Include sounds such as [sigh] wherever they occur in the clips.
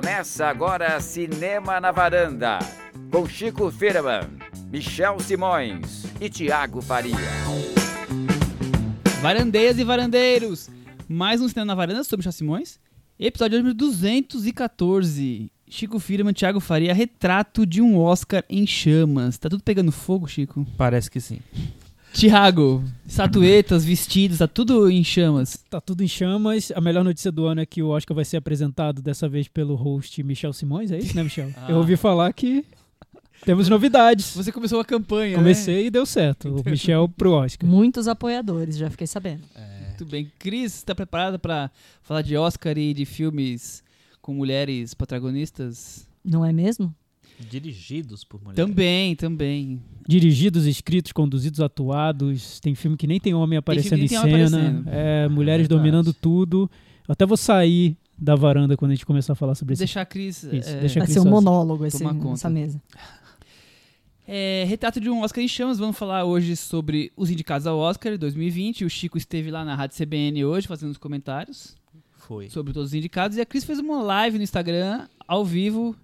Começa agora Cinema na Varanda, com Chico Firman, Michel Simões e Tiago Faria. Varandeiras e varandeiros, mais um Cinema na Varanda sobre Michel Simões, episódio número 214. Chico Firman, Thiago Faria, retrato de um Oscar em chamas. Tá tudo pegando fogo, Chico? Parece que sim. Tiago, estatuetas, vestidos, tá tudo em chamas. Tá tudo em chamas. A melhor notícia do ano é que o Oscar vai ser apresentado dessa vez pelo host Michel Simões, é isso, né, Michel? Ah. Eu ouvi falar que temos novidades. Você começou a campanha, Comecei e deu certo. O Michel pro Oscar. Muitos apoiadores, já fiquei sabendo. né? Muito bem. Cris, está preparada para falar de Oscar e de filmes com mulheres protagonistas? Não é mesmo? Dirigidos por mulheres. Também, também. Dirigidos, escritos, conduzidos, atuados. Tem filme que nem tem homem aparecendo em tem homem cena. aparecendo. É, mulheres verdade. dominando tudo. Eu até vou sair da varanda quando a gente começar a falar sobre isso. Deixar a Cris. Isso, é, deixa a Vai Cris ser um sozinha. monólogo esse, essa mesa. [laughs] É, retrato de um Oscar em chamas. Vamos falar hoje sobre os indicados ao Oscar 2020. O Chico esteve lá na Rádio CBN hoje fazendo os comentários Foi. sobre todos os indicados. E a Cris fez uma live no Instagram, ao vivo,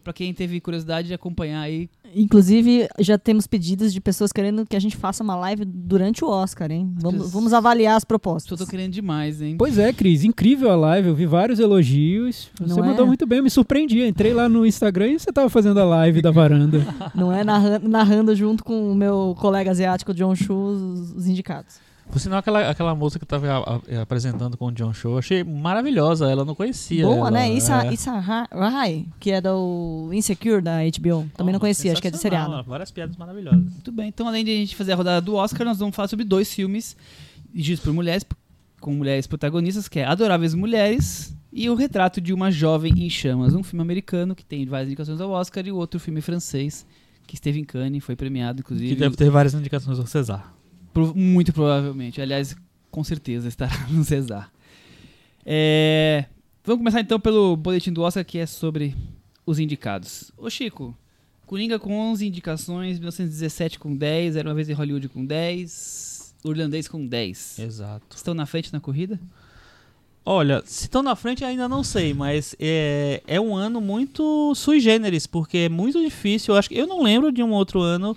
pra quem teve curiosidade de acompanhar aí. Inclusive, já temos pedidos de pessoas querendo que a gente faça uma live durante o Oscar, hein? Vamos, vamos avaliar as propostas. tô querendo demais, hein? Pois é, Cris, incrível a live, eu vi vários elogios. Você Não é? mandou muito bem, eu me surpreendi. Entrei lá no Instagram e você tava fazendo a live da varanda. [laughs] Não é narrando, narrando junto com o meu colega asiático John Chu os indicados. Por sinal, aquela, aquela música que tava a- a- apresentando com o John Show, achei maravilhosa. Ela não conhecia. Boa, ela, né? Issa, é. Issa Ra- Rai, que é do Insecure da HBO. Também não Oh, conhecia, acho que é de seriado. Várias piadas maravilhosas. Muito bem. Então, além de a gente fazer a rodada do Oscar, nós vamos falar sobre dois filmes dirigidos por mulheres, com mulheres protagonistas, que é Adoráveis Mulheres e O Retrato de uma Jovem em Chamas. Um filme americano que tem várias indicações ao Oscar e o outro filme francês que esteve em Cannes, foi premiado, inclusive. Que deve ter várias indicações ao Cesar. Pro- muito provavelmente. Aliás, com certeza estará [laughs] no Cesar. É, Vamos começar então pelo boletim do Oscar, que é sobre os indicados. Ô Chico, Coringa com 11 indicações, 1917 com 10, Era Uma Vez em Hollywood com 10, O Irlandês com 10. Exato. Estão na frente na corrida? Olha, se estão na frente ainda não sei, mas é, é um ano muito sui generis, porque é muito difícil. Eu acho que eu não lembro de um outro ano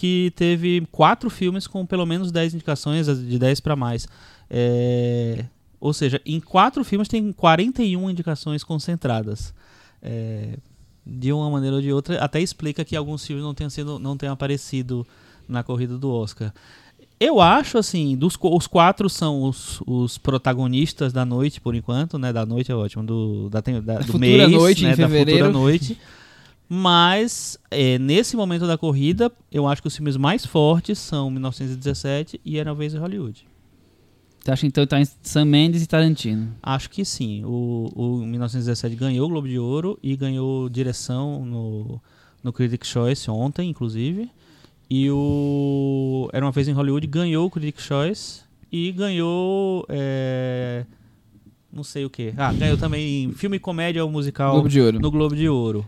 que teve quatro filmes com pelo menos 10 indicações, de 10 para mais. É, ou seja, em quatro filmes tem 41 indicações concentradas. É, de uma maneira ou de outra, até explica que alguns filmes não tenham, sido, não tenham aparecido na corrida do Oscar. Eu acho, assim, dos, os quatro são os, os protagonistas da noite, por enquanto, né? Da noite é ótimo, do, da, da- do mês, noite, né? em da fevereiro. futura noite. [laughs] Mas, é, nesse momento da corrida, eu acho que os filmes mais fortes são 1917 e Era Uma Vez em Hollywood. Você acha então que tá em Sam Mendes e Tarantino? Acho que sim. O, o 1917 ganhou o Globo de Ouro e ganhou direção no, no Critics' Choice ontem, inclusive. E o Era uma vez em Hollywood ganhou o Critics' Choice e ganhou. é, não sei o que. Ah, ganhou também filme comédia ou musical Globo de Ouro. no Globo de Ouro.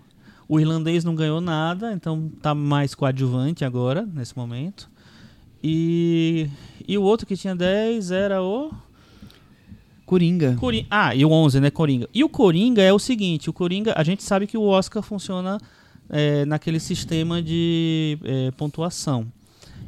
O irlandês não ganhou nada, então tá mais coadjuvante agora, nesse momento. E, e o outro que tinha 10 era o. Coringa. Coringa. Ah, e o 11, né? Coringa. E o Coringa é o seguinte: o Coringa, a gente sabe que o Oscar funciona é, naquele sistema de é, pontuação.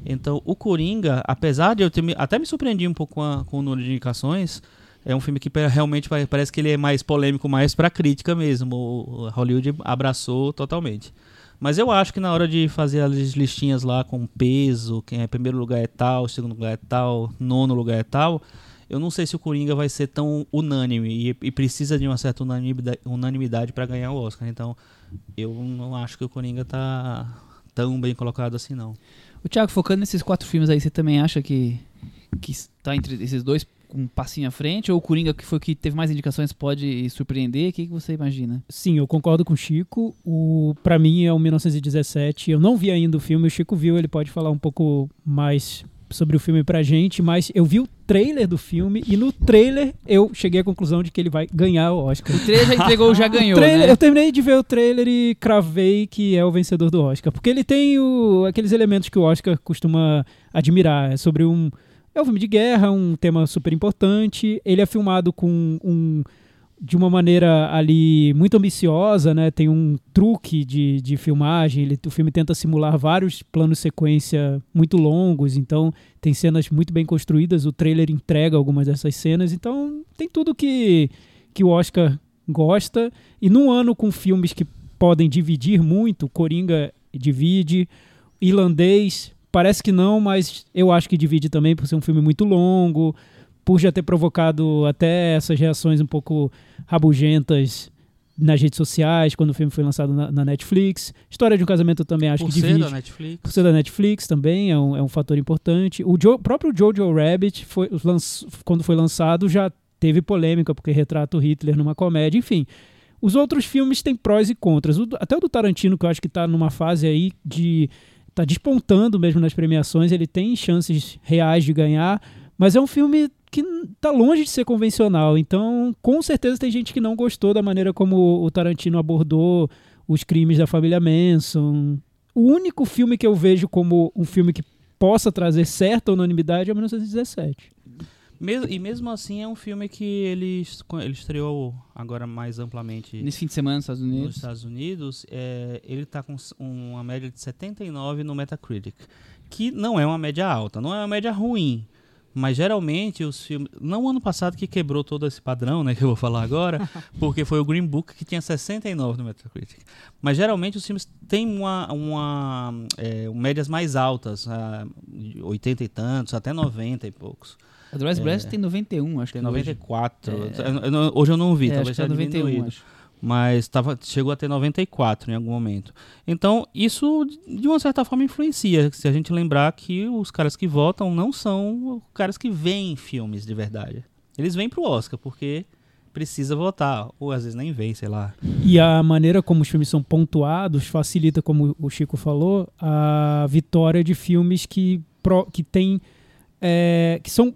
Então, o Coringa, apesar de eu ter me, até me surpreendi um pouco com, a- com o número de indicações, é um filme que realmente pa- parece que ele é mais polêmico, mais pra crítica mesmo. O Hollywood abraçou totalmente. Mas eu acho que na hora de fazer as listinhas lá com peso, quem é primeiro lugar é tal, segundo lugar é tal, nono lugar é tal, eu não sei se o Coringa vai ser tão unânime e, e precisa de uma certa unanimidade, unanimidade para ganhar o Oscar. Então, eu não acho que o Coringa tá tão bem colocado assim, não. O Thiago, focando nesses quatro filmes aí, você também acha que, que está entre esses dois com um passinho à frente? Ou o Coringa, que foi o que teve mais indicações, pode surpreender? O que, que você imagina? Sim, eu concordo com o Chico. O, pra mim é o 1917. Eu não vi ainda o filme, o Chico viu, ele pode falar um pouco mais sobre o filme pra gente, mas eu vi o trailer do filme e no trailer eu cheguei à conclusão de que ele vai ganhar o Oscar. O trailer já entregou, já [laughs] ganhou, Trailer- né? Eu terminei de ver o trailer e cravei que é o vencedor do Oscar. Porque ele tem o- aqueles elementos que o Oscar costuma admirar. É sobre um. É um filme de guerra, um tema super importante. Ele é filmado com um de uma maneira ali muito ambiciosa, né? Tem um truque de, de filmagem, ele, o filme tenta simular vários planos sequência muito longos, então tem cenas muito bem construídas, o trailer entrega algumas dessas cenas, então tem tudo que, que o Oscar gosta. E num ano com filmes que podem dividir muito, Coringa divide, Irlandês parece que não, mas eu acho que divide também por ser um filme muito longo, por já ter provocado até essas reações um pouco rabugentas nas redes sociais, quando o filme foi lançado na, na Netflix. História de um casamento eu também acho Por que ser divide. da Netflix. Por ser da Netflix também é um, é um fator importante. O Jo- próprio Jojo Rabbit, foi, lanç- quando foi lançado, já teve polêmica, porque retrata o Hitler numa comédia. Enfim, os outros filmes têm prós e contras. O até o do Tarantino, que eu acho que está numa fase aí de. Tá despontando mesmo nas premiações, ele tem chances reais de ganhar, mas é um filme que tá longe de ser convencional. Então, com certeza tem gente que não gostou da maneira como o Tarantino abordou os crimes da família Manson. O único filme que eu vejo como um filme que possa trazer certa unanimidade é 1917. E mesmo assim é um filme que ele, ele estreou agora mais amplamente Nesse fim de semana nos Estados nos Unidos. Estados Unidos. É, ele está com uma média de 79 no Metacritic, que não é uma média alta, não é uma média ruim. Mas geralmente os filmes. Não o ano passado que quebrou todo esse padrão, né? Que eu vou falar agora, [laughs] porque foi o Green Book que tinha 69 no Metacritic. Mas geralmente os filmes têm uma, uma é, médias mais altas, ah, de 80 e tantos, até 90 e poucos. A Dolores É. Tem 91, acho Tem que hoje. 94. É. Eu- não- hoje eu não vi, É, talvez é tenha 91, diminuído. acho. Mas tava, chegou a ter 94 em algum momento. Então, isso, de uma certa forma, influencia. Se a gente lembrar que os caras que votam não são os caras que veem filmes de verdade. Eles vêm pro Oscar, porque precisa votar. Ou às vezes nem vem, sei lá. E a maneira como os filmes são pontuados facilita, como o Chico falou, a vitória de filmes que, pro- que tem, é, que são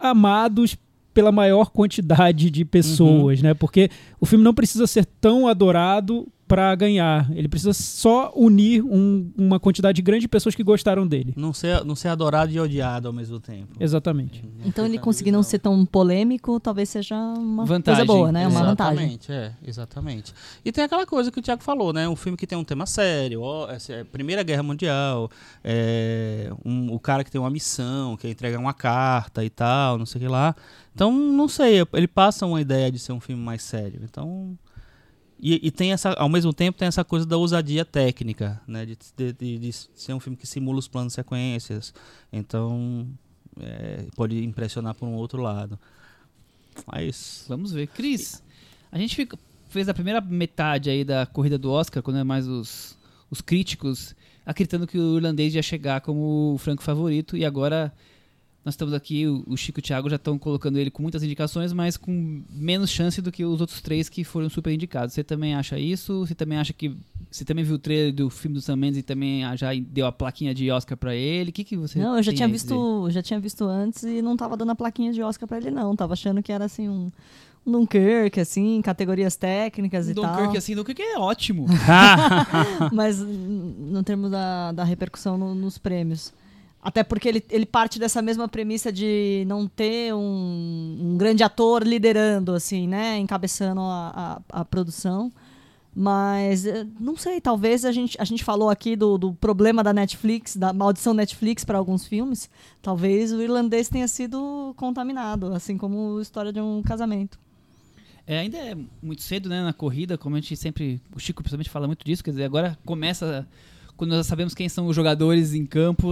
amados pela maior quantidade de pessoas, né? Porque o filme não precisa ser tão adorado para ganhar. Ele precisa só unir um- uma quantidade grande de pessoas que gostaram dele. Não ser, não ser adorado e odiado ao mesmo tempo. Exatamente. Então ele conseguir não ser tão polêmico, talvez seja uma Vantagem. coisa boa, né? Uma vantagem. Exatamente, é, exatamente. E tem aquela coisa que o Thiago falou, né? Um filme que tem um tema sério, ó, essa é a Primeira Guerra Mundial, é, um- o cara que tem uma missão, que entrega uma carta e tal, não sei o que lá. Então, não sei, ele passa uma ideia de ser um filme mais sério. Então. E, e tem essa, ao mesmo tempo, tem essa coisa da ousadia técnica, né? De, de- de- de ser um filme que simula os planos sequências. Então, é, pode impressionar por um outro lado. Mas. Vamos ver. Cris, a gente fica- fez a primeira metade aí da corrida do Oscar, quando é mais os, os críticos acreditando que o irlandês ia chegar como o franco favorito, e agora nós estamos aqui, o, o Chico e o Thiago já estão colocando ele com muitas indicações, mas com menos chance do que os outros três que foram super indicados. Você também acha isso? Você também acha que. Você também viu o trailer do filme do Sam Mendes e também ah, já deu a plaquinha de Oscar pra ele? O que, que você Não, eu já tinha visto, já tinha visto antes e não tava dando a plaquinha de Oscar pra ele não, tava achando que era assim um, Dunkirk assim, categorias técnicas e Dunkirk, tal. assim, Dunkirk é ótimo. [laughs] Mas n- no termo da, da repercussão no- nos prêmios. Até porque ele, ele parte dessa mesma premissa de não ter um, um grande ator liderando, assim, né? Encabeçando a, a, a produção. Mas eh, não sei, talvez a gente, a gente falou aqui do, do problema da Netflix, da maldição Netflix para alguns filmes. Talvez o irlandês tenha sido contaminado, assim como a história de um casamento. É, ainda é muito cedo, né, na corrida, como a gente sempre, o Chico principalmente fala muito disso, quer dizer, agora começa, quando nós sabemos quem são os jogadores em campo,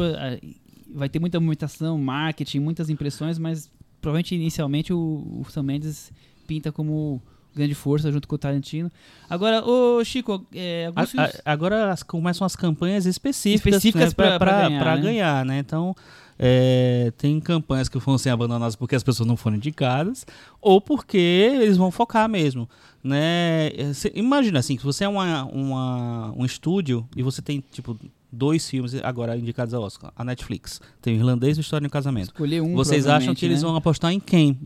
vai ter muita movimentação, marketing, muitas impressões, mas provavelmente inicialmente o, o Sam Mendes pinta como grande força junto com o Tarantino. Agora, ô Chico, é, A- a- agora as- começam as campanhas específicas, Específicas né, pra- pra pra- ganhar, né? ganhar, né? Então, é, tem campanhas que vão ser abandonadas porque as pessoas não foram indicadas, ou porque eles vão focar mesmo. Né? É, cê- imagina assim, se você é uma, uma- um estúdio e você tem, tipo, dois filmes agora indicados ao Oscar. A Netflix tem o Irlandês e o História no Casamento. escolher um, Vocês acham que eles né? vão apostar em quem?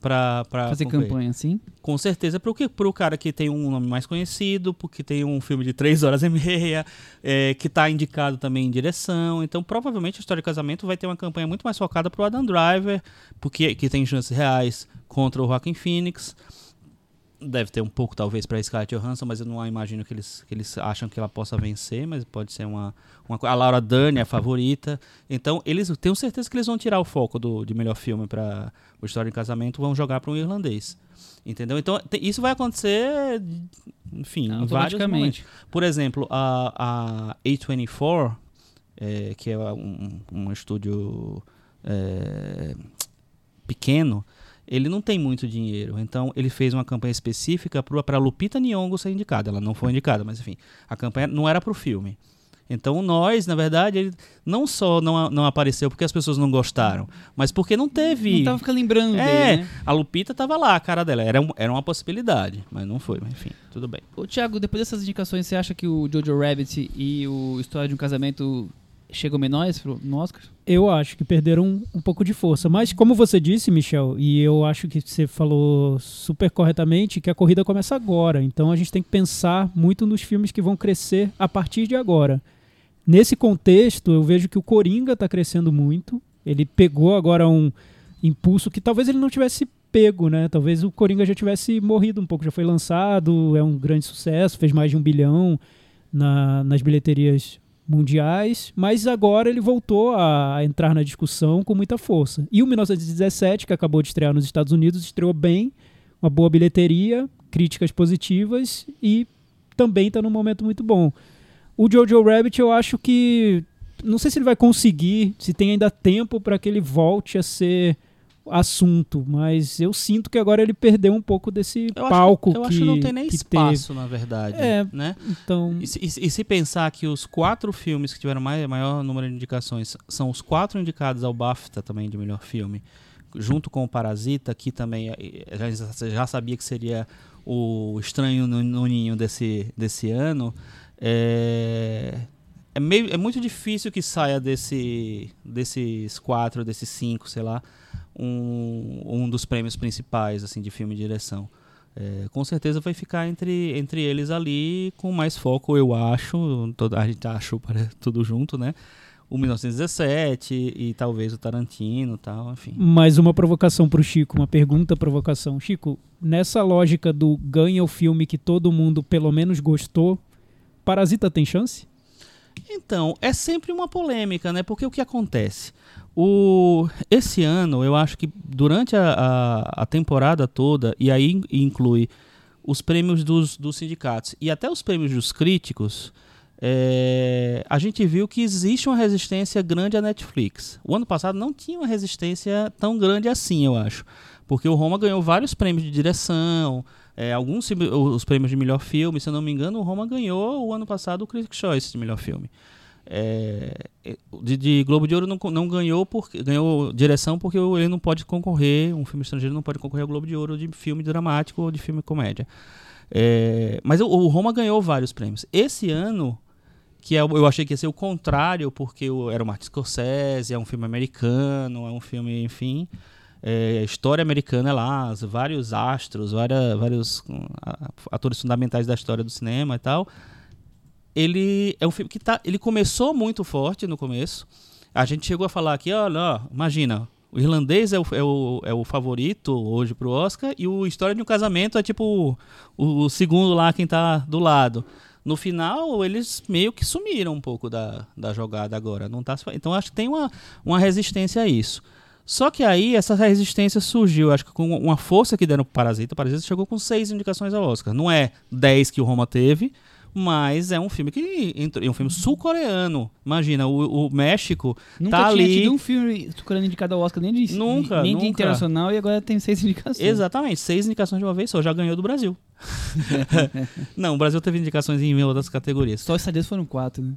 Pra, pra fazer campanha, assim? Com certeza, pro, que, pro cara que tem um nome mais conhecido, porque tem um filme de três horas e meia, é, que tá indicado também em direção. Então, provavelmente, a História de Casamento vai ter uma campanha muito mais focada pro Adam Driver, porque que tem chances reais contra o Joaquin Phoenix. Deve ter um pouco, talvez, para Scarlett Johansson, mas eu não imagino que eles, que eles acham que ela possa vencer, mas pode ser uma, uma. A Laura Dern é a favorita. Então, eles tenho certeza que eles vão tirar o foco do, de melhor filme para o História de Casamento, vão jogar para um irlandês. Entendeu? Então, tem, isso vai acontecer, enfim, Automaticamente. Por exemplo, a, a A24, é, que é um, um estúdio é, pequeno, ele não tem muito dinheiro. Então, ele fez uma campanha específica para Lupita Nyong'o ser indicada. Ela não foi indicada, mas enfim, a campanha não era para o filme. Então, nós, na verdade, ele não só não, não apareceu porque as pessoas não gostaram, mas porque não teve. Não tava ficando lembrando é, dele, né? a Lupita tava lá, a cara dela. Era, um- era uma possibilidade, mas não foi. Mas, enfim, tudo bem. Ô, Thiago, depois dessas indicações, você acha que o Jojo Rabbit e o História de um Casamento chegam menores no Oscar? Eu acho que perderam um, pouco de força. Mas, como você disse, Michel, e eu acho que você falou super corretamente, que a corrida começa agora. Então a gente tem que pensar muito nos filmes que vão crescer a partir de agora. Nesse contexto, eu vejo que o Coringa está crescendo muito. Ele pegou agora um impulso que talvez ele não tivesse pego, né? Talvez o Coringa já tivesse morrido um pouco, já foi lançado, é um grande sucesso, fez mais de um bilhão na- nas bilheterias mundiais, mas agora ele voltou a entrar na discussão com muita força. E o 1917, que acabou de estrear nos Estados Unidos, estreou bem, uma boa bilheteria, críticas positivas e também está num momento muito bom. O Jojo Rabbit, eu acho que não sei se ele vai conseguir, se tem ainda tempo para que ele volte a ser assunto, mas eu sinto que agora ele perdeu um pouco desse Eu palco acho, eu que, acho que não tem nem espaço, na verdade. É. Né? teve. Então, E se, e se- pensar que os quatro filmes que tiveram mai- maior número de indicações são os quatro indicados ao BAFTA também de melhor filme, junto com o Parasita, que também eh, já, você já sabia que seria o estranho no, no ninho desse, desse ano, é, é, meio, é muito difícil que saia desse, desses quatro, desses cinco, sei lá, um, um dos prêmios principais assim de filme e direção. É, com certeza vai ficar entre, entre eles ali com mais foco, eu acho. Toda, a gente acha para [laughs] tudo junto, né? O 1917 e, talvez o Tarantino e tal, enfim. Mais uma provocação pro Chico, uma pergunta provocação. Chico, nessa lógica do ganha o filme que todo mundo pelo menos gostou, Parasita tem chance? Então, é sempre uma polêmica, né? Porque o que acontece? O, esse ano, eu acho que durante a, a, a temporada toda, e aí in- inclui os prêmios dos, dos sindicatos e até os prêmios dos críticos, é, a gente viu que existe uma resistência grande à Netflix. O ano passado não tinha uma resistência tão grande assim, eu acho. Porque o Roma ganhou vários prêmios de direção, é, alguns os prêmios de melhor filme, se eu não me engano, o Roma ganhou o ano passado o Critics' Choice de melhor filme. É, é, de, de Globo de Ouro não, não ganhou porque ganhou direção porque ele não pode concorrer, um filme estrangeiro não pode concorrer ao Globo de Ouro de filme dramático ou de filme comédia. É, mas o, o Roma ganhou vários prêmios. Esse ano, que é, o- eu achei que ia ser o contrário, porque o- era o Martin Scorsese, é um filme americano, é um filme, enfim, é, história americana é lá, os- vários astros, várias, vários hum, atores fundamentais da história do cinema e tal. Ele é um filme que tá, ele começou muito forte no começo. A gente chegou a falar aqui, olha, imagina, o irlandês é o, é, o, é o favorito hoje Oscar e o História de um Casamento é tipo o, o segundo lá, quem tá do lado. No final, eles meio que sumiram um pouco da, da jogada agora. Não tá, então, acho que tem uma, uma resistência a isso. Só que aí, essa resistência surgiu, acho que com uma força que deram pro Parasita. O Parasita chegou com seis indicações ao Oscar. Não é dez que o Roma teve, mas é um filme que entrou, é um filme sul-coreano. Imagina, o, o México Nunca tá tinha ali. tido um filme sul-coreano indicado ao Oscar, nem de, Nunca, nem nunca. de internacional, e agora tem seis indicações. Exatamente, seis indicações de uma vez só, já ganhou do Brasil. [laughs] não, o Brasil teve indicações em outras categorias. Só os Estados foram quatro, né?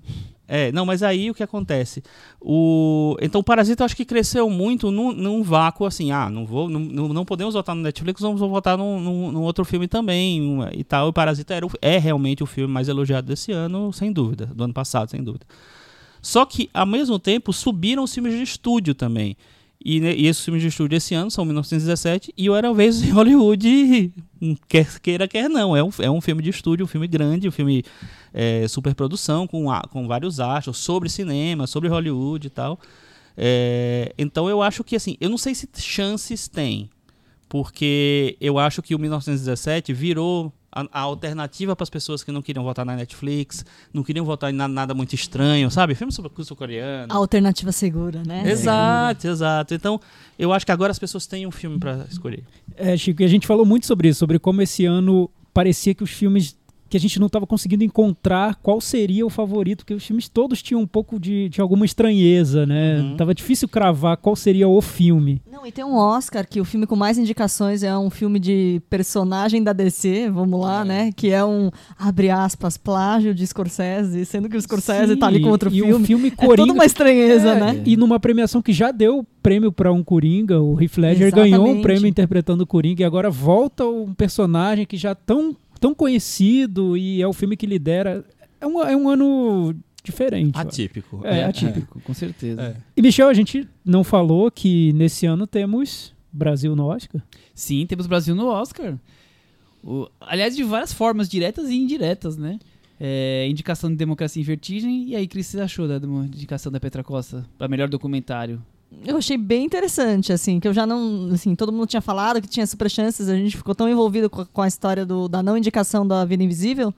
É, não, mas aí o que acontece? O... Então o Parasita eu acho que cresceu muito num, num vácuo assim, ah, não vou, não, não podemos votar no Netflix, vamos votar num, num, num outro filme também um, e tal. E Parasita era, o- é realmente o filme mais elogiado desse ano, sem dúvida, do ano passado, sem dúvida. Só que, ao mesmo tempo, subiram os filmes de estúdio também. E, né, e esses filmes de estúdio esse ano são 1917 e o Era Vez em Hollywood, quer queira, quer não. É um, é um filme de estúdio, um filme grande, um filme é, superprodução, com, com vários astros, sobre cinema, sobre Hollywood e tal. É, então eu acho que, assim, eu não sei se chances tem. porque eu acho que o 1917 virou a, a alternativa para as pessoas que não queriam votar na Netflix, não queriam votar em na- nada muito estranho, sabe? Filme sobre curso coreano. A alternativa segura, né? Exato, exato. Então, eu acho que agora as pessoas têm um filme para escolher. É, Chico, e a gente falou muito sobre isso, sobre como esse ano parecia que os filmes que a gente não estava conseguindo encontrar qual seria o favorito, porque os filmes todos tinham um pouco de, de alguma estranheza, né? Uhum. Tava difícil cravar qual seria o filme. Não, e tem um Oscar que o filme com mais indicações é um filme de personagem da DC, vamos lá, né? Que é um, abre aspas, plágio de Scorsese, sendo que o Scorsese Sim, tá ali com outro e filme. um filme É Coringa. toda uma estranheza, É, né? E numa premiação que já deu prêmio para um Coringa, o Heath Ledger ganhou um Exatamente. prêmio interpretando o Coringa e agora volta um personagem que já tão, tão conhecido e é o filme que lidera. É um, é um ano diferente. Atípico. É, atípico. Com certeza. É. E Michel, a gente não falou que nesse ano temos Brasil no Oscar? Sim, temos Brasil no Oscar. O- aliás, de várias formas, diretas e indiretas, né? É, indicação de Democracia em Vertigem. E aí, Cris, você achou da indicação da Petra Costa para melhor documentário? Eu achei bem interessante, assim, que eu já não. Assim, todo mundo tinha falado que tinha super chances, a gente ficou tão envolvido com a, com a história do- da não indicação da Vida Invisível,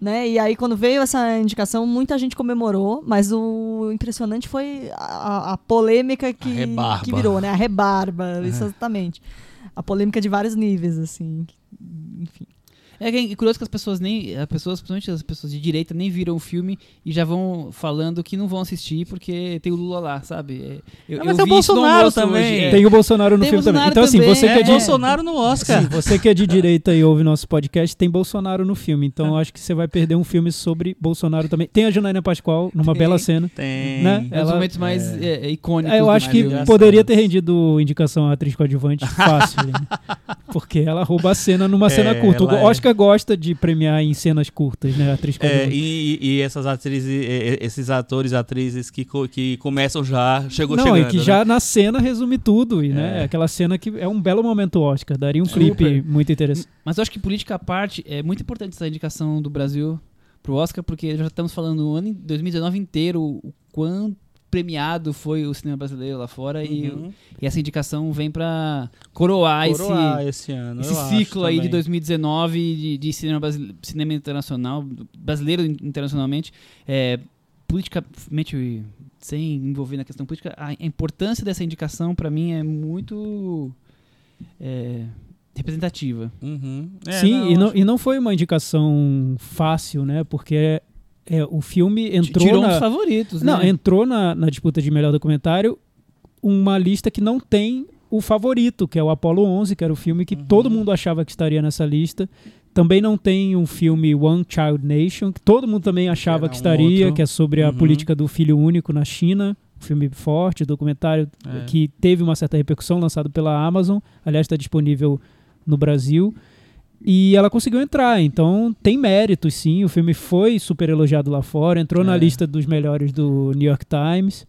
né? E aí, quando veio essa indicação, muita gente comemorou, mas o impressionante foi a, a polêmica que, rebarba. que virou, né? A rebarba, exatamente. A polêmica de vários níveis, assim. Enfim. É é curioso que as pessoas nem. As pessoas, principalmente as pessoas de direita, nem viram o filme e já vão falando que não vão assistir porque tem o Lula lá, sabe? É, Eu, Ah, mas eu tem o vi isso no Bolsonaro também. hoje, é. Tem o Bolsonaro no Tem filme Bolsonaro também. Então, assim, também. você que É, é de. Bolsonaro no Oscar. Sim, você que é de direita e ouve nosso podcast, tem Bolsonaro no filme. Então eu acho que você vai perder um filme sobre Bolsonaro também. Tem a Janaína Pascoal numa Tem. bela cena. Tem. Né? É um dos Ela- momentos mais é, icônicos. É, eu acho que Brasil. Brasil. poderia ter rendido indicação à atriz coadjuvante fácil. [laughs] né? Porque ela rouba a cena numa cena É, curta. O é. Oscar gosta de premiar em cenas curtas, né? Atriz É, e, e essas atrizes, esses atores e atrizes que, que começam já, chegou Não, chegando. e que né? já na cena resume tudo. E, né? É. Aquela cena que é um belo momento Oscar. Daria um Super. clipe muito interessante. Mas eu acho que política à parte, é muito importante essa indicação do Brasil pro Oscar, porque já estamos falando o ano em 2019 inteiro o quão premiado foi o cinema brasileiro lá fora e, Uhum. e essa indicação vem pra coroar, Coroar esse, esse ano. esse ciclo aí de também. 2019 de, de cinema, brasile- cinema internacional, brasileiro in- internacionalmente, é, politicamente, sem envolver na questão política, a, a importância dessa indicação pra mim é muito é, representativa. Uhum. É, Sim, e, não, acho- e não foi uma indicação fácil, né? Porque é, o filme entrou Tirou na... favoritos, Não, né? entrou na, na disputa de melhor documentário uma lista que não tem o favorito, que é o Apollo 11, que era o filme que Uhum. todo mundo achava que estaria nessa lista. Também não tem um filme One Child Nation, que todo mundo também achava era que estaria, outro. que é sobre a Uhum. política do filho único na China. Um filme forte, documentário É. que teve uma certa repercussão, lançado pela Amazon. Aliás, está disponível no Brasil. E ela conseguiu entrar, então tem méritos sim. O filme foi super elogiado lá fora, entrou na É. lista dos melhores do New York Times.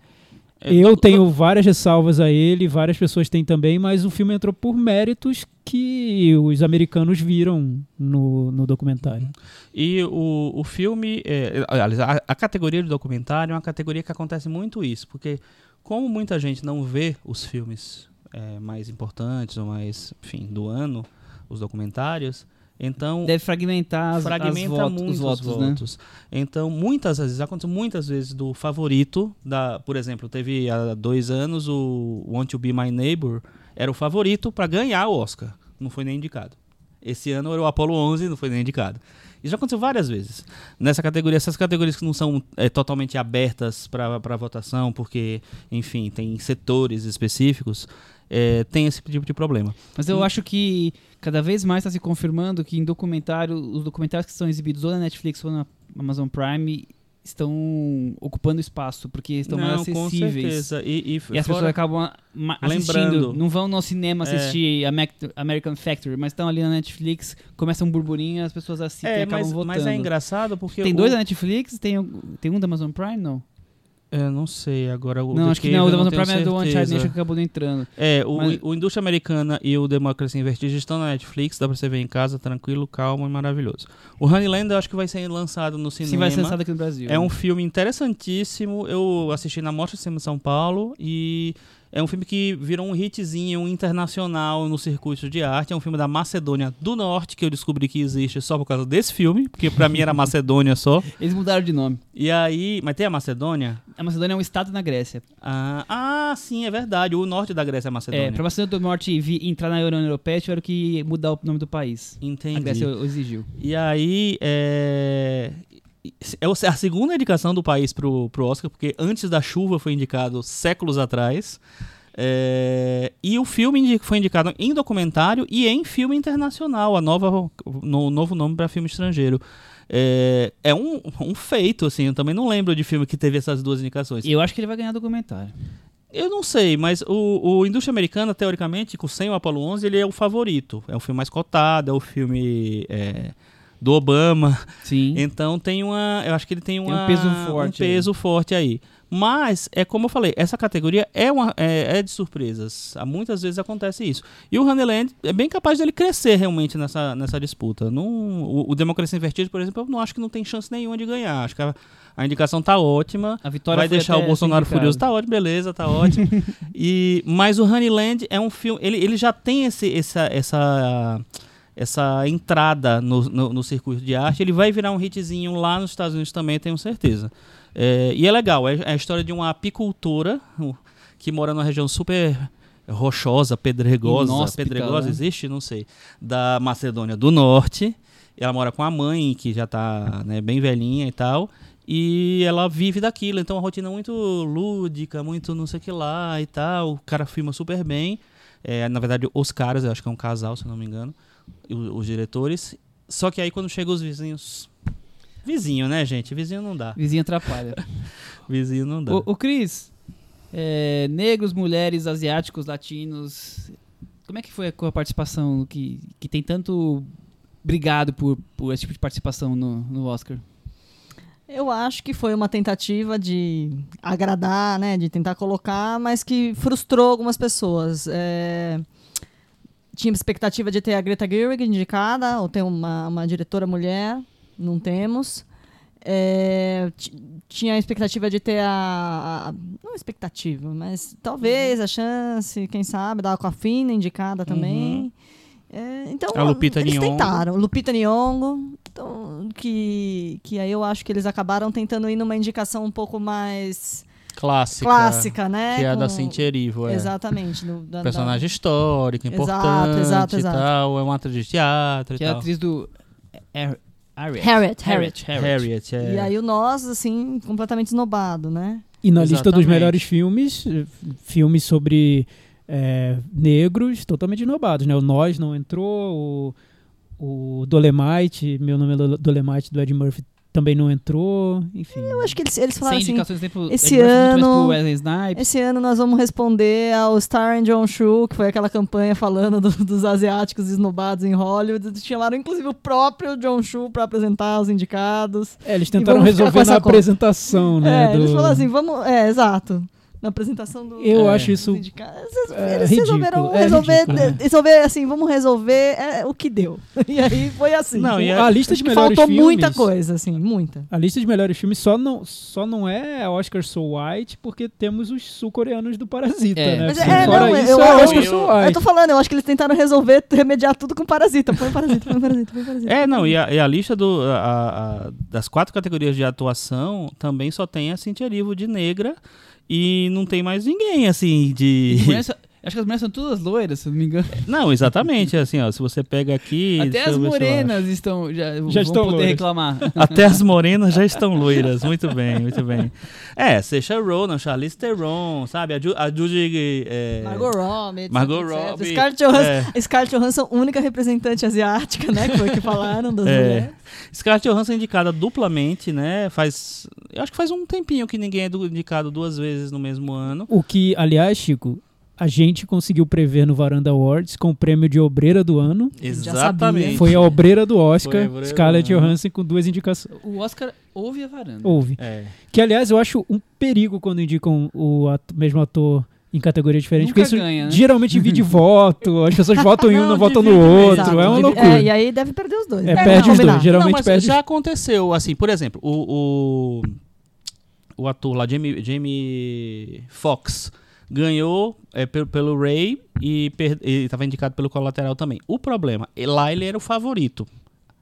É, Eu tenho várias ressalvas a ele, várias pessoas têm também, mas o filme entrou por méritos que os americanos viram no, no documentário. E o, o filme, é, aliás, a, a categoria de documentário é uma categoria que acontece muito isso, porque como muita gente não vê os filmes é, mais importantes ou mais, enfim, do ano, os documentários, então Deve fragmentar as, fragmenta as votos, muito os votos, né? votos. Então, muitas vezes, aconteceu muitas vezes do favorito, da, por exemplo, teve há dois anos o Want to Be My Neighbor, era o favorito para ganhar o Oscar, não foi nem indicado. Esse ano era o Apollo 11, não foi nem indicado. Isso já aconteceu várias vezes. Nessa categoria, essas categorias que não são é, totalmente abertas para votação, porque, enfim, tem setores específicos, é, tem esse tipo de problema. Mas eu acho que cada vez mais está se confirmando que em documentário, os documentários que são exibidos ou na Netflix ou na Amazon Prime estão ocupando espaço, porque estão mais não, com acessíveis. certeza. E, e E as pessoas acabam assistindo, Lembrando. não vão no cinema É. assistir Amac- American Factory, mas estão ali na Netflix, começa um burburinho, as pessoas assistem e É, acabam mas, votando. mas é engraçado porque. Tem o- dois da Netflix, tem, tem um da Amazon Prime, não? Eu não sei, agora o não, The acho que Cave não, o Amazon Prime é do certeza. Nation que acabou entrando. É, o, Mas- o Indústria Americana e o Democracy in Vertigem estão na Netflix, dá pra você ver em casa, tranquilo, calmo e maravilhoso. O Honeyland eu acho que vai ser lançado no cinema. Sim, vai ser lançado aqui no Brasil. É um filme interessantíssimo. Eu assisti na Mostra de Cinema de São Paulo e É um filme que virou um hitzinho internacional no circuito de arte. É um filme da Macedônia do Norte, que eu descobri que existe só por causa desse filme, porque pra mim era [laughs] Macedônia só. Eles mudaram de nome. E aí. Mas tem a Macedônia? A Macedônia é um estado na Grécia. Ah, ah, sim, é verdade. O norte da Grécia é a Macedônia. É, pra Macedônia do Norte entrar na União Europeia, tiveram que mudar o nome do país. Entendi. A Grécia exigiu. E aí, é... é a segunda indicação do país pro, pro Oscar, porque antes da chuva foi indicado séculos atrás. É, E o filme foi indicado em documentário e em filme internacional, a nova, no, novo nome para filme estrangeiro. É, é um, um feito, assim, eu também não lembro de filme que teve essas duas indicações. E eu acho que ele vai ganhar documentário. Eu não sei, mas o, o Indústria Americana, teoricamente, com sem o Apollo 11, ele é o favorito. É o filme mais cotado, é o filme é, do Obama. Sim. Então tem uma. Eu acho que ele tem, um uma, peso forte Um peso forte aí. Mas, é como eu falei, essa categoria é, uma, é, é de surpresas. Há Muitas vezes acontece isso. E o Honeyland é bem capaz dele crescer realmente nessa, nessa disputa. Não, o, o Democracia em Vertigem, por exemplo, eu não acho que não tem chance nenhuma de ganhar. Acho que a, a indicação tá ótima. A vitória Vai deixar o Bolsonaro furioso. Tá ótimo, beleza, tá ótimo. [laughs] e, mas o Honeyland é um filme. Ele, ele já tem esse, essa, essa, essa entrada no, no, no circuito de arte. Ele vai virar um hitzinho lá nos Estados Unidos também, tenho certeza. É, e é legal, é, é a história de uma apicultora que mora numa região super rochosa, pedregosa. Inóspita, pedregosa né? existe? Não sei. Da Macedônia do Norte. Ela mora com a mãe, que já tá né, bem velhinha e tal. E ela vive daquilo, então a rotina é muito lúdica, muito não sei o que lá e tal. O cara filma super bem. É, na verdade, os caras, eu acho que é um casal, se não me engano, os diretores. Só que aí quando chegam os vizinhos. Vizinho, né, gente? Vizinho não dá. Vizinho atrapalha. [laughs] Vizinho não dá. o, o Cris, é, negros, mulheres, asiáticos, latinos. Como é que foi a tua participação que, que tem tanto brigado por, por esse tipo de participação no, no Oscar? Eu acho que foi uma tentativa de agradar, né, de tentar colocar, mas que frustrou algumas pessoas. É, Tinha expectativa de ter a Greta Gerwig indicada, ou ter uma, uma diretora mulher, não temos. É, ti- tinha a expectativa de ter a, a- Não expectativa, mas talvez a chance, quem sabe, da Aquafina indicada também. É, então, A Lupita eles Nyong'o. tentaram. Lupita Nyong'o, então, que, que aí eu acho que eles acabaram tentando ir numa indicação um pouco mais Clássica. clássica, né? Que é a da Cynthia Erivo, é. Exatamente. do- da- da- Personagem histórico, Exato, importante exato, e exato. tal. É uma atriz de teatro Que e é a tal. atriz do. Har- Harriet. Harriet, Harriet. Harriet. Harriet, é. E aí o nós, assim, completamente esnobado, né? E na lista dos Exatamente. melhores filmes, filmes sobre eh, negros totalmente inovados, né? O Nós não entrou, o, o Dolemite, Meu Nome é Do- Dolemite, do Ed Murphy, também não entrou, enfim. Eu acho que eles, eles Sem falaram assim, indicações nem pro esse ano- pro Wesley Snipes. esse ano nós vamos responder ao Star and John Chu, que foi aquela campanha falando do- dos asiáticos esnobados em Hollywood. Eles chamaram inclusive o próprio John Chu para apresentar os indicados. É, eles tentaram resolver na conta. apresentação, né? é, eles do- falaram assim, vamos... É, exato. Na apresentação do... Eu É. acho isso. Eles, é, eles ridículo, resolveram é resolver, ridículo, né? resolver, assim, vamos resolver é, o que deu. [laughs] E aí foi assim. Não, e é- a lista de melhores faltou filmes, muita coisa, assim, muita. A lista de melhores filmes só não, só não é Oscar So White porque temos os sul-coreanos do Parasita, É. né? Mas é, fora não, isso eu- é eu- Oscar eu- So Eu White. tô falando, eu acho que eles tentaram resolver, [laughs] remediar tudo com Parasita. Põe Parasita, põe Parasita, põe Parasita. É, não, e a, e a lista do, a- a- das quatro categorias de atuação também só tem a Cintia Erivo de negra e não tem mais ninguém, assim, de... Acho que as mulheres são todas loiras, se não me engano. [laughs] Não, exatamente, assim, ó, se você pega aqui... Até as morenas estão, já, vão estão poder loiras. reclamar. [laughs] Até as morenas já estão loiras, muito bem, muito bem. É, Saoirse Ronan, Charlize Theron, sabe, a, Ju, a Judy... É, Margot Robbie. Margot etc. Robbie, Scarlett Johansson, é. Scarlett Johansson, única representante asiática, né? Que foi que falaram das [laughs] É. mulheres. Scarlett Johansson é indicada duplamente, né, faz... Eu acho que faz um tempinho que ninguém é indicado duas vezes no mesmo ano. O que, aliás, Chico, a gente conseguiu prever no Varanda Awards com o prêmio de obreira do ano. Exatamente. Foi a obreira do Oscar, obreira Scarlett. Johansson com duas indicações. O Oscar ouve a varanda. Houve. É. Que, aliás, eu acho um perigo quando indicam o ato- mesmo ator em categoria diferente. Nunca porque isso ganha, né? geralmente divide [laughs] voto, as pessoas votam em um, não, votam no outro. Exato, é uma loucura. É, e aí deve perder os dois. É, né? perde os Combinar. dois, geralmente não, mas perde. já aconteceu, assim, por exemplo, o, o, o ator lá, Jamie, Jamie Foxx, ganhou é, pelo, pelo Ray e estava indicado pelo Colateral também. O problema, e lá ele era o favorito.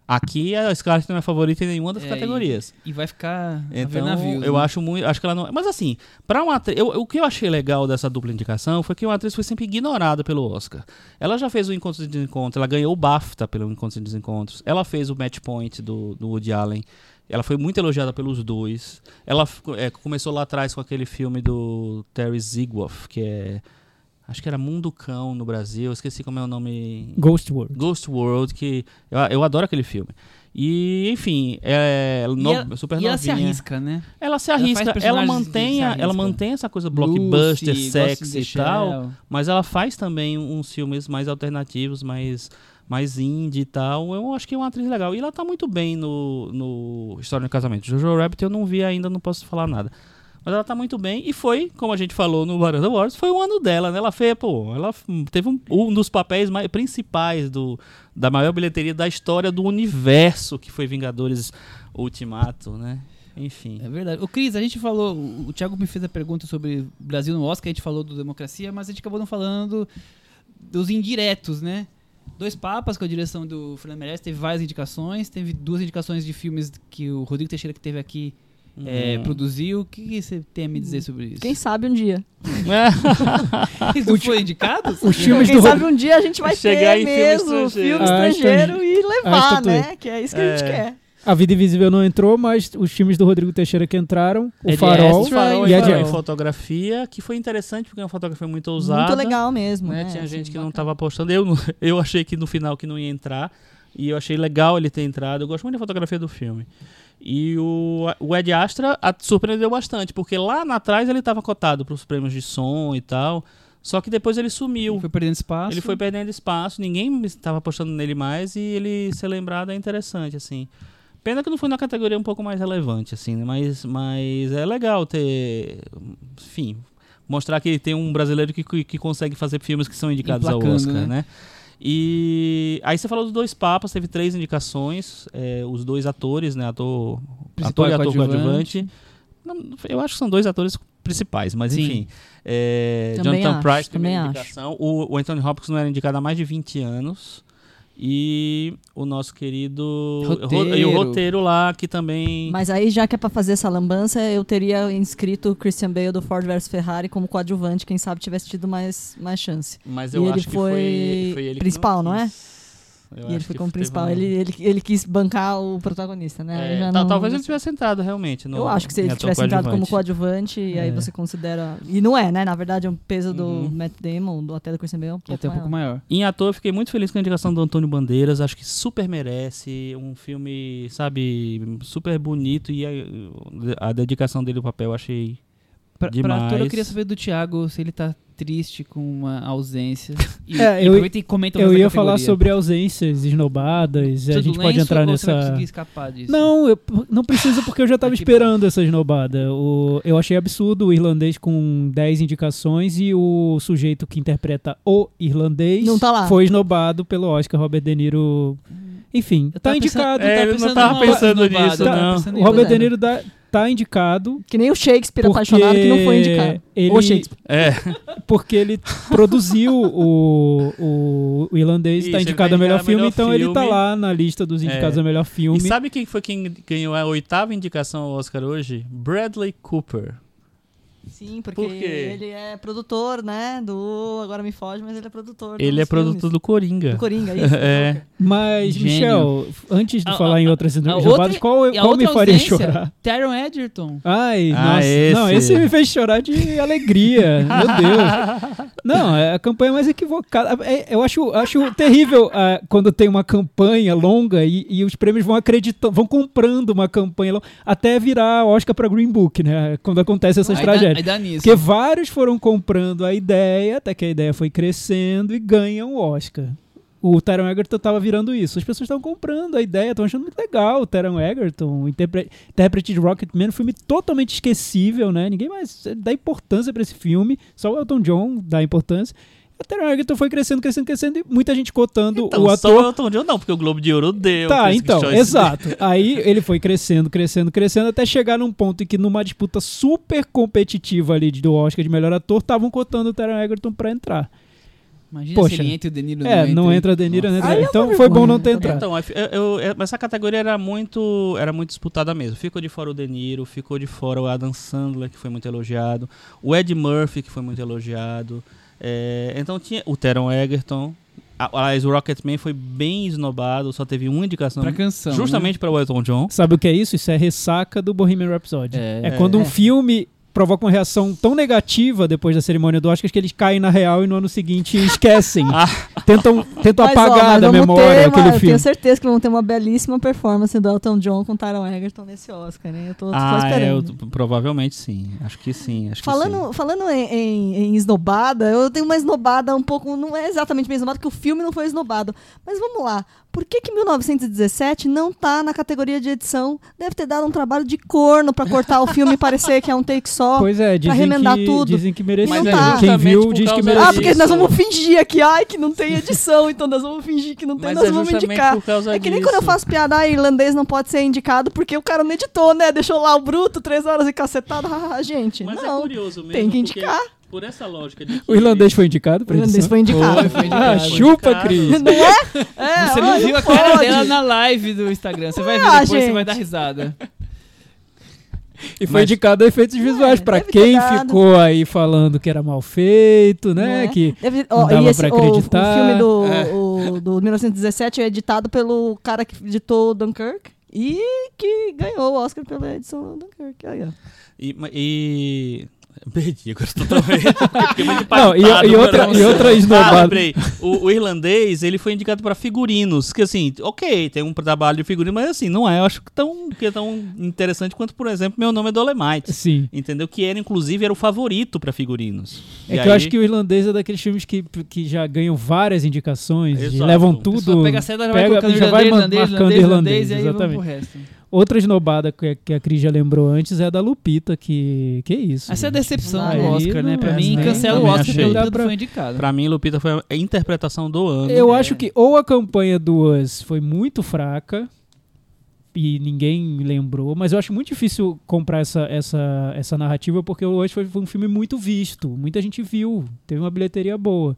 Aqui a Scarlett não é favorita em nenhuma das É, categorias. E vai ficar Então, navios, eu né? acho muito. Acho que ela não. Mas assim, para uma atriz. eu- o que eu achei legal dessa dupla indicação foi que uma atriz foi sempre ignorada pelo Oscar. Ela já fez o Encontros e Desencontros, ela ganhou o BAFTA pelo Encontros e Desencontros. Ela fez o Match Point do, do Woody Allen. Ela foi muito elogiada pelos dois. Ela é, começou lá atrás com aquele filme do Terry Zigwoff, que é. Acho que era Mundo Cão no Brasil. Eu esqueci como é o nome. Ghost World. Ghost World, que eu, eu adoro aquele filme. E, enfim, é no- E ela, super e ela se novinha. arrisca, né? Ela se Ela arrisca, ela, personagens mantém, a- ela mantém essa coisa blockbuster, Lucy, sexy e tal, mas ela faz também uns filmes mais alternativos, mais mais indie e tal. Eu acho que é uma atriz legal. E ela tá muito bem no, no História do Casamento. Jojo Rabbit eu não vi ainda, não posso falar nada. Mas ela tá muito bem. E foi, como a gente falou no Varanda Awards, foi o ano dela, né? Ela fez, pô, ela teve um, um dos papéis mais principais do, da maior bilheteria da história do universo, que foi Vingadores Ultimato, né? Enfim. É verdade. O Cris, a gente falou, o Thiago me fez a pergunta sobre Brasil no Oscar, a gente falou do Democracia, mas a gente acabou não falando dos indiretos, né? Dois Papas, com a direção do Fernando Meirelles, teve várias indicações, teve duas indicações de filmes que o Rodrigo Teixeira, que teve aqui, é, Hum. produziu. O que que você tem a me dizer sobre isso? Quem sabe um dia. [laughs] Eles não foram indicados? Os filmes Quem do sabe um dia a gente vai Chegar ter em filme mesmo estrangeiro. filme Ah, estrangeiro estrangeiro. e levar, né? Que é isso que a gente É. quer. A Vida Invisível não entrou, mas os filmes do Rodrigo Teixeira que entraram, o Ed Farol, Astra O Farol e Farol. Astra. fotografia, que foi interessante porque é uma fotografia muito ousada. Muito legal mesmo. né? né? Tinha gente que não bacana. estava apostando. Eu, não- [laughs] eu achei que no final que não ia entrar. E eu achei legal ele ter entrado. Eu gosto muito da fotografia do filme. E o, o Ed Astra a- surpreendeu bastante, porque lá na trás ele estava cotado para os prêmios de som e tal. Só que depois ele sumiu. Ele foi perdendo espaço. Ele foi perdendo espaço, ninguém estava apostando nele mais e ele ser lembrado é interessante, assim. Pena que não foi na categoria um pouco mais relevante, assim, né? mas, mas é legal ter, enfim, mostrar que tem um brasileiro que, que, que consegue fazer filmes que são indicados ao Oscar, né? né? E aí você falou dos dois papas, teve três indicações, é, os dois atores, né? Ator, Principal ator e ator coadjuvante. Eu acho que são dois atores principais, mas Sim. enfim. É, Jonathan acho, Price, também primeira indicação. O, o Anthony Hopkins não era indicado há mais de 20 anos. E o nosso querido. Roteiro. E o roteiro lá, que também. Mas aí, já que é pra fazer essa lambança, eu teria inscrito o Christian Bale do Ford vs Ferrari como coadjuvante, quem sabe tivesse tido mais, mais chance. Mas e eu ele acho que foi, foi foi ele que principal, não é? Eu e ele foi como principal. um- Ele, ele, ele quis bancar o protagonista, né? É, não- talvez ele tivesse entrado realmente. No, Eu acho que se ele tivesse entrado como coadjuvante. coadjuvante, e aí É. você considera. E não é, né? Na verdade, o peso do Uhum. Matt Damon, do até do Christian Bale, é um E pouco até um pouco maior. maior. Em ator, eu fiquei muito feliz com a indicação do Antônio Bandeiras. Acho que super merece. Um filme, sabe, super bonito. E a, a dedicação dele ao papel eu achei. Pra, pra Demais. ator, eu queria saber do Thiago se ele tá triste com uma ausência. [laughs] E, É, e eu- e comenta Eu ia falar categoria. sobre ausências esnobadas, a gente pode entrar ou Você vai nessa... conseguir escapar disso? Não, eu, não precisa porque eu já tava [laughs] Ah, esperando essa esnobada. O, eu achei absurdo o irlandês com 10 indicações e o sujeito que interpreta o irlandês Não tá lá. foi esnobado pelo Oscar Robert De Niro. Enfim, Eu tá indicado. pensando- eu É, tava ele não tava pensando nisso, eu tava não. O em Robert. De Niro dá- tá indicado Que nem o Shakespeare apaixonado que não foi indicado. ele, Ou Shakespeare. É, porque ele produziu o, o, o irlandês, Isso, tá ele indicado a melhor a filme, melhor então ele tá filme. lá na lista dos indicados É. a melhor filme. E sabe quem foi quem ganhou a oitava indicação ao Oscar hoje? Bradley Cooper. Sim, porque Por quê? ele é produtor, né? Do. Agora me foge, mas ele é produtor. Ele é produtor filmes. do Coringa. do Coringa, [laughs] isso? É. Mas, Gênio. Michel, antes de A- falar a- em outras outra- qual, qual me outra faria ausência, chorar? Taron Edgerton. Ai, Ah, nossa. esse. Não, esse me fez chorar de alegria. Meu Deus. [laughs] Não, é a campanha mais equivocada. É, eu acho, acho terrível ah, quando tem uma campanha longa e, e os prêmios vão acreditando, vão comprando uma campanha longa, até virar Oscar para Green Book, né? Quando acontece essas dá- tragédias. Aí dá nisso. Porque vários foram comprando a ideia, até que a ideia foi crescendo e ganham o Oscar. O Taron Egerton tava virando isso. As pessoas estavam comprando a ideia, estão achando muito legal o Taron Egerton, o interpre- intérprete de Rocketman, um filme totalmente esquecível, né? Ninguém mais dá importância pra esse filme, só o Elton John dá importância. A Taron Egerton foi crescendo, crescendo, crescendo e muita gente cotando Então, o só ator o Elton John não, porque o Globo de Ouro deu. Tá, então, exato. [laughs] Aí ele foi crescendo, crescendo, crescendo, até chegar num ponto em que numa disputa super competitiva ali do Oscar de melhor ator, estavam cotando o Taron Egerton pra entrar. Imagina Poxa. se ele entra e o De Niro é, não entra. entra não entra. Aí é uma Então foi bom não ter entrado. Então, eu- eu- essa categoria era muito, era muito disputada mesmo. Ficou de fora o De Niro, ficou de fora o Adam Sandler, que foi muito elogiado, o Ed Murphy, que foi muito elogiado. É, então tinha o Teron Egerton. Aliás, o Rocketman foi bem esnobado, só teve uma indicação. Pra canção. justamente para o Elton John. Sabe o que é isso? Isso é ressaca do Bohemian Rhapsody. É. É, quando um É. filme provoca uma reação tão negativa depois da cerimônia do Oscar que eles caem na real e no ano seguinte esquecem. [laughs] Ah. tentam tentam Mas, ó, apagar mas da memória ter aquele Eu filme. tenho certeza que vão ter uma belíssima performance do Elton John com Taron Egerton nesse Oscar, né? Eu tô, tô só Ah, é, eu- esperando. provavelmente sim. Acho que sim. Acho que sim. Falando, falando em, em, em esnobada, eu tenho uma esnobada um pouco. Não é exatamente bem esnobada, porque o filme não foi esnobado. Mas vamos lá. Por que, que 1917 não tá na categoria de edição? Deve ter dado um trabalho de corno pra cortar o filme e parecer que é um take só. Pois é, dizem remendar que, tudo. dizem que merecia. Mas é Quem viu diz que merecia. Ah, porque nós vamos fingir aqui, ai, que não tem [laughs] edição, então nós vamos fingir que não tem, Mas nós é vamos indicar. por causa É que nem disso. quando eu faço piada, ah, irlandês não pode ser indicado porque o cara não editou, né? Deixou lá o bruto, três horas e cacetado. [laughs] Ah, gente, Mas é não. curioso mesmo. tem que porque indicar. Por essa lógica de [laughs] que O irlandês foi indicado O pra irlandês edição? foi indicado. Foi, foi Ah, indicado. chupa, indicado. Cris. Não é? [laughs] É, Você não viu a cara pode. dela na live do Instagram. Você vai ver Ah, depois, você gente. vai dar risada. E foi Mas- indicado a efeitos visuais É, ter quem dado. ficou aí falando que era mal feito, né? É? Que Deve- não dava esse, pra o- O, acreditar. filme do, É. o- do 1917 é editado pelo cara que editou Dunkirk e que ganhou o Oscar pela edição do Dunkirk. Aí, ó. E, e- Perdi agora muito [laughs] Não, e- e outra- e outra Ah, esnobada. lembrei. O, o irlandês, ele foi indicado para figurinos. Que assim, ok, tem um trabalho de figurino, mas assim, não é, eu acho que tão, que é tão interessante quanto, por exemplo, Meu Nome é Dolemite. sim. Entendeu? Que era, inclusive, era o favorito para figurinos. É E que eu aí- acho que o irlandês é daqueles filmes que, que já ganham várias indicações e levam tudo. pega a seda, já vai pega- colocando já vai irlandês, irlandês, marcando irlandês, irlandês, e aí vamos pro exatamente. resto. Outra esnobada que, que a Cris já lembrou antes é a da Lupita, que, que isso. Essa é a gente. decepção Aí do Oscar, né? Pra é, mim, né? cancela o Oscar achei. pelo tudo pra- foi indicado. Pra mim, Lupita foi a interpretação do ano. Eu É. acho que ou a campanha do Us foi muito fraca e ninguém lembrou, mas eu acho muito difícil comprar essa, essa, essa narrativa porque o Us foi, foi um filme muito visto, muita gente viu, teve uma bilheteria boa.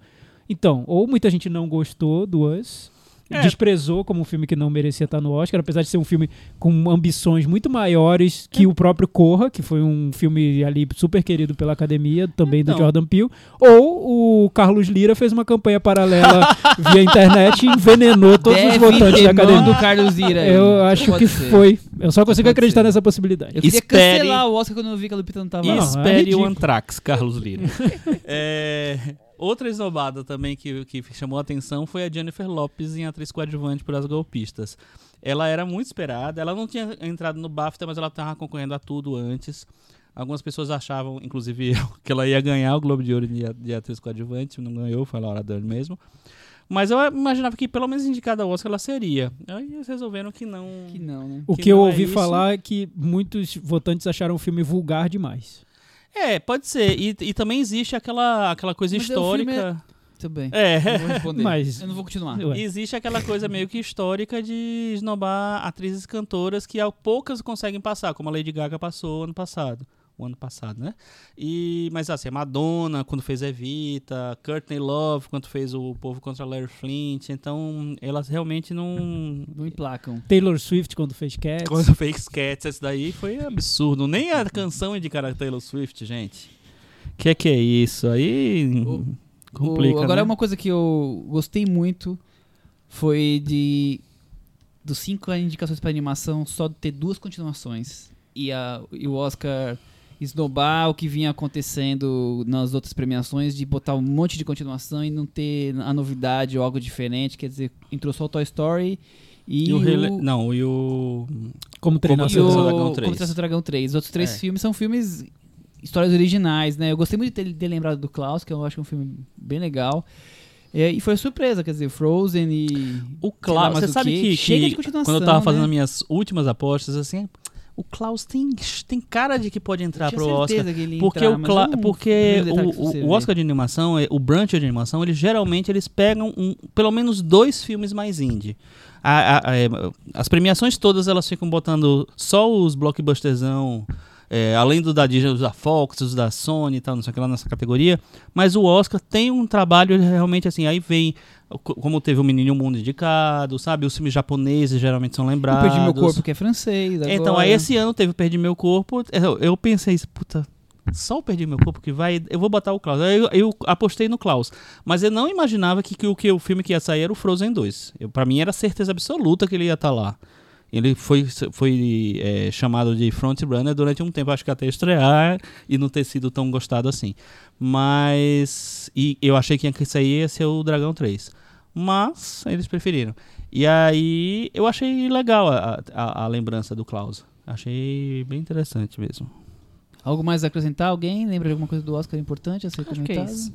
Então, ou muita gente não gostou do Us, É. desprezou como um filme que não merecia estar no Oscar, apesar de ser um filme com ambições muito maiores que o próprio Corra, que foi um filme ali super querido pela academia, também do Então. Jordan Peele, ou o Carlos Lira fez uma campanha paralela [laughs] via internet e envenenou todos os Deve votantes ter da academia. do Carlos Lira aí. Eu acho pode que ser. foi. Eu só consigo pode acreditar ser. nessa possibilidade. Eu queria Espere- cancelar o Oscar quando eu vi que a Lupita não tava E lá. Não, é espere o. Antrax, Carlos Lira. [laughs] É, outra esnobada também que, que chamou a atenção foi a Jennifer Lopes em atriz coadjuvante por As Golpistas. Ela era muito esperada, ela não tinha entrado no BAFTA, mas ela estava concorrendo a tudo antes. Algumas pessoas achavam, inclusive [laughs] eu, que ela ia ganhar o Globo de Ouro de, atriz coadjuvante, não ganhou, foi a Laura Dern mesmo. Mas eu imaginava que pelo menos indicada ao Oscar ela seria. Aí eles resolveram que não. Que não, né? O que que eu é ouvi isso. falar é que muitos votantes acharam o filme vulgar demais. É, pode ser. E, e também existe aquela, aquela coisa Mas filme histórica. Tudo bem. É. Eu vou responder. [laughs] Mas- Eu não vou continuar. Ué. Existe aquela coisa meio que histórica de esnobar atrizes e cantoras que poucas conseguem passar, como a Lady Gaga passou ano passado. O ano passado, né? E, mas assim, a Madonna, quando fez Evita, Courtney Love, quando fez o Povo contra Larry Flint. Então, elas realmente não. Não emplacam. Taylor Swift, quando fez Cats. Quando fez Cats, esse daí foi absurdo. Nem a canção indicar a Taylor Swift, gente. Que que é isso? Aí. O- complica. O- agora né? uma coisa que eu gostei muito foi de dos cinco indicações para animação só ter duas continuações e, a, e o Oscar esnobar o que vinha acontecendo nas outras premiações de botar um monte de continuação e não ter a novidade ou algo diferente, quer dizer, entrou só o Toy Story e, E o o, Rei Le- Não, e o. Como treinar e seu o Dragão 3. Como Treinar Seu Dragão 3. Os outros três É. filmes são filmes histórias originais, né? Eu gostei muito de ter, ter lembrado do Klaus, que eu acho um filme bem legal. É, e foi surpresa, quer dizer, Frozen e. O Klaus, você o sabe quê. que, Chega que de continuação. quando eu tava né? fazendo as minhas últimas apostas, assim, o Klaus tem, tem cara de que pode entrar pro Oscar. que ele Porque, entrar, o, Cla- porque vi o o, Oscar de animação, é- o Brunch de animação, eles geralmente eles pegam um- pelo menos dois filmes mais indie. A- a- a- as premiações todas elas ficam botando só os blockbusterzão, é, além do da Disney, os da Fox, os da Sony e tal, não sei o que lá nessa categoria. Mas o Oscar tem um trabalho realmente assim, aí vem, co- como teve o Menino Mundo indicado, sabe? Os filmes japoneses geralmente são Eu lembrados. perdi meu corpo, que é francês. Então, agora. aí esse ano teve o Perdi Meu Corpo. Eu, eu pensei, puta, só o Perdi Meu Corpo que vai. Eu vou botar o Klaus. Eu, eu apostei no Klaus. Mas eu não imaginava que, que, o- que o filme que ia sair era o Frozen 2. Eu, pra mim era certeza absoluta que ele ia estar lá. Ele foi, foi é, chamado de frontrunner durante um tempo, acho que até estrear e não ter sido tão gostado assim. Mas. E eu achei que ia sair ia ser o Dragão 3. Mas eles preferiram. E aí eu achei legal a, a, a lembrança do Klaus. Achei bem interessante mesmo. Algo mais a acrescentar? Alguém lembra de alguma coisa do Oscar importante a ser Acho que é isso.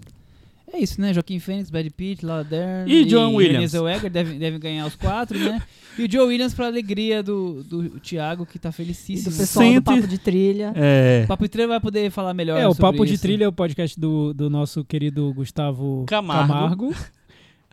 É isso, né? Joaquim Fênix, Brad Pitt, Laura Dern E John Renée Williams. Zellweger devem, devem ganhar os quatro, né? [laughs] E o Joe Williams pra alegria do, do Thiago, que tá E do felicíssimo. pessoal Sente- do Papo de Trilha. É. O Papo de Treino vai poder falar melhor É, o sobre Papo de isso. Trilha é o podcast do, do nosso querido Gustavo Camargo. Camargo. [laughs]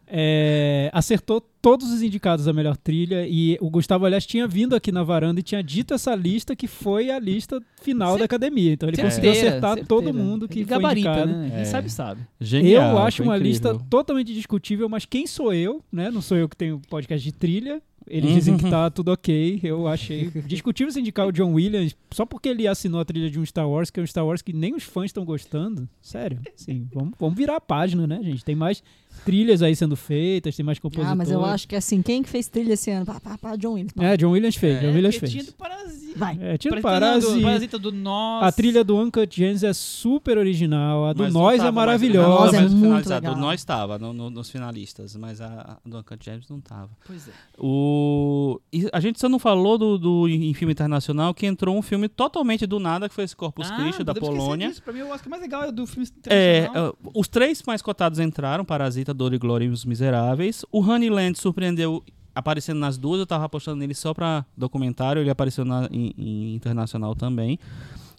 É, acertou todos os indicados a melhor trilha e o Gustavo, aliás, tinha vindo aqui na varanda e tinha dito essa lista que foi a lista final Cer- da academia. Então ele conseguiu acertar certeira. todo mundo que Ele foi gabarita, indicado. né? Quem É. sabe, sabe. Genial, eu acho uma incrível. lista totalmente discutível, mas quem sou eu, né? Não sou eu que tenho podcast de trilha. Eles Uhum. dizem que tá tudo ok. Eu achei discutível se indicar o John Williams só porque ele assinou a trilha de um Star Wars, que é um Star Wars que nem os fãs estão gostando. Sério. Sim, vamos, vamos virar a página, né, gente? Tem mais trilhas aí sendo feitas, tem mais compositores. Ah, mas eu acho que assim, quem que fez trilha esse ano? Pá, pá, pá, John Williams. pá. É, John Williams fez. John Williams tinha fez. do Parasita. Vai. É, tinha do Parasita, Parasita. do, Parasita do Nós. A trilha do Uncut Gems é super original. A do Mas não Nós tava é maravilhosa. Nós é mais muito legal. O Nós estava no, no- nos finalistas, mas a, a do Uncut James não estava. Pois é. O... a gente só não falou do, do em filme internacional que entrou um filme totalmente do nada, que foi esse Corpus Christi da Ah, podemos esquecer Polônia. disso. Pra mim, o Oscar mais legal é o do filme É, internacional. uh, os três mais cotados entraram, Parasita, Dor e Glória e Os Miseráveis. O Honeyland surpreendeu aparecendo nas duas, eu tava apostando nele só pra documentário, ele apareceu na, em, em internacional também.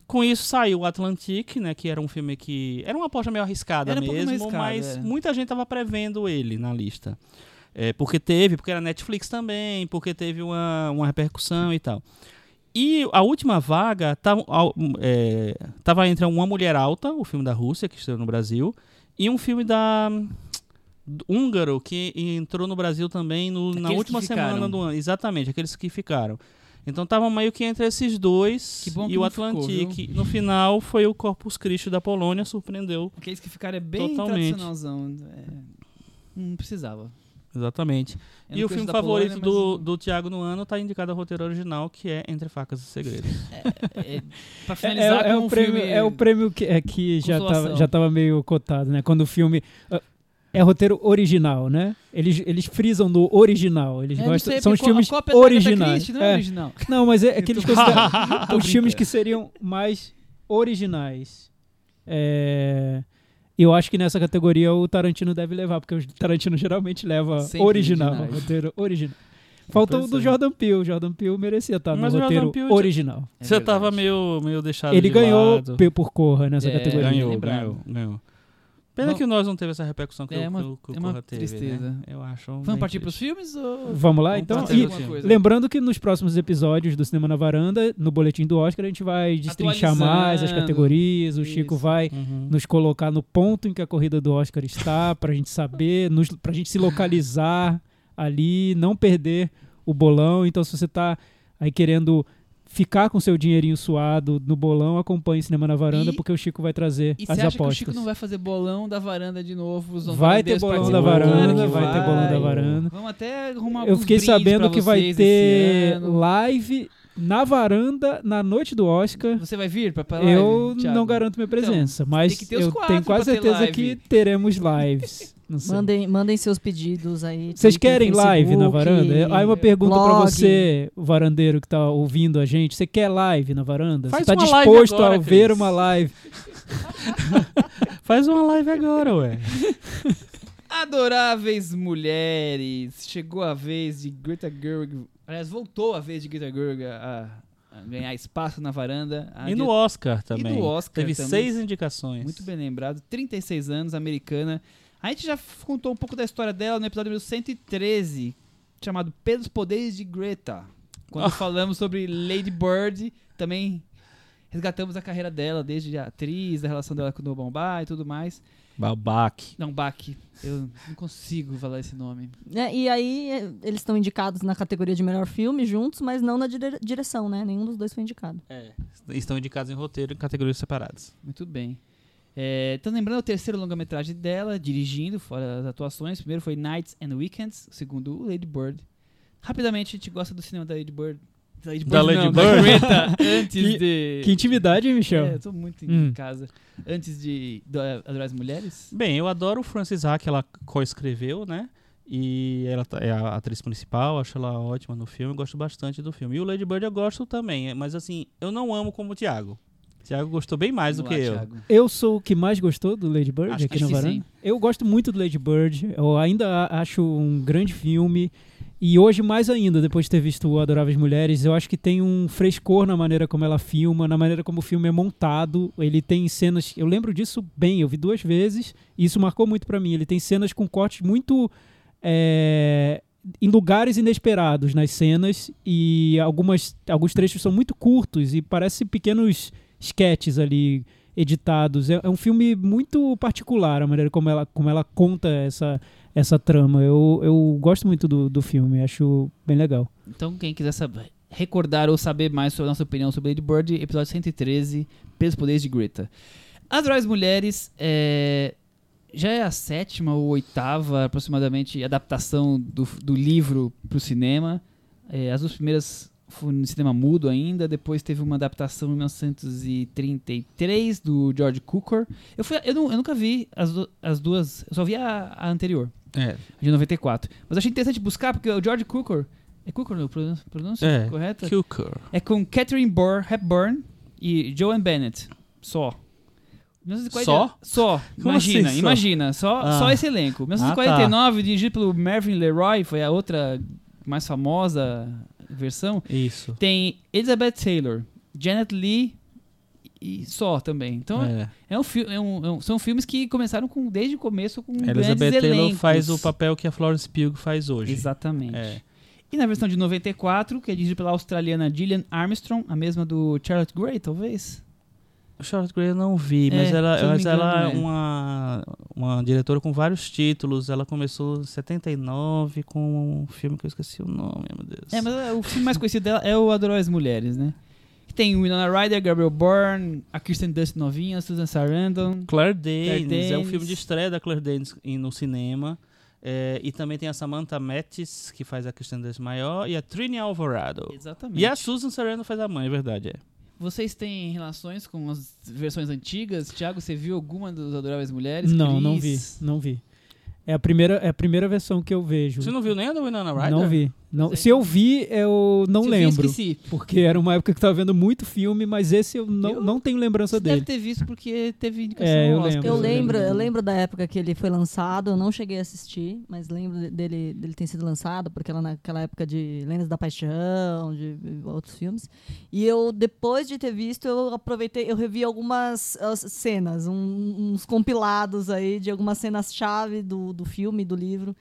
Com isso saiu o Atlantic, né, que era um filme que era uma aposta meio arriscada Era um mesmo, mais arriscado, mas é. muita gente tava prevendo ele na lista. É, porque teve, porque era Netflix também, porque teve uma, uma repercussão e tal. E a última vaga tava, ao- é, tava entre Uma Mulher Alta, o filme da Rússia, que estreou no Brasil, e um filme da húngaro que entrou no Brasil também no- na última semana do ano. Exatamente, aqueles que ficaram. Então tava meio que entre esses dois Que bom e o ficou, Atlantic. no final foi o Corpus Christi da Polônia, surpreendeu. Aqueles que ficaram é bem Totalmente. tradicionalzão. É, não precisava. Exatamente. Eu e o filme favorito Polônia, do, mas- do Thiago no ano tá indicado ao roteiro original, que é Entre Facas e Segredos. [laughs] É, pra É, finalizar é com o um prêmio, filme... é o prêmio que, é que já, Consolação. tava, já tava meio cotado, né? Quando o filme. É roteiro original, né? Eles, eles frisam no original. Eles É, gostam. sei, são os filmes originais. Christie não é, É. original. Não, mas é, é que eles [laughs] tô- consideram os filmes que seriam mais originais. É, Eu acho que nessa categoria o Tarantino deve levar, porque o Tarantino geralmente leva Sempre original, originais. roteiro original. Faltou o do é. Jordan Peele. O Jordan Peele merecia estar no Mas o Jordan roteiro original. É Você verdade. tava meio, meio deixado Ele de ganhou lado. P por Corra nessa É, categoria. Ganhou, ganhou, ganhou. Pena Bom, que nós não teve essa repercussão que, é o, uma- que o- que o é Corra teve, tristeza. né? Eu acho Vamos partir pros triste. filmes? Ou... Vamos lá, Vamos então? E lembrando que nos próximos episódios do Cinema na Varanda, no boletim do Oscar, a gente vai destrinchar mais as categorias. O Chico Isso. vai Uhum. nos colocar no ponto em que a corrida do Oscar está, pra gente saber, nos, pra gente se localizar ali, não perder o bolão. Então, se você tá aí querendo ficar com seu dinheirinho suado no bolão, acompanhe Cinema na Varanda, E- porque o Chico vai trazer E as você acha que o apostas. Chico não vai fazer bolão da varanda de novo? Os Vai ter bolão da varanda, que vai ter bolão da varanda. Vamos até arrumar Eu fiquei sabendo que vai ter live na varanda na noite do Oscar. Você vai vir pra, pra live, Eu Thiago? não garanto minha presença, mas tem que ter os eu tenho quase certeza live. que teremos lives. [laughs] Não sei. Mandem, mandem seus pedidos aí. Vocês querem live na Facebook, varanda? Aí uma pergunta pra blog. você, o varandeiro que tá ouvindo a gente. Você quer live na varanda? Faz você tá uma live disposto agora, a ver Cris. uma live? [laughs] Faz uma live agora, ué. Adoráveis mulheres. Chegou a vez de Greta Gerwig. Aliás, voltou a vez de Greta Gerwig a, ganhar espaço na varanda. A E no Oscar também. no Oscar Teve também. seis indicações. Muito bem lembrado. 36 anos, americana. A gente já contou um pouco da história dela no episódio número 113, chamado Pelos Poderes de Greta. Quando Ah. falamos sobre Lady Bird, também resgatamos a carreira dela, desde a atriz, a relação dela com o Baumbach e tudo mais. Balbac. Não, Bach. Eu não consigo falar esse nome. É, e aí, é, eles estão indicados na categoria de melhor filme juntos, mas não na dire- direção, né? Nenhum dos dois foi indicado. É. Estão indicados em roteiro em categorias separadas. Muito bem. É, então, lembrando, o terceiro longa-metragem dela, dirigindo, fora as atuações. O primeiro foi Nights and Weekends, o segundo, o Lady Bird. Rapidamente, a gente gosta do cinema da Lady Bird. Da Lady Da Bird, Lady não, Bird? da [laughs] antes Que- de... Que intimidade, hein, Michel? É, eu tô muito em Hum. casa. Antes de do- Adorar as Mulheres. Bem, eu adoro o Francis Ha, que ela co-escreveu, né? E ela tá- é a atriz principal, acho ela ótima no filme, gosto bastante do filme. E o Lady Bird eu gosto também, mas assim, eu não amo como o Thiago. O Thiago gostou bem mais do Vamos que lá, eu. Thiago. Eu sou o que mais gostou do Lady Bird Acho- aqui que varanda. sim. Eu gosto muito do Lady Bird. Eu ainda acho um grande filme. E hoje, mais ainda, depois de ter visto o Adoráveis Mulheres, eu acho que tem um frescor na maneira como ela filma, na maneira como o filme é montado. Ele tem cenas. Eu lembro disso bem, eu vi duas vezes, e isso marcou muito pra mim. Ele tem cenas com cortes muito. é, em lugares inesperados nas cenas, e algumas, alguns trechos são muito curtos e parecem pequenos sketches ali editados. É, é um filme muito particular a maneira como ela, como ela conta essa, essa trama. Eu, eu gosto muito do, do filme, acho bem legal. Então, quem quiser saber, recordar ou saber mais sobre a nossa opinião sobre Lady Bird, episódio 113, Pelos Poderes de Greta. Adorar as Mulheres é, já é a sétima ou oitava, aproximadamente, adaptação do, do livro para o cinema. É, as duas primeiras foram no cinema mudo ainda, depois teve uma adaptação em 1933 do George Cukor. Eu, fui, eu, não- eu nunca vi as, as duas, eu só vi a, a anterior, É. de 94. Mas eu achei interessante buscar, porque o George Cukor. É Cukor, não? Pronúncia, É. correta? Cooker. É com Catherine Bor Hepburn e Joan Bennett. Só. 1940 Só? Só. Como Imagina, assim só? imagina. Só, Ah. só esse elenco. 1949, dirigido pelo Mervyn LeRoy, foi a outra mais famosa versão. Isso. Tem Elizabeth Taylor, Janet Lee e só também. Então é. É. um, é um- é um- são filmes que começaram com, desde o começo com Elizabeth Taylor elencos. faz o papel que a Florence Pugh faz hoje. Exatamente. É. E na versão de 94, que é dirigida pela australiana Gillian Armstrong, a mesma do Charlotte Gray, talvez? Charlotte Gray eu não vi, mas É, ela, eu não mas ela é é. uma, uma diretora com vários títulos. Ela começou em 79 com um filme que eu esqueci o nome, meu Deus. É, mas é, o filme mais conhecido dela é o Adorou as Mulheres, né? Que tem Winona Ryder, Gabriel Byrne, a Kirsten Dunst novinha, Susan Sarandon. Claire Danes, Claire é um filme de estreia da Claire Danes no cinema. É, e também tem a Samantha Mattis, que faz a Kristen Dunst maior, e a Trini Alvarado. Exatamente. E a Susan Sarandon faz a mãe, é verdade. É. Vocês têm relações com as versões antigas? Thiago, você viu alguma dos Adoráveis Mulheres? Não, não vi, não vi. É a primeira, é a primeira versão que eu vejo. Você não viu nem a do Winona Ryder? Não vi. Não, se eu vi, eu não Se eu vi, lembro. esqueci. Porque era uma época que eu tava vendo muito filme, mas esse eu não, Eu- não tenho lembrança Você dele. deve ter visto porque teve indicação É, eu lembro. Eu Eu lembro, lembro. eu lembro da época que ele foi lançado, eu não cheguei a assistir, mas lembro de- dele, dele ter sido lançado, porque era naquela época de Lendas da Paixão, de outros filmes. E eu, depois de ter visto, eu aproveitei, eu revi algumas as cenas, um- uns compilados aí de algumas cenas-chave do, do filme, do livro,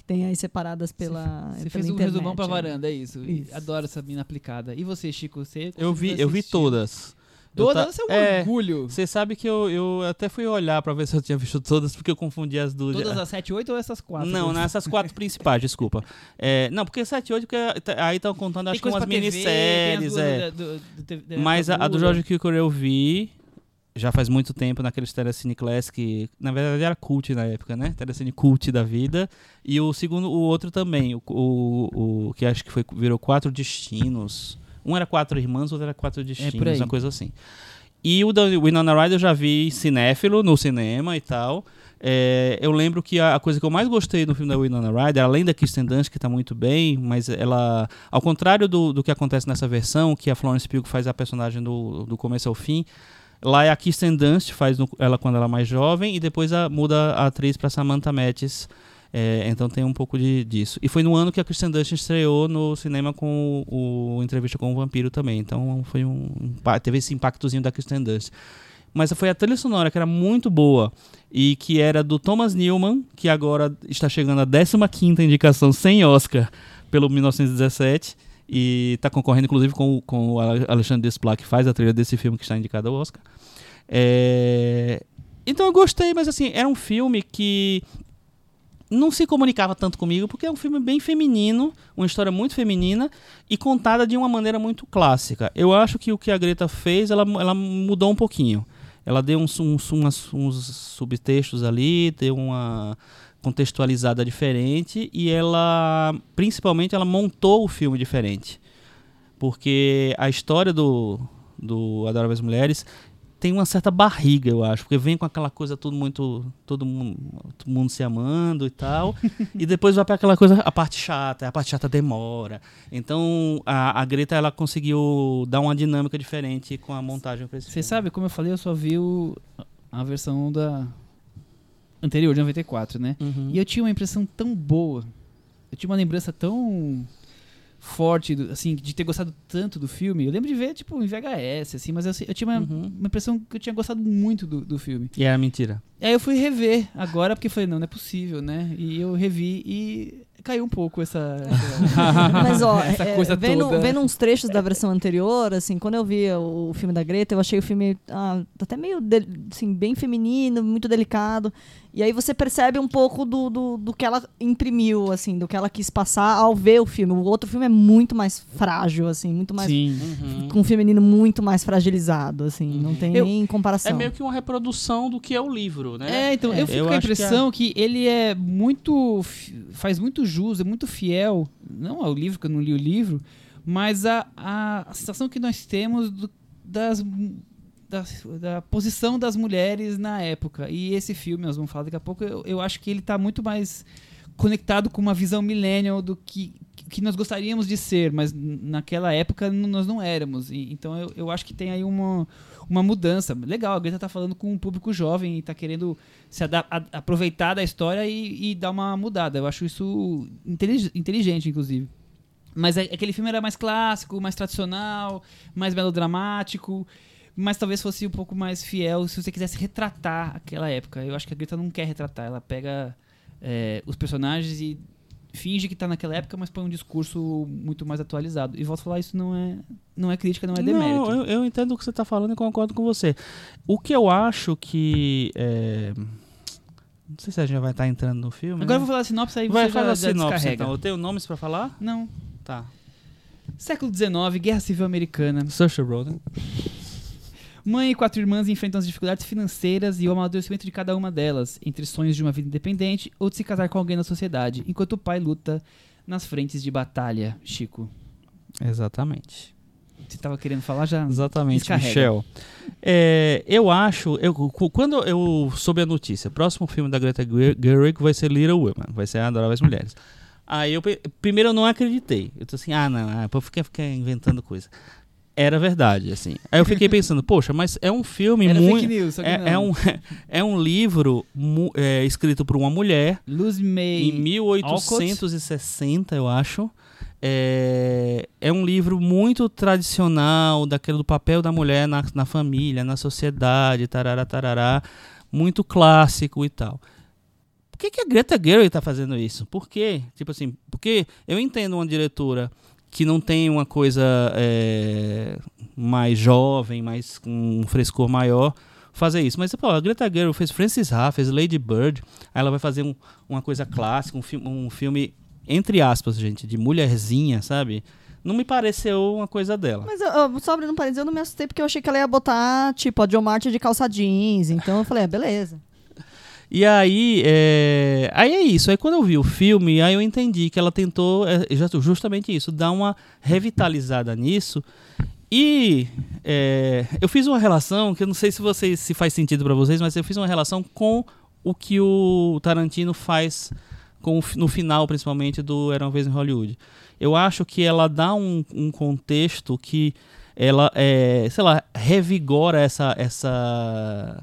que tem aí separadas pela. Você pela fez um internet, resumão pra é. varanda, é isso. Isso. Adoro essa mina aplicada. E você, Chico? Você Eu vi, eu vi todas. Todas? Você é um é, orgulho. Você sabe que eu, eu até fui olhar pra ver se eu tinha visto todas, porque eu confundi as duas. Todas as 7, 8 ou essas 4? Não, nessas quatro principais, desculpa. É, não, porque 7 e 8, porque tá- aí estão contando, acho que umas minisséries, é. Mas a, a do George Cukor eu vi já faz muito tempo naqueles Telecine Classic, na verdade era cult na época, né? Telecine cult da vida. E o segundo, o outro também, o, o, o que acho que foi virou Quatro Destinos. Um era Quatro Irmãs, outro era Quatro Destinos, aí. uma coisa assim. E o da Winona Ryder eu já vi cinéfilo no cinema e tal. É, eu lembro que a, a coisa que eu mais gostei no filme da Winona Ryder, além da Kirsten Dunst, que tá muito bem, mas ela, ao contrário do, do que acontece nessa versão, que a Florence Pugh faz a personagem do, do começo ao fim, lá é a Kirsten Dunst, faz no- ela quando ela é mais jovem, e depois a- muda a atriz para Samantha Mattis, É, então tem um pouco de, disso. E foi no ano que a Kristen Dunst estreou no cinema com o, o Entrevista com o Vampiro também. Então foi um teve esse impactozinho da Kristen Dunst. Mas foi a trilha sonora que era muito boa e que era do Thomas Newman, que agora está chegando a 15ª indicação sem Oscar pelo 1917 e está concorrendo inclusive com, com o Alexandre Desplat, que faz a trilha desse filme que está indicado ao Oscar. É... Então eu gostei, mas assim, era um filme que não se comunicava tanto comigo, porque é um filme bem feminino, uma história muito feminina e contada de uma maneira muito clássica. Eu acho que o que a Greta fez, ela, ela mudou um pouquinho. Ela deu uns, uns, uns, uns subtextos ali, deu uma contextualizada diferente e ela, principalmente, ela montou o filme diferente. Porque a história do, do Adoráveis Mulheres tem uma certa barriga, eu acho, porque vem com aquela coisa tudo muito todo mundo, todo mundo se amando e tal, e depois vai para aquela coisa a parte chata, a parte chata demora. Então a, a Greta ela conseguiu dar uma dinâmica diferente com a montagem para esse Você sabe, como eu falei, eu só vi o, a versão da anterior de 94, né? Uhum. E eu tinha uma impressão tão boa. Eu tinha uma lembrança tão forte, assim, de ter gostado tanto do filme. Eu lembro de ver, tipo, em VHS, assim, mas eu, eu tinha uma, Uhum. uma impressão que eu tinha gostado muito do, do filme. E era mentira. Aí eu fui rever agora, porque falei, não, não é possível, né? E eu revi e caiu um pouco [laughs] essa. Mas, ó, essa é, coisa vendo, toda. vendo uns trechos da versão anterior, assim, quando eu vi o filme da Greta, eu achei o filme ah, até meio, de- assim, bem feminino, muito delicado. E aí você percebe um pouco do, do, do que ela imprimiu, assim, do que ela quis passar ao ver o filme. O outro filme é muito mais frágil, assim, muito mais... Sim. Com um feminino muito mais fragilizado, assim, não tem Eu- nem comparação. É meio que uma reprodução do que é o livro, né? É, então, eu fico eu com a acho que impressão que, ele é muito. faz muito jus, é muito fiel. Não ao livro, que eu não li o livro, mas a, a, a sensação que nós temos do- das. Da, da posição das mulheres na época. E esse filme, nós vamos falar daqui a pouco, eu, eu acho que ele está muito mais conectado com uma visão millennial do que, que nós gostaríamos de ser, mas naquela época nós não éramos. E- então eu, eu acho que tem aí uma, uma mudança. Legal, a Greta tá falando com um público jovem e tá querendo se aproveitar da história e, e dar uma mudada. Eu acho isso intelig- inteligente, inclusive. Mas é- aquele filme era mais clássico, mais tradicional, mais melodramático, mas talvez fosse um pouco mais fiel se você quisesse retratar aquela época. Eu acho que a Greta não quer retratar, ela pega é, os personagens e finge que tá naquela época, mas põe um discurso muito mais atualizado. E volto a falar, isso não é, não é crítica, não é demérito. Não, eu, eu entendo o que você está falando e concordo com você. O que eu acho que. é, Não sei se a gente vai estar entrando no filme. Agora eu né? vou falar a sinopse, aí vai você já, a sinopse descarrega. então. Eu tenho nomes para falar? Não. Tá. Século XIX, Guerra Civil Americana. Saoirse Ronan. Mãe e quatro irmãs enfrentam as dificuldades financeiras e o amadurecimento de cada uma delas, entre sonhos de uma vida independente ou de se casar com alguém na sociedade, enquanto o pai luta nas frentes de batalha. Chico, Exatamente. você estava querendo falar já? Exatamente, Descarrega. Michel. É, eu acho, eu, quando eu soube a notícia, o próximo filme da Greta Ger- Gerwig vai ser Little Women, vai ser Adoráveis Mulheres. Aí eu, primeiro eu não acreditei. Eu tô assim, ah, não, ah, fica, fica inventando coisa. Era verdade, assim. Aí eu fiquei pensando, poxa, mas é um filme Era muito. fake news, É, é um, [laughs] é um livro mu- é, escrito por uma mulher Luz May. em 1860, eu acho. É, é um livro muito tradicional, daquele do papel da mulher na, na família, na sociedade, tarará, tarará, muito clássico e tal. Por que, que a Greta Gerwig está fazendo isso? Por quê? Tipo assim, porque eu entendo uma diretora que não tem uma coisa é, mais jovem, mais com um frescor maior, fazer isso. Mas pô, a Greta Gerwig fez Francis Ha, fez Lady Bird, aí ela vai fazer um- uma coisa clássica, um, fi um filme, entre aspas, gente, de mulherzinha, sabe? Não me pareceu uma coisa dela. Mas, eu, eu, um parênteses, eu não me assustei porque eu achei que ela ia botar, tipo, a John Martin de calça jeans. Então eu falei, é, beleza. E aí, é... aí é isso. Aí quando eu vi o filme, aí eu entendi que ela tentou é, justamente isso, dar uma revitalizada nisso. E é, eu fiz uma relação que eu não sei se vocês se faz sentido pra vocês, mas eu fiz uma relação com o que o Tarantino faz com no final, principalmente do Era uma vez em Hollywood. Eu acho que ela dá um, um contexto que ela, é, sei lá, revigora essa essa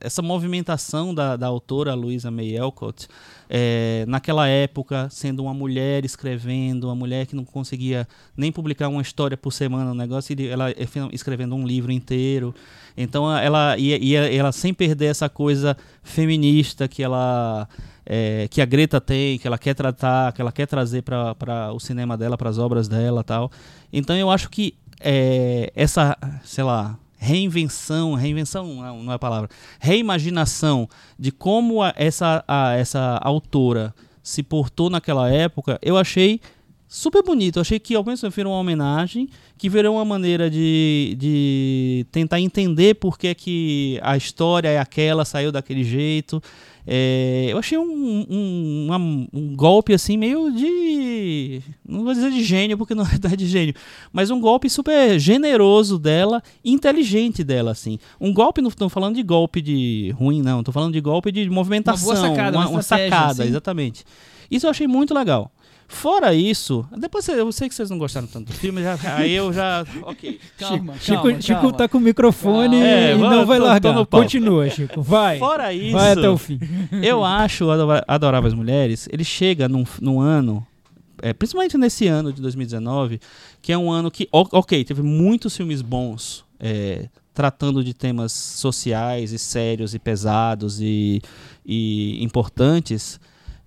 essa movimentação da, da autora Luisa May Alcott, é, naquela época, sendo uma mulher escrevendo, uma mulher que não conseguia nem publicar uma história por semana, um negócio, ela escrevendo um livro inteiro. Então ela ia, ia ela sem perder essa coisa feminista que ela é, que a Greta tem, que ela quer tratar, que ela quer trazer para o cinema dela, para as obras dela, tal. Então eu acho que é, essa, sei lá, reinvenção, reinvenção não, não é a palavra, reimaginação de como a, essa, a, essa autora se portou naquela época, eu achei super bonito. Eu achei que ao menos virou uma homenagem, que virou uma maneira de, de tentar entender por que, que a história é aquela, saiu daquele jeito. É, eu achei um, um, uma, um, golpe assim meio de. Não vou dizer de gênio, porque não [laughs] é de gênio, mas um golpe super generoso dela, inteligente dela, assim. Um golpe, não estou falando de golpe de ruim, não, estou falando de golpe de movimentação. Uma boa sacada, uma, uma sacada, assim. exatamente. Isso eu achei muito legal. Fora isso, depois eu sei que vocês não gostaram tanto do filme, já, [laughs] aí eu já. Ok. Calma, Chico, calma, Chico calma. tá com o microfone é, e não vai tô, largar. Tô Continua, Chico. Vai. Fora isso. Vai até o fim. Eu acho Adoráveis Mulheres, ele chega num, num ano. É, principalmente nesse ano de 2019, que é um ano que, ok, teve muitos filmes bons é, tratando de temas sociais e sérios e pesados e, e importantes,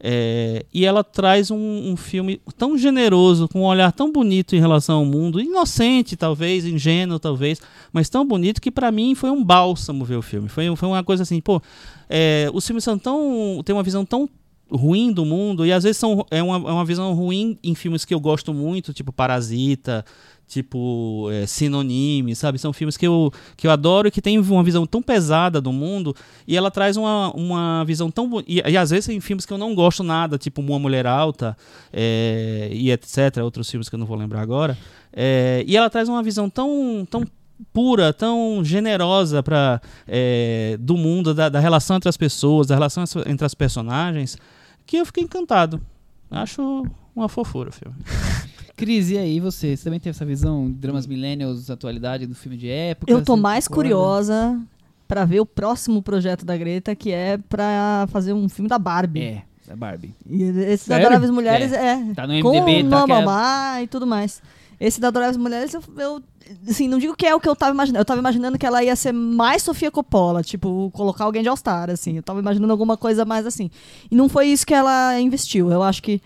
é, e ela traz um, um, filme tão generoso, com um olhar tão bonito em relação ao mundo, inocente talvez, ingênuo talvez, mas tão bonito que para mim foi um bálsamo ver o filme. Foi, foi uma coisa assim, pô, é, os filmes são tão. tem uma visão tão ruim do mundo, e às vezes são, é, uma, é uma visão ruim em filmes que eu gosto muito, tipo Parasita, tipo é, Sinonime, sabe? São filmes que eu, que eu adoro e que tem uma visão tão pesada do mundo e ela traz uma, uma visão tão... E, e às vezes tem filmes que eu não gosto nada, tipo Uma Mulher Alta é, e etc, outros filmes que eu não vou lembrar agora. É, e ela traz uma visão tão, tão pura, tão generosa para é, do mundo, da, da relação entre as pessoas, da relação entre as personagens, que eu fiquei encantado. Acho uma fofura o filme. [laughs] Cris, e aí você? Você também teve essa visão, dramas millennials, atualidade do filme de época? Eu tô mais curiosa para ver o próximo projeto da Greta, que é para fazer um filme da Barbie. É, da Barbie. E esses Adoráveis Mulheres é. é. Tá no MDB, com tá? Mamamá é... e tudo mais. Esse da Adoráveis Mulheres, eu, eu, assim, não digo que é o que eu tava imaginando. Eu tava imaginando que ela ia ser mais Sofia Coppola, tipo, colocar alguém de All-Star, assim. Eu tava imaginando alguma coisa mais assim. E não foi isso que ela investiu. Eu acho que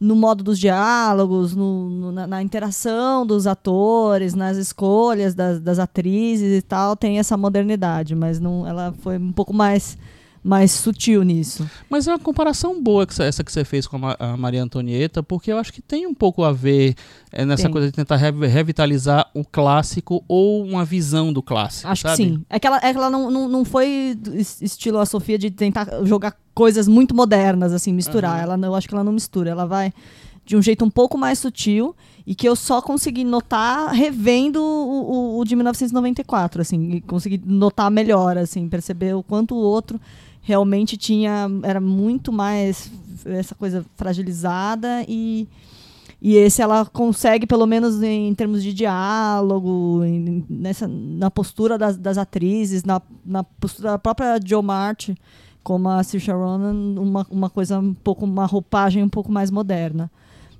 no modo dos diálogos, no, no, na, na, interação dos atores, nas escolhas das, das, atrizes e tal, tem essa modernidade, mas não, ela foi um pouco mais mais sutil nisso. Mas é uma comparação boa essa que você fez com a Maria Antonieta, porque eu acho que tem um pouco a ver é, nessa tem. coisa de tentar re revitalizar o clássico ou uma visão do clássico. Acho sabe? que sim. É que ela, é que ela não, não, não foi estilo a Sofia de tentar jogar coisas muito modernas, assim, misturar. Uhum. Ela, eu acho que ela não mistura. Ela vai de um jeito um pouco mais sutil e que eu só consegui notar revendo o, o, o de 1994, assim, e consegui notar melhor, assim, perceber o quanto o outro realmente tinha era muito mais essa coisa fragilizada e e esse ela consegue pelo menos em termos de diálogo em, nessa na postura das, das atrizes na, na postura da própria Joe March como a Saoirse Ronan uma, uma coisa um pouco uma roupagem um pouco mais moderna.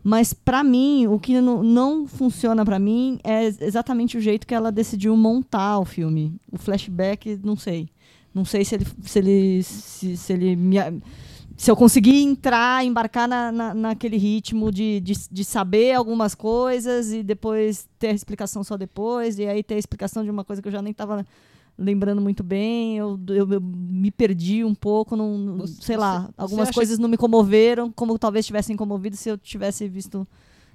Mas para mim o que não, não funciona para mim é exatamente o jeito que ela decidiu montar o filme. O flashback não sei não sei se ele se ele se, se ele me, se eu conseguir entrar, embarcar na, na, naquele ritmo de, de, de, saber algumas coisas e depois ter a explicação só depois, e aí ter a explicação de uma coisa que eu já nem estava lembrando muito bem, eu, eu, eu, me perdi um pouco, não, você, sei lá, você, algumas você coisas não me comoveram, como talvez tivessem comovido se eu tivesse visto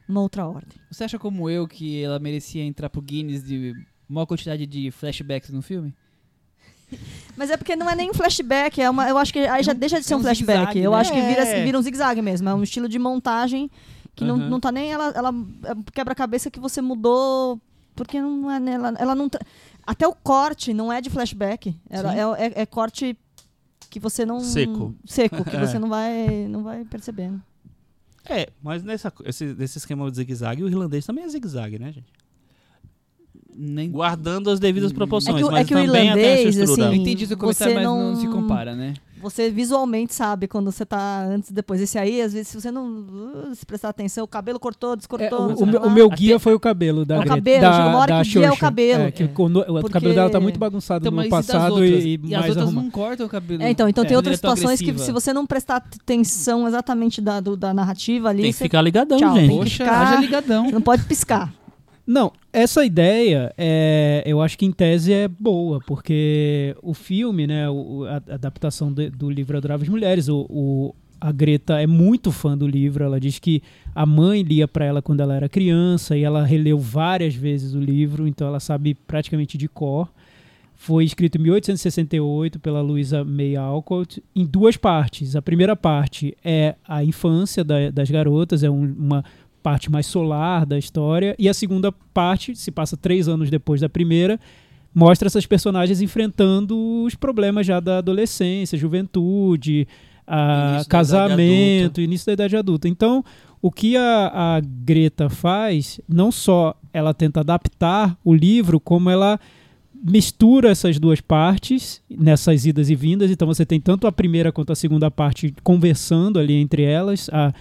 numa outra ordem. Você acha como eu que ela merecia entrar pro Guinness de maior quantidade de flashbacks no filme? [laughs] Mas é porque não é nem um flashback, é uma, eu acho que aí já deixa de ser um, um flashback. eu né? acho que vira, é. vira um zigue-zague mesmo. É um estilo de montagem que uhum. não, não tá nem. Ela, ela é quebra-cabeça que você mudou. Porque não é. Ela, ela não. Até o corte não é de flashback. Ela, é, é, é, corte que você não. Seco. Seco, que [laughs] você não vai, não vai percebendo. É, mas nessa, esse, nesse esquema de zigue-zague, o irlandês também é zigue-zague, né, gente? Nem... Guardando as devidas proporções, É que o- é mas que o também essa irlandês, estrutura. Eu assim, entendi seu comentário, Você mas não... não- se compara, né? Você visualmente sabe quando você tá antes e depois. Esse aí, às vezes, se você não uh, se prestar atenção, o cabelo cortou, É, descortou. o, não o sei meu, o meu guia foi o cabelo da É o Greta. cabelo, da, uma hora da que o guia é o cabelo. É, que o, o- o Porque- cabelo dela tá muito bagunçado Então, no e passado e, e as mais outras arrumado. não cortam o cabelo. É, então, então É, tem outras é situações que agressiva. se você não prestar atenção exatamente da, do- da narrativa ali, Tem que você, ficar ligadão, Tchau, gente. tem que Poxa, ficar- haja ligadão. você não pode piscar. Não, essa ideia é, eu acho que em tese é boa, porque o filme, né, o- a, a adaptação de- do livro Adoráveis Mulheres, o, o- a Greta é muito fã do livro, ela diz que a mãe lia para ela quando ela era criança e ela releu várias vezes o livro, então ela sabe praticamente de cor. Foi escrito em 1868 pela Louisa May Alcott em duas partes. A primeira parte é a infância da- das garotas, é um- uma parte mais solar da história, e a segunda parte se passa três anos depois da primeira, mostra essas personagens enfrentando os problemas já da adolescência, juventude, a Início casamento, início da idade adulta. Então, o que a, a Greta faz, não só ela tenta adaptar o livro, como ela mistura essas duas partes nessas idas e vindas. Então você tem tanto a primeira quanto a segunda parte conversando ali entre elas. A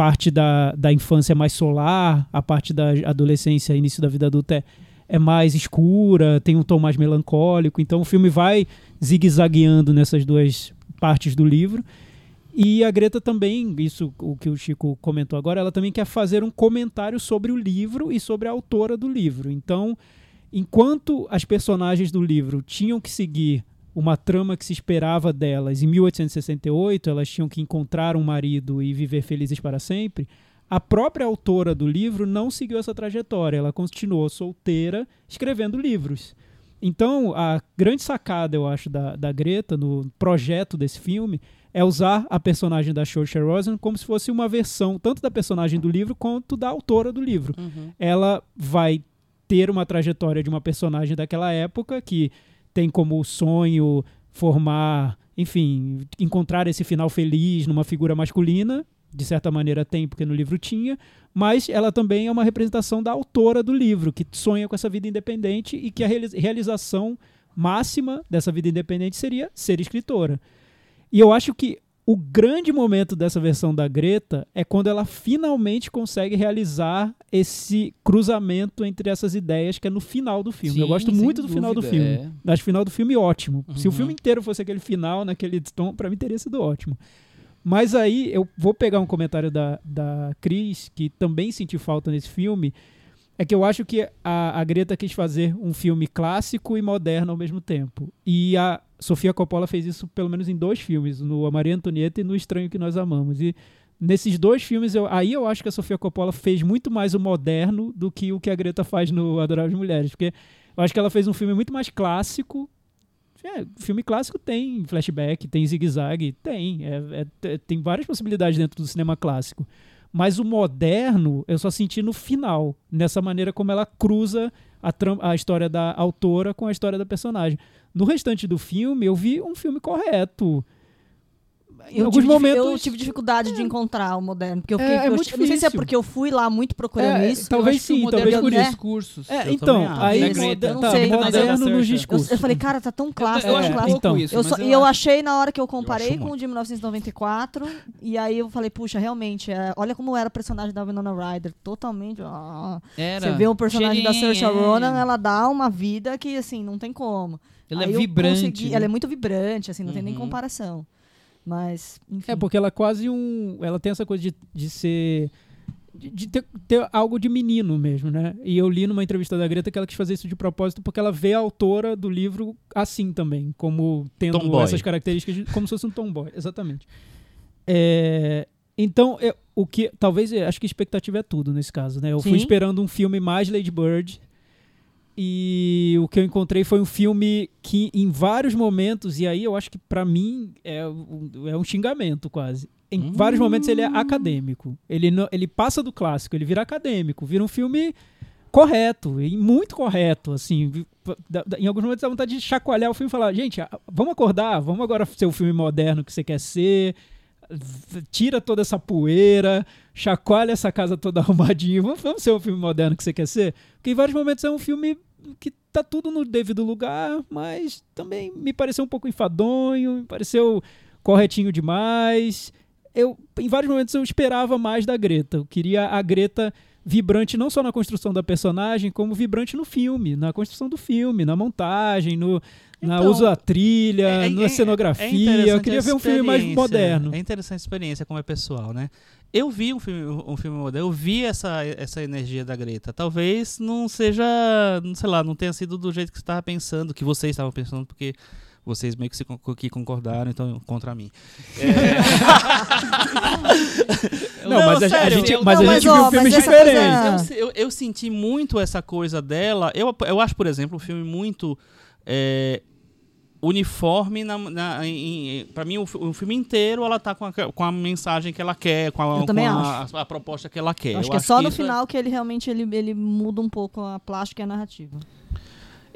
parte da, da infância é mais solar, a parte da adolescência, início da vida adulta é, é mais escura, tem um tom mais melancólico. Então o filme vai zigue-zagueando nessas duas partes do livro. E a Greta também, isso o que o Chico comentou agora, ela também quer fazer um comentário sobre o livro e sobre a autora do livro. Então, enquanto as personagens do livro tinham que seguir uma trama que se esperava delas em 1868, elas tinham que encontrar um marido e viver felizes para sempre. A própria autora do livro não seguiu essa trajetória, ela continuou solteira escrevendo livros. Então, a grande sacada, eu acho, da, da Greta no projeto desse filme é usar a personagem da Saoirse Ronan como se fosse uma versão tanto da personagem do livro quanto da autora do livro. Ela vai ter uma trajetória de uma personagem daquela época que tem como sonho formar, enfim, encontrar esse final feliz numa figura masculina, de certa maneira tem, porque no livro tinha, mas ela também é uma representação da autora do livro, que sonha com essa vida independente e que a reali- realização máxima dessa vida independente seria ser escritora. E eu acho que o grande momento dessa versão da Greta é quando ela finalmente consegue realizar esse cruzamento entre essas ideias que é no final do filme. eu Sim, gosto sem muito do final do dúvida, filme. é. Acho o final do filme ótimo. Se o Uhum. filme inteiro fosse aquele final, naquele tom, pra mim teria sido ótimo. Mas aí eu vou pegar um comentário da, da Cris, que também senti falta nesse filme. É que eu acho que a, a Greta quis fazer um filme clássico e moderno ao mesmo tempo. E a Sofia Coppola fez isso pelo menos em dois filmes, no A Maria Antonieta e no Estranho que Nós Amamos. E nesses dois filmes, eu, aí eu acho que a Sofia Coppola fez muito mais o moderno do que o que a Greta faz no Adoráveis Mulheres. Porque eu acho que ela fez um filme muito mais clássico. É, filme clássico tem flashback, tem zigue-zague, tem. É- é- tem várias possibilidades dentro do cinema clássico. Mas o moderno eu só senti no final, nessa maneira como ela cruza a, a história da autora com a história da personagem. No restante do filme, eu vi um filme correto. Em Eu alguns tive, momentos. eu tive dificuldade de encontrar o moderno. Porque eu É, fiquei. é eu, muito eu não sei se é difícil. porque eu fui lá muito procurando É, isso. talvez Eu sim, talvez é por discursos. É, Eu então, aí Greta. Eu não tá, sei, mas moderno é nos. Eu, discursos. eu falei, cara, tá tão clássico. eu Eu, acho um clássico. então, isso, Eu, só- eu e eu achei na hora que eu comparei com o de 1994. E aí eu falei, puxa, realmente, é, olha como era o personagem da Winona Ryder. Totalmente. Você vê o personagem da Saoirse é. Ronan, ela dá uma vida que, assim, não tem como. Ela Aí é vibrante. consegui- né? Ela é muito vibrante, assim, não tem nem Uhum. comparação. Mas, enfim. É, porque ela é quase um. Ela tem essa coisa de, de ser. De, de ter, ter algo de menino mesmo, né? E eu li numa entrevista da Greta que ela quis fazer isso de propósito porque ela vê a autora do livro assim também, como tendo Tomboy. essas características, de- como se fosse um tomboy, exatamente. É, então, eu- o que. Talvez, eu acho que expectativa é tudo nesse caso, né? Eu fui Sim. esperando um filme mais Lady Bird. E o que eu encontrei foi um filme que, em vários momentos, e aí eu acho que pra mim é um, é um xingamento quase. Em Hum. vários momentos ele é acadêmico. Ele, ele passa do clássico, ele vira acadêmico, vira um filme correto, e muito correto, assim. Em alguns momentos dá vontade de chacoalhar o filme e falar, gente, vamos acordar, vamos agora ser o filme moderno que você quer ser. Tira toda essa poeira, chacoalha essa casa toda [laughs] arrumadinha. Vamos, vamos ser o filme moderno que você quer ser? Porque em vários momentos é um filme que tá tudo no devido lugar, mas também me pareceu um pouco enfadonho, me pareceu corretinho demais. Eu, em vários momentos eu esperava mais da Greta. Eu queria a Greta vibrante não só na construção da personagem, como vibrante no filme, na construção do filme, na montagem, no na Então, uso da trilha, É- é- na é- cenografia. é eu queria ver um filme mais moderno. É interessante a experiência como é pessoal, né? Eu vi um filme, um filme moderno, eu vi essa, essa energia da Greta. Talvez não seja, não sei lá, não tenha sido do jeito que você estava pensando, que vocês estavam pensando, porque vocês meio que, se, que concordaram, então contra mim. [laughs] Não, mas a, a sério, gente, eu- mas Não, a mas, gente ó, viu mas filmes diferentes. Eu, eu, eu senti muito essa coisa dela. Eu, eu acho, por exemplo, um filme muito é, uniforme. Na, na, pra mim, o, o filme inteiro ela tá com a, com a mensagem que ela quer, com a, com a, a proposta que ela quer. Eu acho Eu que é só no isso final que ele realmente ele, ele muda um pouco a plástica e a narrativa.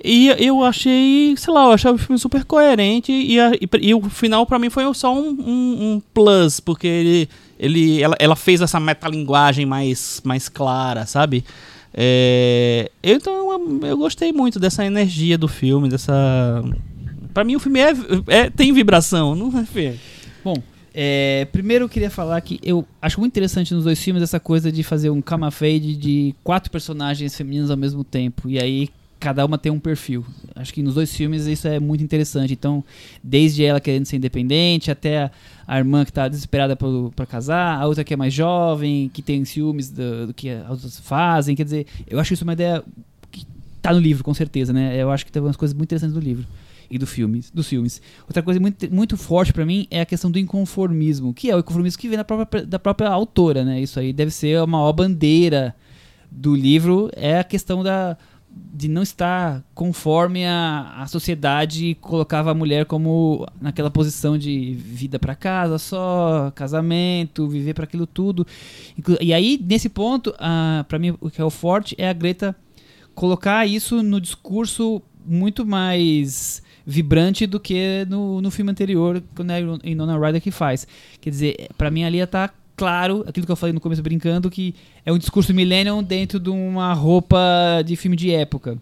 E eu achei, sei lá, eu achei o filme super coerente e, a- e, e o final pra mim foi só um, um- um plus, porque ele, ele, ela, ela fez essa metalinguagem mais, mais clara, sabe? É, então eu, eu gostei muito dessa energia do filme, dessa... Pra mim o filme é, é- tem vibração, não é? Bom, é, primeiro eu queria falar que eu acho muito interessante nos dois filmes essa coisa de fazer um cama fade de quatro personagens femininos ao mesmo tempo. E aí cada uma tem um perfil. Acho que nos dois filmes isso é muito interessante. Então, desde ela querendo ser independente até a, a irmã que tá desesperada pra casar, a outra que é mais jovem, que tem ciúmes do, do que as outras fazem. Quer dizer, eu acho isso uma ideia que tá no livro, com certeza, né? Eu acho que tem umas coisas muito interessantes do livro e do filme, dos filmes. Outra coisa muito, muito forte pra mim é a questão do inconformismo, que é o inconformismo que vem da própria, da própria autora, né? Isso aí deve ser a maior bandeira do livro, é a questão da de não estar conforme a, a sociedade colocava a mulher como naquela posição de vida para casa só, casamento, viver para aquilo tudo. E aí, nesse ponto, ah, para mim, o que é o forte é a Greta colocar isso no discurso muito mais vibrante do que no, no filme anterior, quando é a Inona Ryder que faz. Quer dizer, pra mim ali tá claro aquilo que eu falei no começo brincando, que é um discurso millennium dentro de uma roupa de filme de época.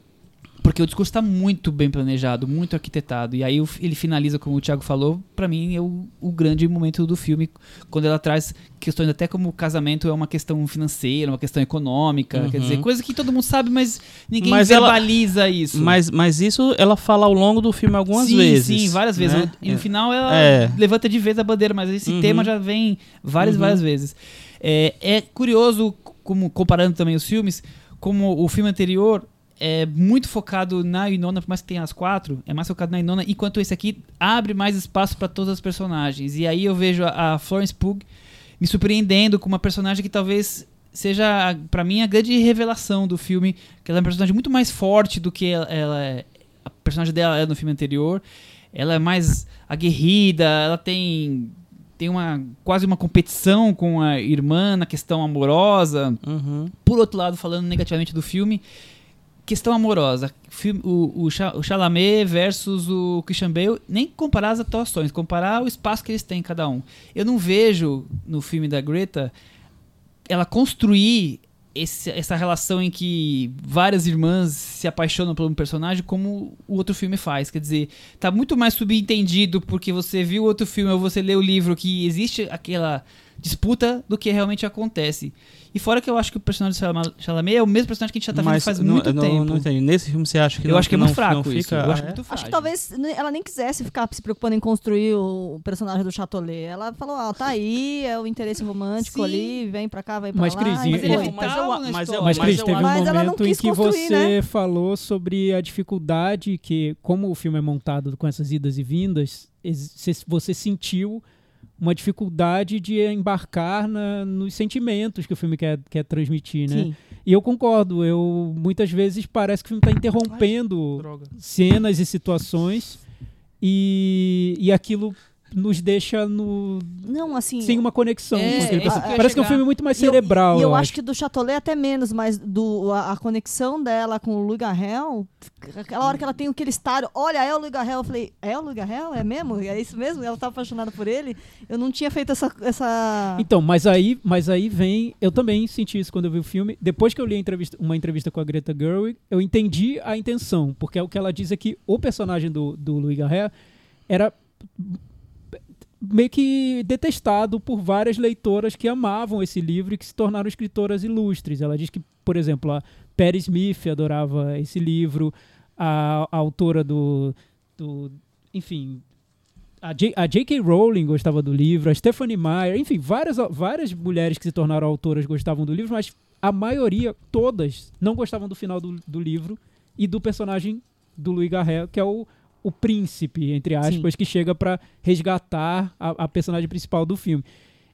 Porque o discurso está muito bem planejado, muito arquitetado. E aí ele finaliza, como o Thiago falou, pra mim é o, o grande momento do filme, quando ela traz questões até como o casamento é uma questão financeira, uma questão econômica, quer Uhum. dizer, coisa que todo mundo sabe, mas ninguém Mas ela- verbaliza isso. Mas, mas isso ela fala ao longo do filme algumas sim, vezes. Sim, várias vezes. né? E no final ela É. levanta de vez a bandeira, mas esse Uhum. tema já vem várias, Uhum. várias vezes. É, é curioso, como comparando também os filmes, como o filme anterior é muito focado na Inona, por mais que tenha as quatro, é mais focado na Inona, enquanto esse aqui abre mais espaço para todas as personagens. E aí eu vejo a, a Florence Pugh me surpreendendo com uma personagem que talvez seja, pra mim, a grande revelação do filme, que ela é uma personagem muito mais forte do que ela, ela é, a personagem dela é no filme anterior. Ela é mais aguerrida, ela tem tem uma quase uma competição com a irmã na questão amorosa. Uhum. Por outro lado, falando negativamente do filme, questão amorosa. O, o, o Chalamet versus o Christian Bale, nem comparar as atuações, comparar o espaço que eles têm cada um. Eu não vejo no filme da Greta ela construir esse- essa relação em que várias irmãs se apaixonam por um personagem como o outro filme faz. Quer dizer, tá muito mais subentendido porque você viu outro filme ou você lê o livro que existe aquela disputa do que realmente acontece. E fora que eu acho que o personagem do Chalamet é o mesmo personagem que a gente já tá vendo Mas faz não- muito não, tempo. Não entendi. Nesse filme você acha que eu não, acho que é muito fraco não isso. fica- Eu acho é? muito Acho frágil. que talvez né, ela nem quisesse ficar se preocupando em construir o personagem do Chatolet. Ela falou, ah, tá aí, é o interesse romântico Sim. ali, vem pra cá, vem pra Mas, lá. Cris, mas ele é vital mas eu- mas eu- Mas, Cris, teve um Mas ela não momento em quis que construir, você né? falou sobre a dificuldade que, como o filme é montado com essas idas e vindas, você sentiu uma dificuldade de embarcar na- nos sentimentos que o filme quer, quer transmitir, né? Sim. E eu concordo, eu muitas vezes parece que o filme está interrompendo Droga. cenas e situações e, e aquilo nos deixa no, Não, assim. sem uma conexão É, é que eu Parece que é um filme muito mais E eu- cerebral. E eu, eu acho que do Chatolet até menos, mas do, a, a conexão dela com o Louis Garrel, aquela hora que ela tem aquele estádio, olha, é o Louis Garrel, eu falei, é o Louis Garrel? É mesmo? É isso mesmo? Ela tá apaixonada por ele? Eu não tinha feito essa... essa... Então, mas aí, mas aí vem. Eu também senti isso quando eu vi o filme. Depois que eu li entrevista- uma entrevista com a Greta Gerwig, eu entendi a intenção. Porque é o que ela diz é que o personagem do, do Louis Garrel era meio que detestado por várias leitoras que amavam esse livro e que se tornaram escritoras ilustres. Ela diz que, por exemplo, a Perry Smith adorava esse livro, a, a autora do, do enfim, a, J.K. Rowling gostava do livro, a Stephanie Meyer, enfim, várias, várias mulheres que se tornaram autoras gostavam do livro, mas a maioria, todas, não gostavam do final do, do livro e do personagem do Louis Garrel, que é o, o príncipe, entre aspas, que chega para resgatar a, a personagem principal do filme.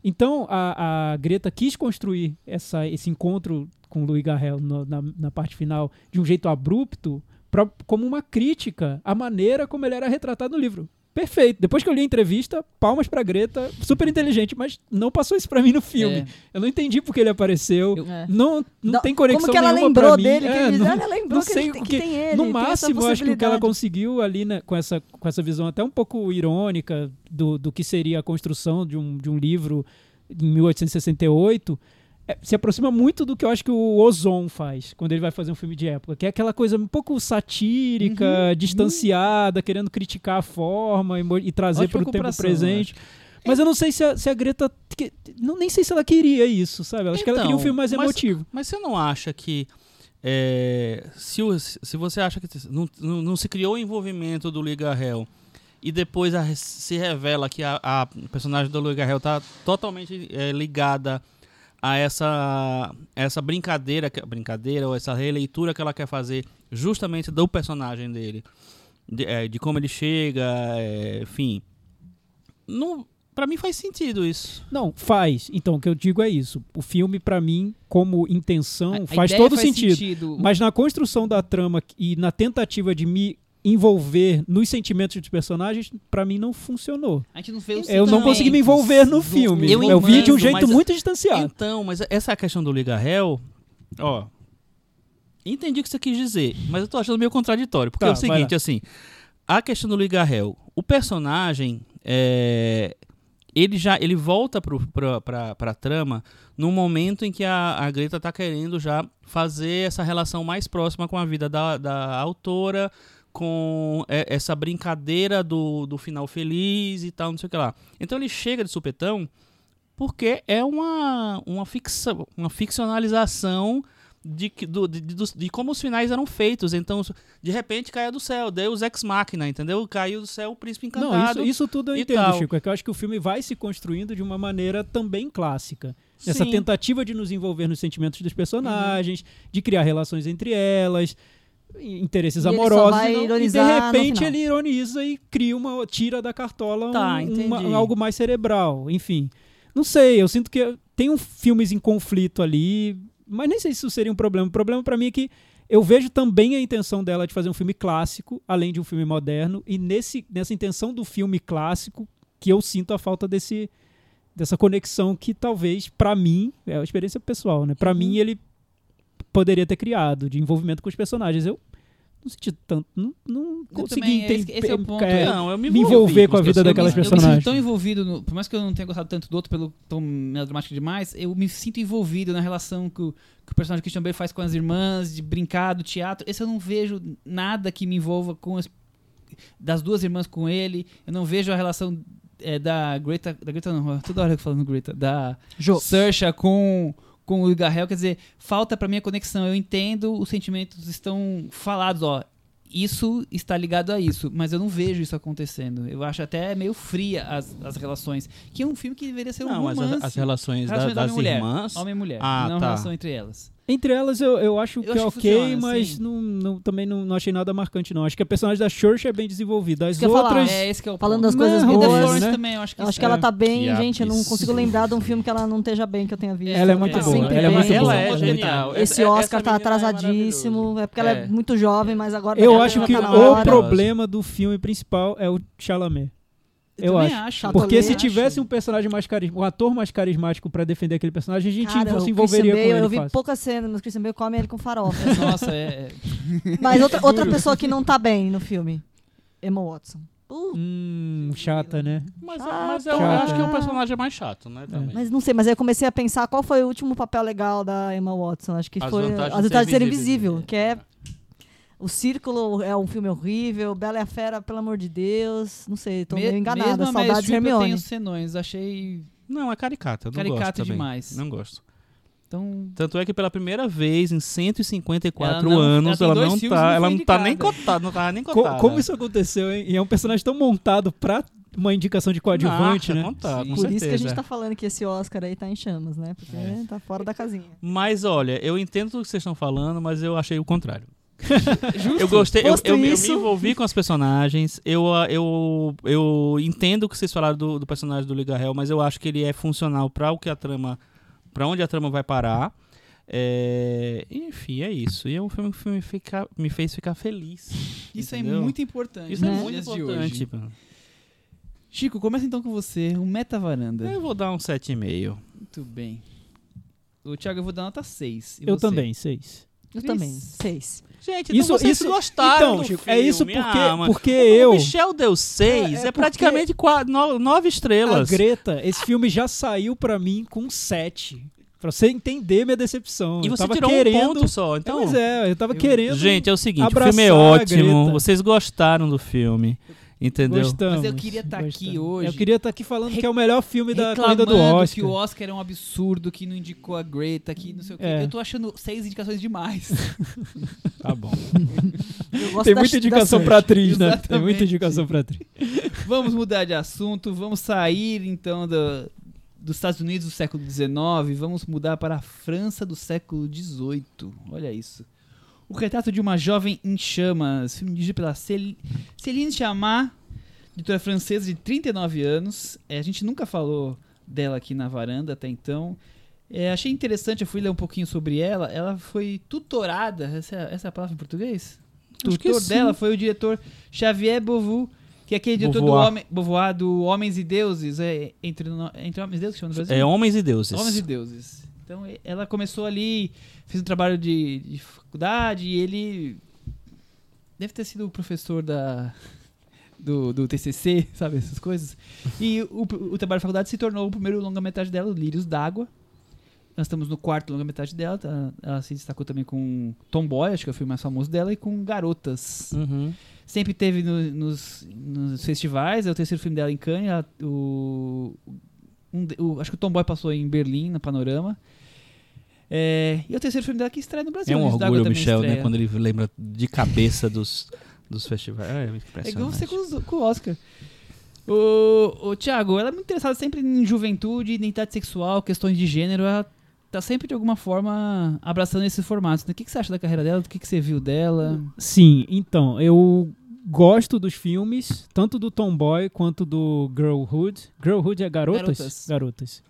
Então, a, a Greta quis construir essa, esse encontro com o Louis Garrel no- na, na parte final de um jeito abrupto, pra- como uma crítica à maneira como ele era retratado no livro. Perfeito. Depois que eu li a entrevista, palmas pra Greta, super inteligente, mas não passou isso pra mim no filme. É. Eu não entendi porque ele apareceu. Eu- É. Não, não, Não, tem conexão Como que ela lembrou dele? que É, ele, não- ela lembrou não que, ele que que- tem ele. no máximo, acho que o que ela conseguiu ali né, com, essa, com essa visão até um pouco irônica do, do que seria a construção de um, de um livro em 1868 é, se aproxima muito do que eu acho que o Ozon faz quando ele vai fazer um filme de época, que é aquela coisa um pouco satírica, distanciada, querendo criticar a forma e, e trazer para o tempo presente. Mas eu não sei se a, se a Greta. que- não, nem sei se ela queria isso, sabe? Eu acho que ela queria um Então, filme mais emotivo. Mas você não acha que. é, se, se você acha que não, não, não se criou o envolvimento do Liga Hell e depois a- se revela que a, a personagem do Liga Hell tá totalmente é, ligada a essa, essa brincadeira, que- brincadeira ou essa releitura que ela quer fazer justamente do personagem dele, de, é, de como ele chega, é, enfim. Não, pra mim faz sentido isso. Não, faz. Então, o que eu digo é isso. O filme, pra mim, como intenção, A- a faz todo sentido. Mas na construção da trama e na tentativa de me envolver nos sentimentos dos personagens, pra mim não funcionou. A gente não vê os Eu não consegui me envolver no filme. eu Eu, vi de um jeito mas- muito distanciado. Então, mas essa questão do Liga Hell, ó. Entendi o que você quis dizer, mas eu tô achando meio contraditório. Porque Tá, é o seguinte, assim, a questão do Liga Hell, o personagem, é, ele já ele volta pro, pra, pra, pra trama no momento em que a, a Greta tá querendo já fazer essa relação mais próxima com a vida da, da autora, com é, essa brincadeira do, do final feliz e tal, não sei o que lá. Então ele chega de supetão porque é uma, uma, fixa, uma ficcionalização de, do- de, de, de como os finais eram feitos. Então, de repente, caia do céu, Deus ex machina, entendeu? Caiu do céu o príncipe encantado. Não, isso, isso tudo eu entendo, tal. Chico. É que eu acho que o filme vai se construindo de uma maneira também clássica. Essa Sim. tentativa de nos envolver nos sentimentos dos personagens, de criar relações entre elas, interesses E amorosos. e, não- e de ironizar repente ele ironiza e cria uma. tira da cartola Tá, um- uma- algo mais cerebral. Enfim. Não sei, eu sinto que tem um filmes em conflito ali, mas nem sei se isso seria um problema. O problema pra mim é que eu vejo também a intenção dela de fazer um filme clássico, além de um filme moderno, e nesse, nessa intenção do filme clássico que eu sinto a falta desse dessa conexão que talvez pra mim é uma experiência pessoal, né? Para mim ele poderia ter criado de envolvimento com os personagens. Eu não senti tanto, não, não consegui esse- entender, esse é o ponto, é, Não, eu me, envolver com a vida daquelas me, personagens. Eu me sinto tão envolvido, no- por mais que eu não tenha gostado tanto do outro pelo tom melodramático demais, eu me sinto envolvido na relação que o, que o personagem Christian Bale faz com as irmãs, de brincar, do teatro. Esse eu não vejo nada que me envolva com as, das duas irmãs com ele. Eu não vejo a relação é, da Greta, da Greta não, toda hora eu falando Greta, da Jo. Saoirse com com o Garrel, quer dizer, falta pra mim a conexão. Eu entendo, os sentimentos estão falados, ó. Isso está ligado a isso, mas eu não vejo isso acontecendo. Eu acho até meio fria as, as relações. Que é um filme que deveria ser um Não, romance. as, as relações, da- das homem-mulher. irmãs. Homem e mulher. Ah, não tá. relação entre elas. Entre elas, eu, eu acho que acho é que ok, funciona, mas sim. não, não- também não, não achei nada marcante, não. Acho que a personagem da Church é bem desenvolvida. As que eu outras. É esse que é o Falando das coisas Não, The boas, Florence né? também, eu acho que Eu acho que ela é- tá bem, Que gente. Eu não absurdo. consigo lembrar de um filme que ela não esteja bem, que eu tenha visto. Ela é muito Tá boa, ela é muito ela boa. é genial. Esse Oscar essa tá é atrasadíssimo. É, porque ela é. É. muito jovem, mas agora. Eu acho que tá na o problema do filme principal é o Chalamet. Eu também acho. acho. Chato Porque Também se acho. tivesse um personagem mais carismático, um ator mais carismático pra defender aquele personagem, a gente Cara, se o envolveria Christian com Bale, ele Eu vi fácil. poucas cenas, mas o Christian Bale come ele com farofa. [laughs] Nossa, é. é- mas outra, outra [laughs] pessoa que não tá bem no filme. Emma Watson. Uh, Hum, chata, né? Mas, Chata. mas eu Chata. acho que é um personagem mais chato, né? Também. mas não sei, mas aí eu comecei a pensar qual foi o último papel legal da Emma Watson. Acho que As foi Vantagens As de Vantagens de Ser Invisível. Invisível, que é. O Círculo é um filme horrível, Bela e a Fera, pelo amor de Deus. Não sei, tô Me- meio enganada. Mesmo a Meryl Saudades de Streep eu Hermione. tenho senões. Achei Não, é caricata. Eu não também. demais. Não gosto. Então, Tanto é que pela primeira vez em 154 Ela não- anos ela ela, tem dois não tá, ela não tá nem cotada, não tava nem Co- cotada. como isso aconteceu, hein? E é um personagem tão montado pra uma indicação de coadjuvante, Nossa, né? tá, com Por isso que a certeza. gente tá falando que esse Oscar aí tá em chamas, né? Porque É. tá fora da casinha. Mas olha, eu entendo tudo que vocês estão falando, mas eu achei o contrário. [laughs] eu gostei, eu, eu, me- eu me envolvi com os personagens. Eu, ah, eu, eu entendo o que vocês falaram do, do personagem do Liga Hell, mas eu acho que ele é funcional para o que a trama, para onde a trama vai parar. É, enfim, é isso. E é um filme que me, fica- me fez ficar feliz. isso é Entendeu? muito importante. Isso é nos muito importante. Chico, começa então com você. O Meta Varanda. Eu vou dar um 7,5. Muito bem. O Thiago, eu vou dar nota 6. E Eu você? também, seis. Eu Cris? também. Seis. Gente, Isso- então vocês isso- gostaram então, do Chico, filme. é isso porque, porque o eu, Michel deu 6, É, é, é praticamente qua- no- nove a estrelas. Greta, esse filme já saiu pra mim com sete. Pra você entender minha decepção. E eu você tava tirou querendo... um ponto só. Então, Pois é, eu tava Eu- querendo... gente, é o seguinte, o filme é a ótimo. Vocês gostaram do filme, entendeu? Gostamos, Mas eu queria tá aqui hoje Eu queria estar aqui falando que é o melhor filme da corrida do Oscar. que o Oscar era um absurdo, que não indicou a Greta, que não sei o quê. É. Eu tô achando seis indicações demais. [laughs] Tá bom. Tem da- muita da indicação Sandy. pra atriz, né? Tem Exatamente. muita indicação pra atriz. vamos mudar de assunto, vamos sair então do- dos Estados Unidos do século XIX, vamos mudar para a França do século XVIII. Olha isso. O retrato de uma jovem em chamas, filme dirigido pela Céline Sciamma, editora francesa de 39 anos. É, a gente nunca falou dela aqui na varanda até então. É, achei interessante, eu fui ler um pouquinho sobre ela. Ela foi tutorada, essa, essa é a palavra em português? Tutor dela foi o diretor Xavier Beauvoir, que é aquele diretor do, homem, Beauvoir do Homens e Deuses, é, entre, entre Homens e Deuses que chama no Brasil? É Homens e Deuses. Homens e Deuses. Então ela começou ali, fez um trabalho de, de faculdade e ele deve ter sido o professor da do, do TCC, sabe essas coisas. E o, o trabalho de faculdade se tornou o primeiro longa-metragem dela, Lírios d'Água. Nós estamos no quarto longa-metragem dela. tá? Ela se destacou também com Tomboy, acho que é o filme mais famoso dela, e com Garotas. Uhum. Sempre teve no- nos, nos festivais, é o terceiro filme dela em Cannes. ela- o, um o- acho que o Tomboy passou em Berlim, na Panorama. É, e é o terceiro filme dela que estreia no Brasil. É um orgulho, Michel, né? Quando ele lembra de cabeça dos, dos festivais. É É igual impressionante. você com, os- com o Oscar. O, o Thiago, ela é muito interessada sempre em juventude, identidade sexual, questões de gênero. Ela tá sempre, de alguma forma, abraçando esses formatos. né? O que, que você acha da carreira dela? Do que, que você viu dela? Sim, então, eu gosto dos filmes, tanto do Tomboy quanto do Girlhood. Girlhood é garotas? Garotas. Garotas.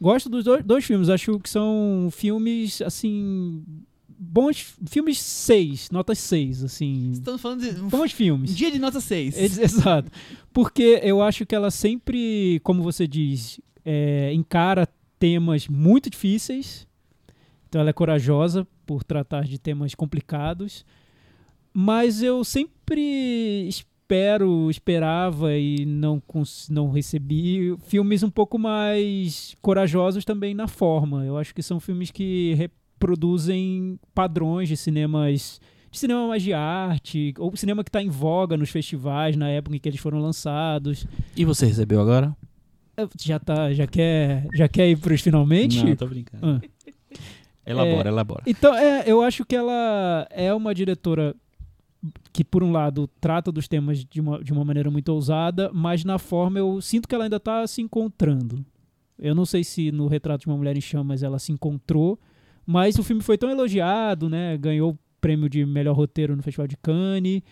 Gosto dos dois, dois filmes, acho que são filmes, assim, bons, filmes seis, notas seis, assim, Estamos falando de bons filmes. dia de nota 6. Ex- Exato. Porque eu acho que ela sempre, como você diz, é, encara temas muito difíceis. Então ela é corajosa por tratar de temas complicados. Mas eu sempre espero, esperava e não, não recebi filmes um pouco mais corajosos também na forma. Eu acho que são filmes que reproduzem padrões de cinemas de cinema mais de arte, ou cinema que está em voga nos festivais na época em que eles foram lançados. E você recebeu agora? Eh, Já tá, já quer, já quer ir pros finalmente? Não, tô brincando. Ah. Elabora, elabora. Então, é, eu acho que ela é uma diretora que, por um lado, trata dos temas de uma, de uma maneira muito ousada, mas na forma eu sinto que ela ainda está se encontrando. Eu não sei se no Retrato de uma Mulher em Chamas ela se encontrou, mas o filme foi tão elogiado, né? Ganhou o prêmio de melhor roteiro no Festival de Cannes,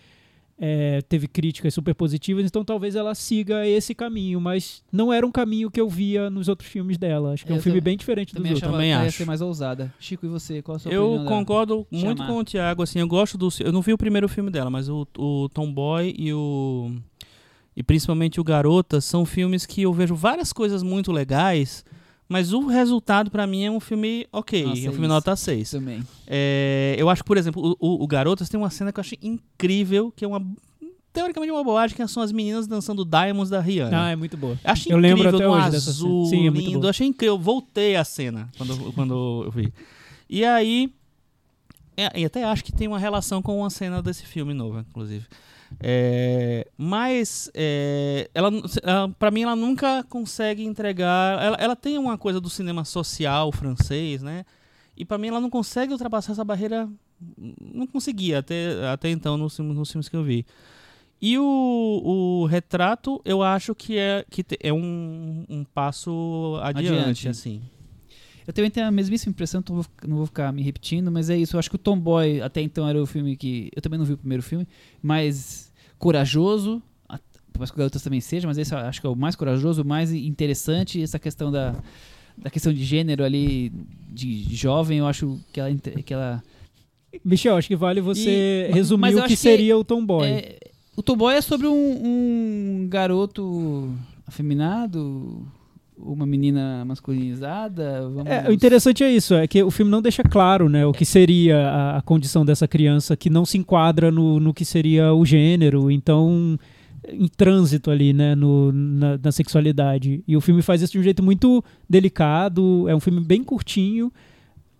é, teve críticas super positivas, então talvez ela siga esse caminho, mas não era um caminho que eu via nos outros filmes dela. Acho que é um Eu filme bem diferente dos Também outros. Também ela ia acho. ser mais ousada. Chico, e você? Qual a sua Eu opinião? da- concordo muito Chamar. com o Thiago, assim, eu gosto do. Eu não vi o primeiro filme dela, mas o, o Tomboy e o. e principalmente o Garota são filmes que eu vejo várias coisas muito legais, mas o resultado pra mim é um filme ok, Nota é um filme seis. nota 6. Também. É, eu acho por exemplo, o, o, Garotas tem uma cena que eu achei incrível, que é uma teoricamente uma bobagem, que são as meninas dançando Diamonds da Rihanna. Ah, é muito boa. Achei Eu incrível, lembro até hoje dessa cena. azul, Sim, é muito lindo. boa. Achei incrível. Voltei a cena quando, quando eu vi. E aí. é, e até acho que tem uma relação com uma cena desse filme novo, inclusive. É, mas é, ela, ela para mim ela nunca consegue entregar ela, ela tem uma coisa do cinema social francês né e pra mim ela não consegue ultrapassar essa barreira não conseguia até, até então nos, filmes- nos filmes que eu vi e o, o retrato eu acho que é que é um, um passo adiante, Adiante. assim Eu também tenho a mesmíssima impressão, não vou, ficar- não vou ficar me repetindo, mas é isso. Eu acho que o Tomboy até então era o filme que. Eu também não vi o primeiro filme, mais corajoso. Por mais que o Garotas também seja, mas esse eu acho que é o mais corajoso, o mais interessante. Essa questão da, da questão de gênero ali, de jovem, eu acho que ela. Que ela Michel, acho que vale você E- resumir o que seria o Tomboy. é, o Tomboy é sobre um, um garoto afeminado, uma menina masculinizada. Vamos... É, o interessante é isso, é que o filme não deixa claro, né, o que seria a, a condição dessa criança que não se enquadra no, no que seria o gênero, então em trânsito ali, né, no, na, na sexualidade. E o filme faz isso de um jeito muito delicado, é um filme bem curtinho.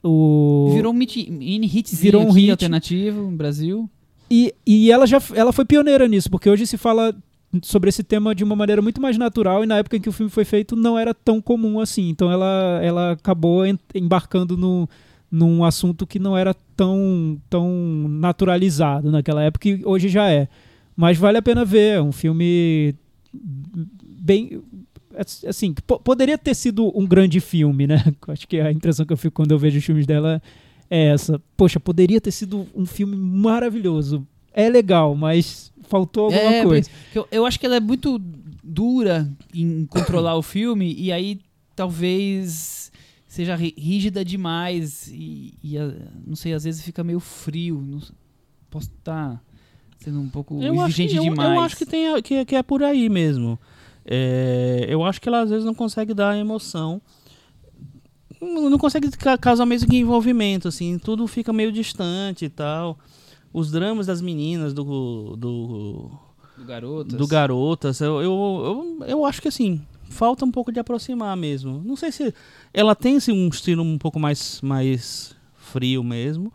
O... Virou um mini hitzinho Virou um hit. alternativo no Brasil. E, e ela já ela foi pioneira nisso, porque hoje se fala sobre esse tema de uma maneira muito mais natural e na época em que o filme foi feito não era tão comum assim. Então ela, ela acabou embarcando no, num assunto que não era tão, tão naturalizado naquela época e hoje já é. Mas vale a pena ver, é um filme bem assim, poderia ter sido um grande filme, né? [laughs] Acho que a impressão que eu fico quando eu vejo os filmes dela é essa. Poxa, poderia ter sido um filme maravilhoso. É legal, mas faltou alguma É, coisa. Eu, eu acho que ela é muito dura em controlar o filme e aí talvez seja rí- rígida demais e, e, não sei, às vezes fica meio frio. não posso estar sendo um pouco eu acho, que, exigente eu, demais. eu acho que, tem, que, que é por aí mesmo. É, eu acho que ela às vezes não consegue dar emoção. Não consegue ca- causar mesmo que envolvimento, assim. Tudo fica meio distante e tal. Os dramas das meninas, do, do, do garotas. do Garotas, eu, eu, eu, eu acho que assim, falta um pouco de aproximar mesmo. Não sei se. Ela tem assim, um estilo um pouco mais, mais frio mesmo,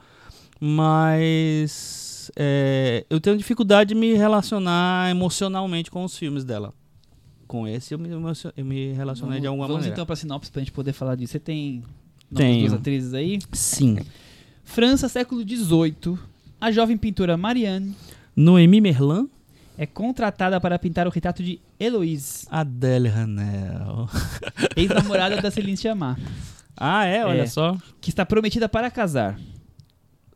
mas é, eu tenho dificuldade de me relacionar emocionalmente com os filmes dela. Com esse eu me, eu me relacionei Vamos, de alguma vamos maneira. então pra sinopse pra gente poder falar disso. Você tem duas atrizes aí? Sim. França, século XVIII. A jovem pintora Marianne Noemi Merlan, é contratada para pintar o retrato de Heloise, Adele Hanel. ex-namorada da [laughs] Celine Sciamma, Ah, é? Olha É. só. que está prometida para casar.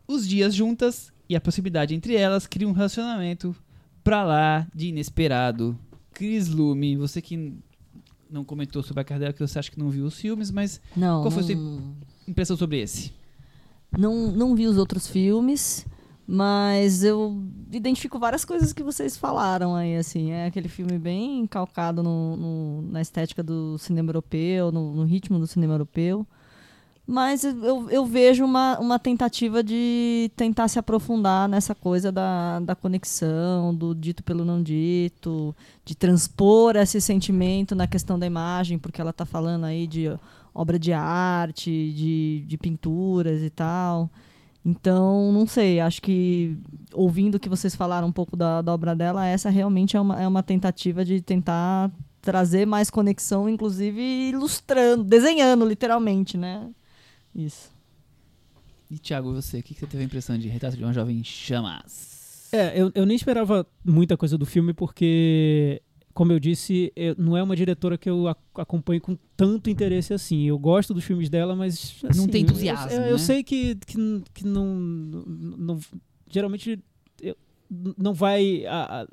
Os dias juntas e a proximidade entre elas criam um relacionamento pra lá de inesperado. Cris Lume, você que não comentou sobre a carreira, que você acha que não viu os filmes, mas Não, Qual foi a não, impressão sobre esse? não, não vi os outros filmes, mas eu identifico várias coisas que vocês falaram aí, assim. É aquele filme bem calcado no, no- na estética do cinema europeu, no, no ritmo do cinema europeu. Mas eu, eu vejo uma, uma tentativa de tentar se aprofundar nessa coisa da, da conexão, do dito pelo não dito, de transpor esse sentimento na questão da imagem, porque ela está falando aí de obra de arte, de, de pinturas e tal. Então, não sei, acho que ouvindo o que vocês falaram um pouco da, da obra dela, essa realmente é uma, é uma tentativa de tentar trazer mais conexão, inclusive ilustrando, desenhando literalmente, né? Isso. E Thiago, você, o que que você teve a impressão de retrato de uma jovem em chamas? É, eu, eu nem esperava muita coisa do filme porque, como eu disse, eu- não é uma diretora que eu ac- acompanho com tanto interesse assim. Eu gosto dos filmes dela, mas. Não assim, tem eu- entusiasmo, Eu, eu né? sei que, que, que não, não. Geralmente eu- não vai. a- a-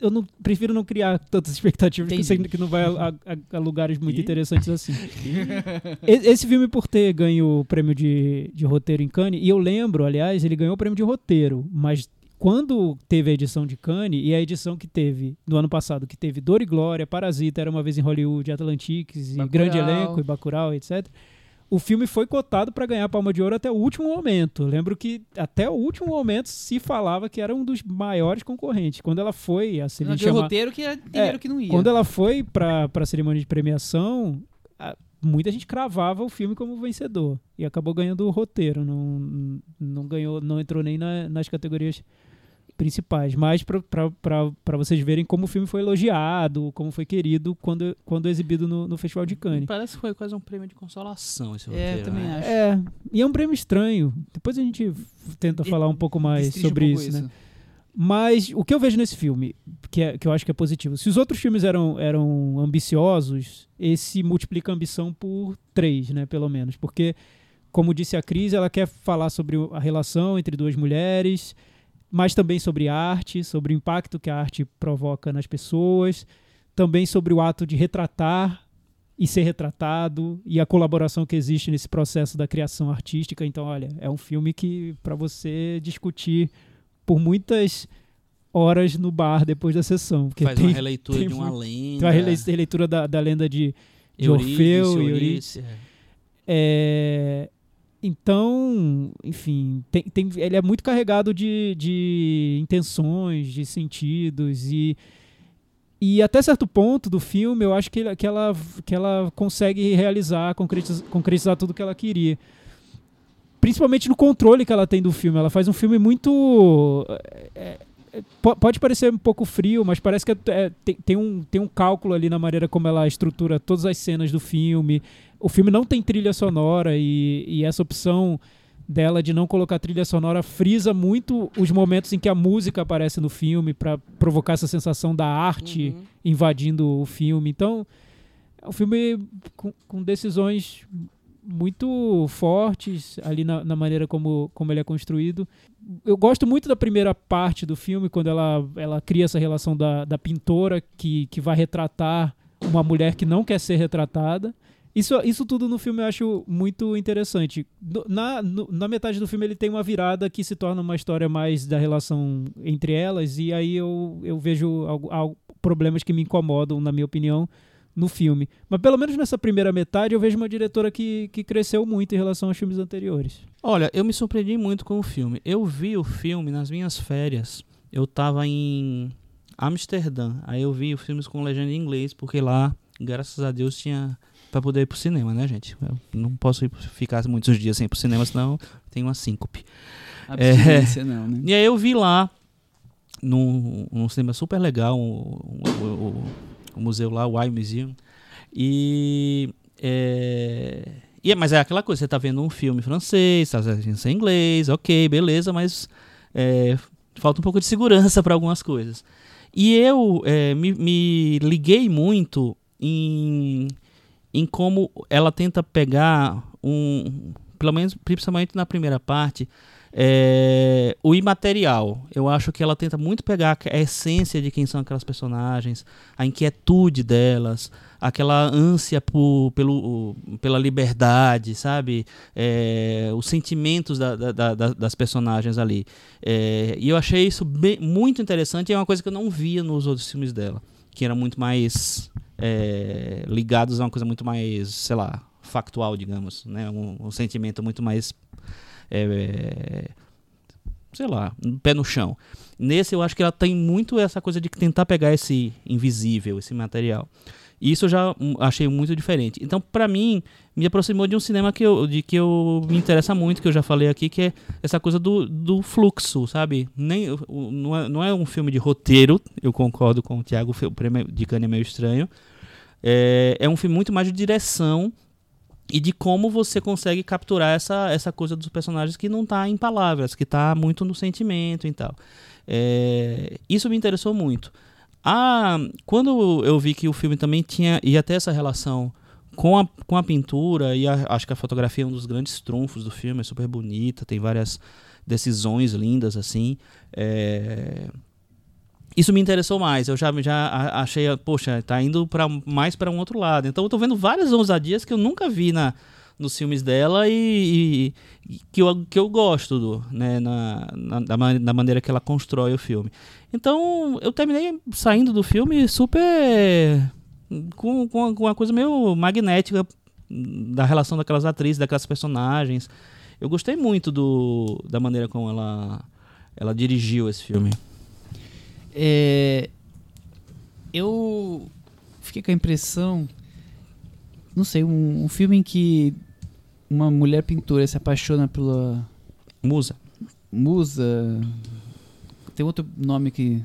eu não, prefiro não criar tantas expectativas, porque eu sei que não vai a, a- a lugares muito Ih. interessantes assim. E- Esse filme, por ter ganho o prêmio de, de roteiro em Cannes, e eu lembro, aliás, ele ganhou o prêmio de roteiro, mas quando teve a edição de Cannes e a edição que teve no ano passado, que teve Dor e Glória, Parasita, Era Uma Vez em Hollywood, Atlantiques, e. Grande Elenco, e Bacurau, etc., o filme foi cotado para ganhar a Palma de Ouro até o último momento. Lembro que até o último momento se falava que era um dos maiores concorrentes. Quando ela foi a cerimônia chamar- roteiro que era dinheiro que não ia. quando ela foi para a cerimônia de premiação, a- muita gente cravava o filme como vencedor e acabou ganhando o roteiro, não, não ganhou, não entrou nem na- nas categorias principais, mas para vocês verem como o filme foi elogiado, como foi querido quando, quando exibido no, no Festival de Cannes. Parece que foi quase um prêmio de consolação esse É, roteiro. eu também né? acho. É, e é um prêmio estranho. Depois a gente tenta E- falar um pouco mais Destrincha um sobre pouco isso, né? Mas o que eu vejo nesse filme, que, é, que eu acho que é positivo, se os outros filmes eram, eram ambiciosos, esse multiplica a ambição por três, né, pelo menos. Porque, como disse a Cris, ela quer falar sobre a relação entre duas mulheres, mas também sobre arte, sobre o impacto que a arte provoca nas pessoas, também sobre o ato de retratar e ser retratado e a colaboração que existe nesse processo da criação artística. Então, olha, é um filme que para você discutir por muitas horas no bar depois da sessão, porque Faz tem, uma releitura tem de uma lenda. tem uma rele- releitura da, da lenda de, de Eurídice, Orfeu e Eurídice, é. é, então, enfim, tem, tem- ele é muito carregado de, de intenções, de sentidos e e até certo ponto do filme eu acho que, que, ela, que ela consegue realizar, concretizar, concretizar tudo que ela queria. Principalmente no controle que ela tem do filme. Ela faz um filme muito. é, é, po- pode parecer um pouco frio, mas parece que é- é- tem, tem um, tem um cálculo ali na maneira como ela estrutura todas as cenas do filme. O filme não tem trilha sonora e, e essa opção dela de não colocar trilha sonora frisa muito os momentos em que a música aparece no filme para provocar essa sensação da arte Uhum. invadindo o filme. Então, é um filme com, com decisões muito fortes ali na, na maneira como, como ele é construído. Eu gosto muito da primeira parte do filme, quando ela, ela cria essa relação da, da pintora que, que vai retratar uma mulher que não quer ser retratada. Isso, isso tudo no filme eu acho muito interessante. Na, no- na metade do filme ele tem uma virada que se torna uma história mais da relação entre elas, e aí eu, eu vejo algo, algo- problemas que me incomodam, na minha opinião, no filme. Mas pelo menos nessa primeira metade eu vejo uma diretora que, que cresceu muito em relação aos filmes anteriores. Olha, eu me surpreendi muito com o filme. Eu vi o filme nas minhas férias. Eu tava em Amsterdã. Aí eu vi os filmes com legenda em inglês, porque lá, graças a Deus, tinha pra poder ir pro cinema, né, gente? Eu não posso ir, ficar muitos dias sem ir pro cinema, senão tenho uma síncope. Abstinência, não, né? E aí eu vi lá, num, num cinema super legal, o, o- o- o museu lá, o I Museum. E. É, e é- mas é aquela coisa, você tá vendo um filme francês, tá assistindo sem inglês, ok, beleza, mas é, falta um pouco de segurança para algumas coisas. E eu é, me, me liguei muito em, em como ela tenta pegar um. Pelo menos, principalmente na primeira parte, é, o imaterial. Eu acho que ela tenta muito pegar a essência de quem são aquelas personagens, a inquietude delas, aquela ânsia por, pelo, pela liberdade, sabe? É, os sentimentos da- da- da- da- das personagens ali. É, e eu achei isso bem- muito interessante e é uma coisa que eu não via nos outros filmes dela, que eram muito mais é, ligados a uma coisa muito mais, sei lá, factual, digamos, né? Um, um sentimento muito mais é, sei lá, pé no chão. Nesse eu acho que ela tem muito essa coisa de tentar pegar esse invisível, esse material. Isso eu já achei muito diferente. Então, pra mim, me aproximou de um cinema que eu, de que eu me interessa muito, que eu já falei aqui, que é essa coisa do, do fluxo, sabe? Nem, não, é, não é um filme de roteiro, eu concordo com o Thiago, o prêmio de Cannes é meio estranho. É, é um filme muito mais de direção e de como você consegue capturar essa, essa coisa dos personagens que não tá em palavras, que tá muito no sentimento e tal. É, isso me interessou muito. Ah, quando eu vi que o filme também tinha ia ter essa relação com a, com a pintura, e a- acho que a fotografia é um dos grandes trunfos do filme, é super bonita, tem várias decisões lindas assim. É, isso me interessou mais. Eu já, já achei, poxa, tá indo pra, mais para um outro lado. Então eu tô vendo várias ousadias que eu nunca vi na, nos filmes dela e, e que, eu, que eu gosto do, né, na, na, da, man- da maneira que ela constrói o filme. Então eu terminei saindo do filme super com, com, com uma coisa meio magnética da relação daquelas atrizes, daquelas personagens. Eu gostei muito do, da maneira como ela, ela dirigiu esse filme. É, eu fiquei com a impressão, não sei, um, um filme em que uma mulher pintora se apaixona pela Musa. musa. Tem outro nome que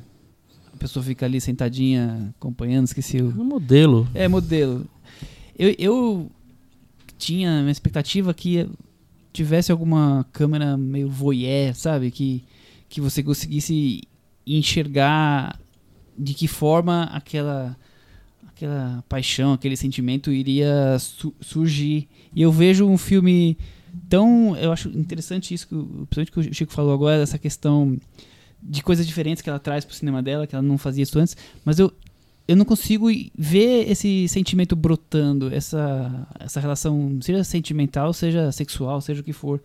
a pessoa fica ali sentadinha acompanhando, esqueci o. Um modelo. É, modelo. Eu, eu tinha uma expectativa que tivesse alguma câmera meio voyeur, sabe? Que, que você conseguisse enxergar de que forma aquela aquela paixão, aquele sentimento iria su- surgir. E eu vejo um filme tão, eu acho interessante isso que, o- principalmente que o Chico falou agora, essa questão de coisas diferentes que ela traz pro cinema dela, que ela não fazia isso antes, mas eu eu não consigo ver esse sentimento brotando, essa, essa relação, seja sentimental, seja sexual, seja o que for.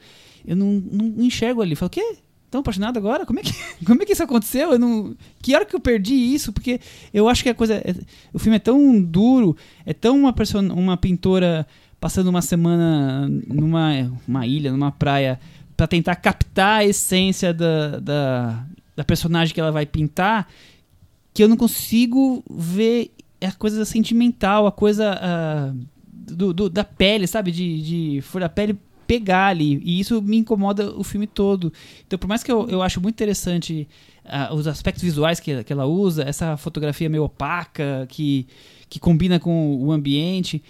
Eu não, não enxergo ali. Falo, o quê? Tão apaixonado agora? Como é, que, [laughs] como é que isso aconteceu? Eu não, que hora que eu perdi isso? Porque eu acho que a coisa. é- o filme é tão duro, é tão uma, person, uma pintora passando uma semana numa uma ilha, numa praia, para tentar captar a essência da, da, da personagem que ela vai pintar, que eu não consigo ver a coisa sentimental, a coisa ah, do, do- da pele, sabe? De, de for a pele pegar ali. E isso me incomoda o filme todo. Então, por mais que eu, eu acho muito interessante ah, os aspectos visuais que, que ela usa, essa fotografia meio opaca, que, que combina com o ambiente,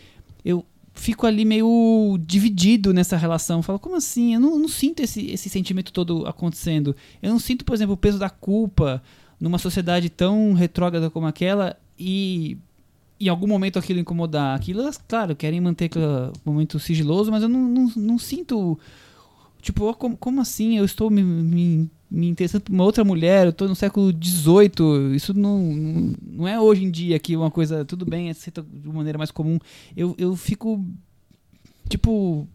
eu fico ali meio dividido nessa relação. Falo, como assim? Eu não, não sinto esse, esse sentimento todo acontecendo. Eu não sinto, por exemplo, o peso da culpa numa sociedade tão retrógrada como aquela e em algum momento aquilo incomodar. Aquilo, claro, querem manter aquele momento sigiloso, mas eu não, não, não sinto. Tipo, ó, como, como assim? Eu estou me, me, me interessando por uma outra mulher, eu estou no século XVIII. Isso não, não, é hoje em dia que uma coisa. Tudo bem, é de maneira mais comum. Eu, eu fico. Tipo.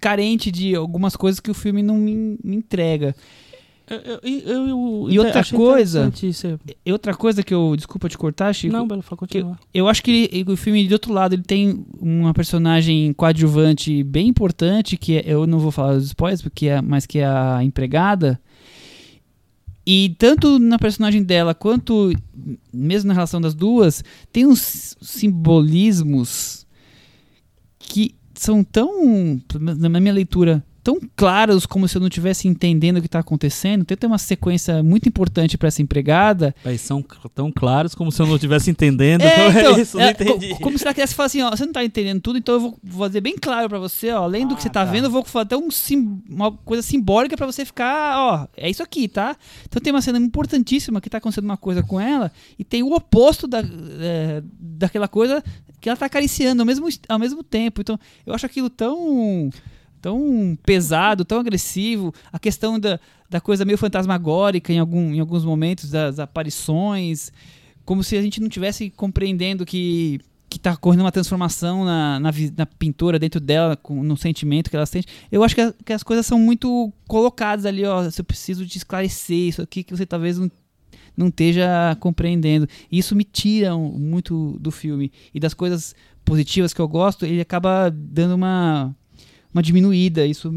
Carente de algumas coisas que o filme não me, me entrega. Eu, eu, eu- E outra coisa-. E outra coisa que eu. Desculpa te cortar, Chico. Não, Belo, fala continua. Eu acho que ele- o filme, de outro lado, ele tem uma personagem coadjuvante bem importante, que é- eu não vou falar dos spoilers, porque é, mas que é a empregada. E tanto na personagem dela, quanto mesmo na relação das duas, tem uns simbolismos que são tão, na minha leitura, tão claros como se eu não estivesse entendendo o que está acontecendo. Tem uma sequência muito importante para essa empregada, Eles [laughs] são tão claros como se eu não estivesse entendendo. é, Como [laughs] então, é isso? Não é, entendi. co- como se ela quisesse falar assim, ó, você não tá entendendo tudo, então eu vou fazer bem claro pra você, ó, além do que Ah, você tá, tá. vendo, eu vou fazer até um sim- uma coisa simbólica pra você ficar, ó, é isso aqui, tá? Então tem uma cena importantíssima que tá acontecendo uma coisa com ela e tem o oposto da, é, daquela coisa que ela tá acariciando ao mesmo, ao mesmo tempo. Então eu acho aquilo tão tão pesado, tão agressivo, a questão da, da coisa meio fantasmagórica em, algum, em alguns momentos, das aparições, como se a gente não tivesse compreendendo que que tá correndo uma transformação na, na, na pintura dentro dela, com, no sentimento que ela sente. Eu acho que, a- que as coisas são muito colocadas ali, ó. Se eu preciso te esclarecer isso aqui que você talvez não, não esteja compreendendo. E isso me tira muito do filme. E das coisas positivas que eu gosto, ele acaba dando uma, uma diminuída. Isso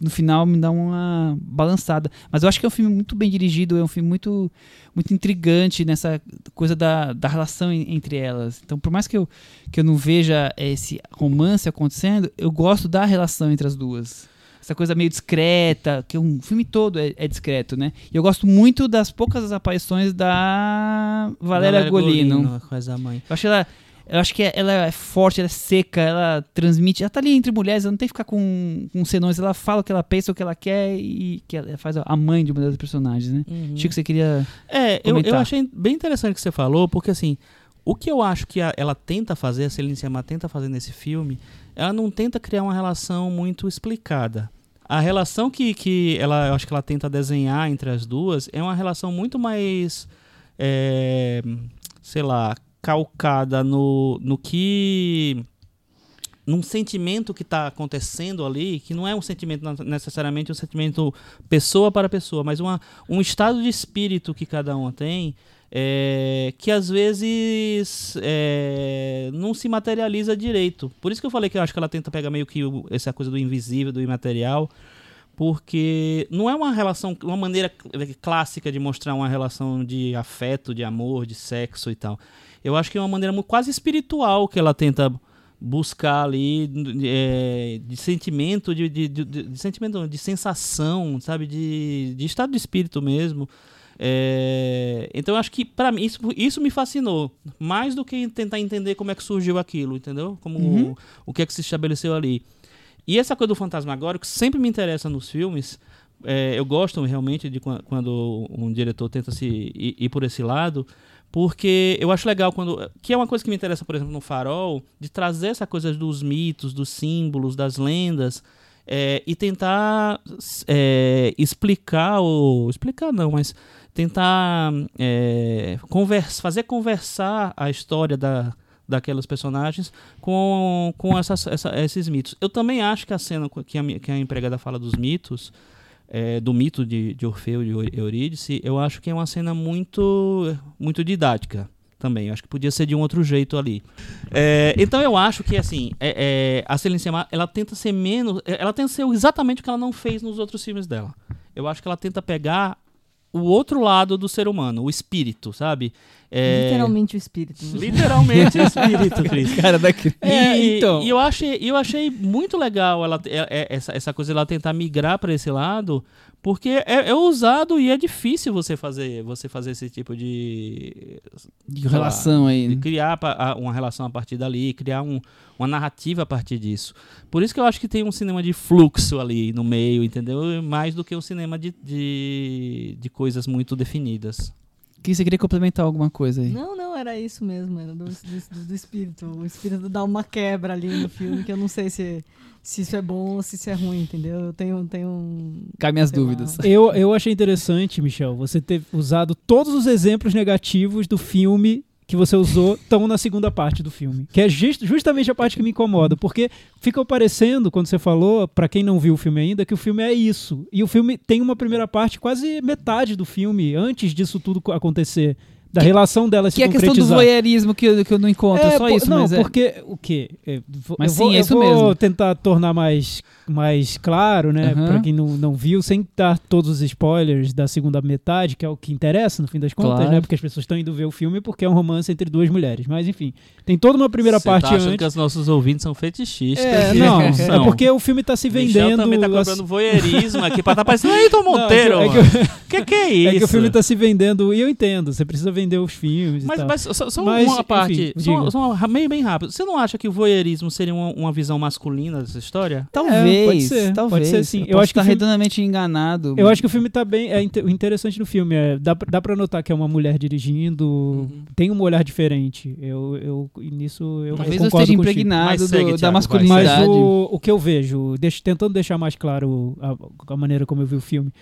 no final me dá uma balançada. Mas eu acho que é um filme muito bem dirigido, é um filme muito, muito intrigante nessa coisa da, da relação en- entre elas. Então, por mais que eu, que eu não veja esse romance acontecendo, eu gosto da relação entre as duas. Essa coisa meio discreta, que um filme todo é, é discreto, né? E eu gosto muito das poucas aparições da Valéria, Golino. Faz a mãe. Eu acho ela. Eu acho que ela é forte, ela é seca, ela transmite. Ela tá ali entre mulheres, ela não tem que ficar com, com senões, ela fala o que ela pensa, o que ela quer e que ela faz a mãe de uma das personagens, né? Chico, você queria. É, eu, eu achei bem interessante o que você falou, porque assim, o que eu acho que a- ela tenta fazer, a Celine Sciamma tenta fazer nesse filme, ela não tenta criar uma relação muito explicada. A relação que, que ela, eu acho que ela tenta desenhar entre as duas é uma relação muito mais, é, sei lá, calcada no, no que num sentimento que está acontecendo ali, que não é um sentimento necessariamente um sentimento pessoa para pessoa, mas uma, um estado de espírito que cada um tem, é, que às vezes é, não se materializa direito. Por isso que eu falei que eu acho que ela tenta pegar meio que o- essa coisa do invisível, do imaterial, porque não é uma relação, uma maneira cl- clássica de mostrar uma relação de afeto, de amor, de sexo e tal. Eu acho que é uma maneira quase espiritual que ela tenta buscar ali é, de sentimento, de, de, de, de sentimento, de sensação, sabe, de, de estado de espírito mesmo. É, então eu acho que para mim isso, isso me fascinou mais do que tentar entender como é que surgiu aquilo, entendeu? Como Uhum. o que é que se estabeleceu ali. E essa coisa do fantasmagórico sempre me interessa nos filmes. É, eu gosto realmente de quan- quando um diretor tenta se ir, ir por esse lado, porque eu acho legal quando. Que é uma coisa que me interessa, por exemplo, no Farol, de trazer essa coisa dos mitos, dos símbolos, das lendas, é, e tentar é, explicar, ou. Explicar não, mas tentar é, convers, fazer conversar a história da, daquelas personagens com, com essas, essa- esses mitos. Eu também acho que a cena que a, que a empregada fala dos mitos, é, do mito de, de Orfeu e Eu- Eurídice, eu acho que é uma cena muito, muito didática também. Eu acho que podia ser de um outro jeito ali. É, então eu acho que assim, é, é, a Celine Sciamma, ela tenta ser menos, ela tenta ser exatamente o que ela não fez nos outros filmes dela. Eu acho que ela tenta pegar o outro lado do ser humano, o espírito, sabe? É, Literalmente o espírito. né? Literalmente o [laughs] espírito, Cris. Cara da cri- E, É, então. e eu achei, eu achei muito legal ela, é- é- essa, essa coisa de ela tentar migrar para esse lado, porque é, é ousado e é difícil você fazer, você fazer esse tipo de, De relação aí. de né? criar uma relação a partir dali, criar um- uma narrativa a partir disso. Por isso que eu acho que tem um cinema de fluxo ali no meio, entendeu? Mais do que um cinema de, de, de coisas muito definidas. Que você queria complementar alguma coisa aí? Não, não, era isso mesmo, era do, do- do espírito. O espírito dá uma quebra ali no filme, que eu não sei se, se isso é bom ou se isso é ruim, entendeu? Eu tenho, tenho um. Cabe minhas lá. dúvidas. Eu, eu achei interessante, Michel, você ter usado todos os exemplos negativos do filme que você usou estão na segunda parte do filme. Que é just- justamente a parte que me incomoda. Porque fica parecendo, quando você falou, pra quem não viu o filme ainda, que o filme é isso. E o filme tem uma primeira parte, quase metade do filme, antes disso tudo co- acontecer. Da Que- relação dela se Que é a questão do concretizar. voyeurismo que eu, que eu não encontro, é, só isso, não, mas é. porque o quê? É, vo- Mas eu vou, sim, é eu isso vou mesmo. tentar tornar mais, mais claro, né, Aham. Pra quem não, não viu, sem dar todos os spoilers da segunda metade, que é o que interessa no fim das contas, Claro. né? Porque as pessoas estão indo ver o filme porque é um romance entre duas mulheres. Mas enfim, tem toda uma primeira Você parte tá achando antes. que os nossos ouvintes são fetichistas. É, não, [laughs] é porque o filme tá se Michel vendendo. também tá assim- comprando voyeurismo aqui pra tá parecendo Ayrton [laughs] Não, é que- Monteiro. é que, [laughs] que, que é isso? é que o filme tá se vendendo, e eu entendo, você precisa vender os filmes e Mas, tal. mas só, só Mas, uma enfim, parte, só, diga. só uma- bem, bem rápido. Você não acha que o voyeurismo seria uma, uma visão masculina dessa história? Talvez, É, pode ser, talvez. pode ser sim. Eu, Eu acho que o filme- redondamente enganado. Eu acho que o filme tá bem. É, o interessante do filme é. Dá, pra- dá pra notar que é uma mulher dirigindo. Uhum. Tem um olhar diferente. Eu, eu, nisso eu, Talvez eu esteja impregnado do- segue, da Thiago, vai. Mas masculinidade. o, o que eu vejo, deixa- tentando deixar mais claro a, a maneira como eu vi o filme.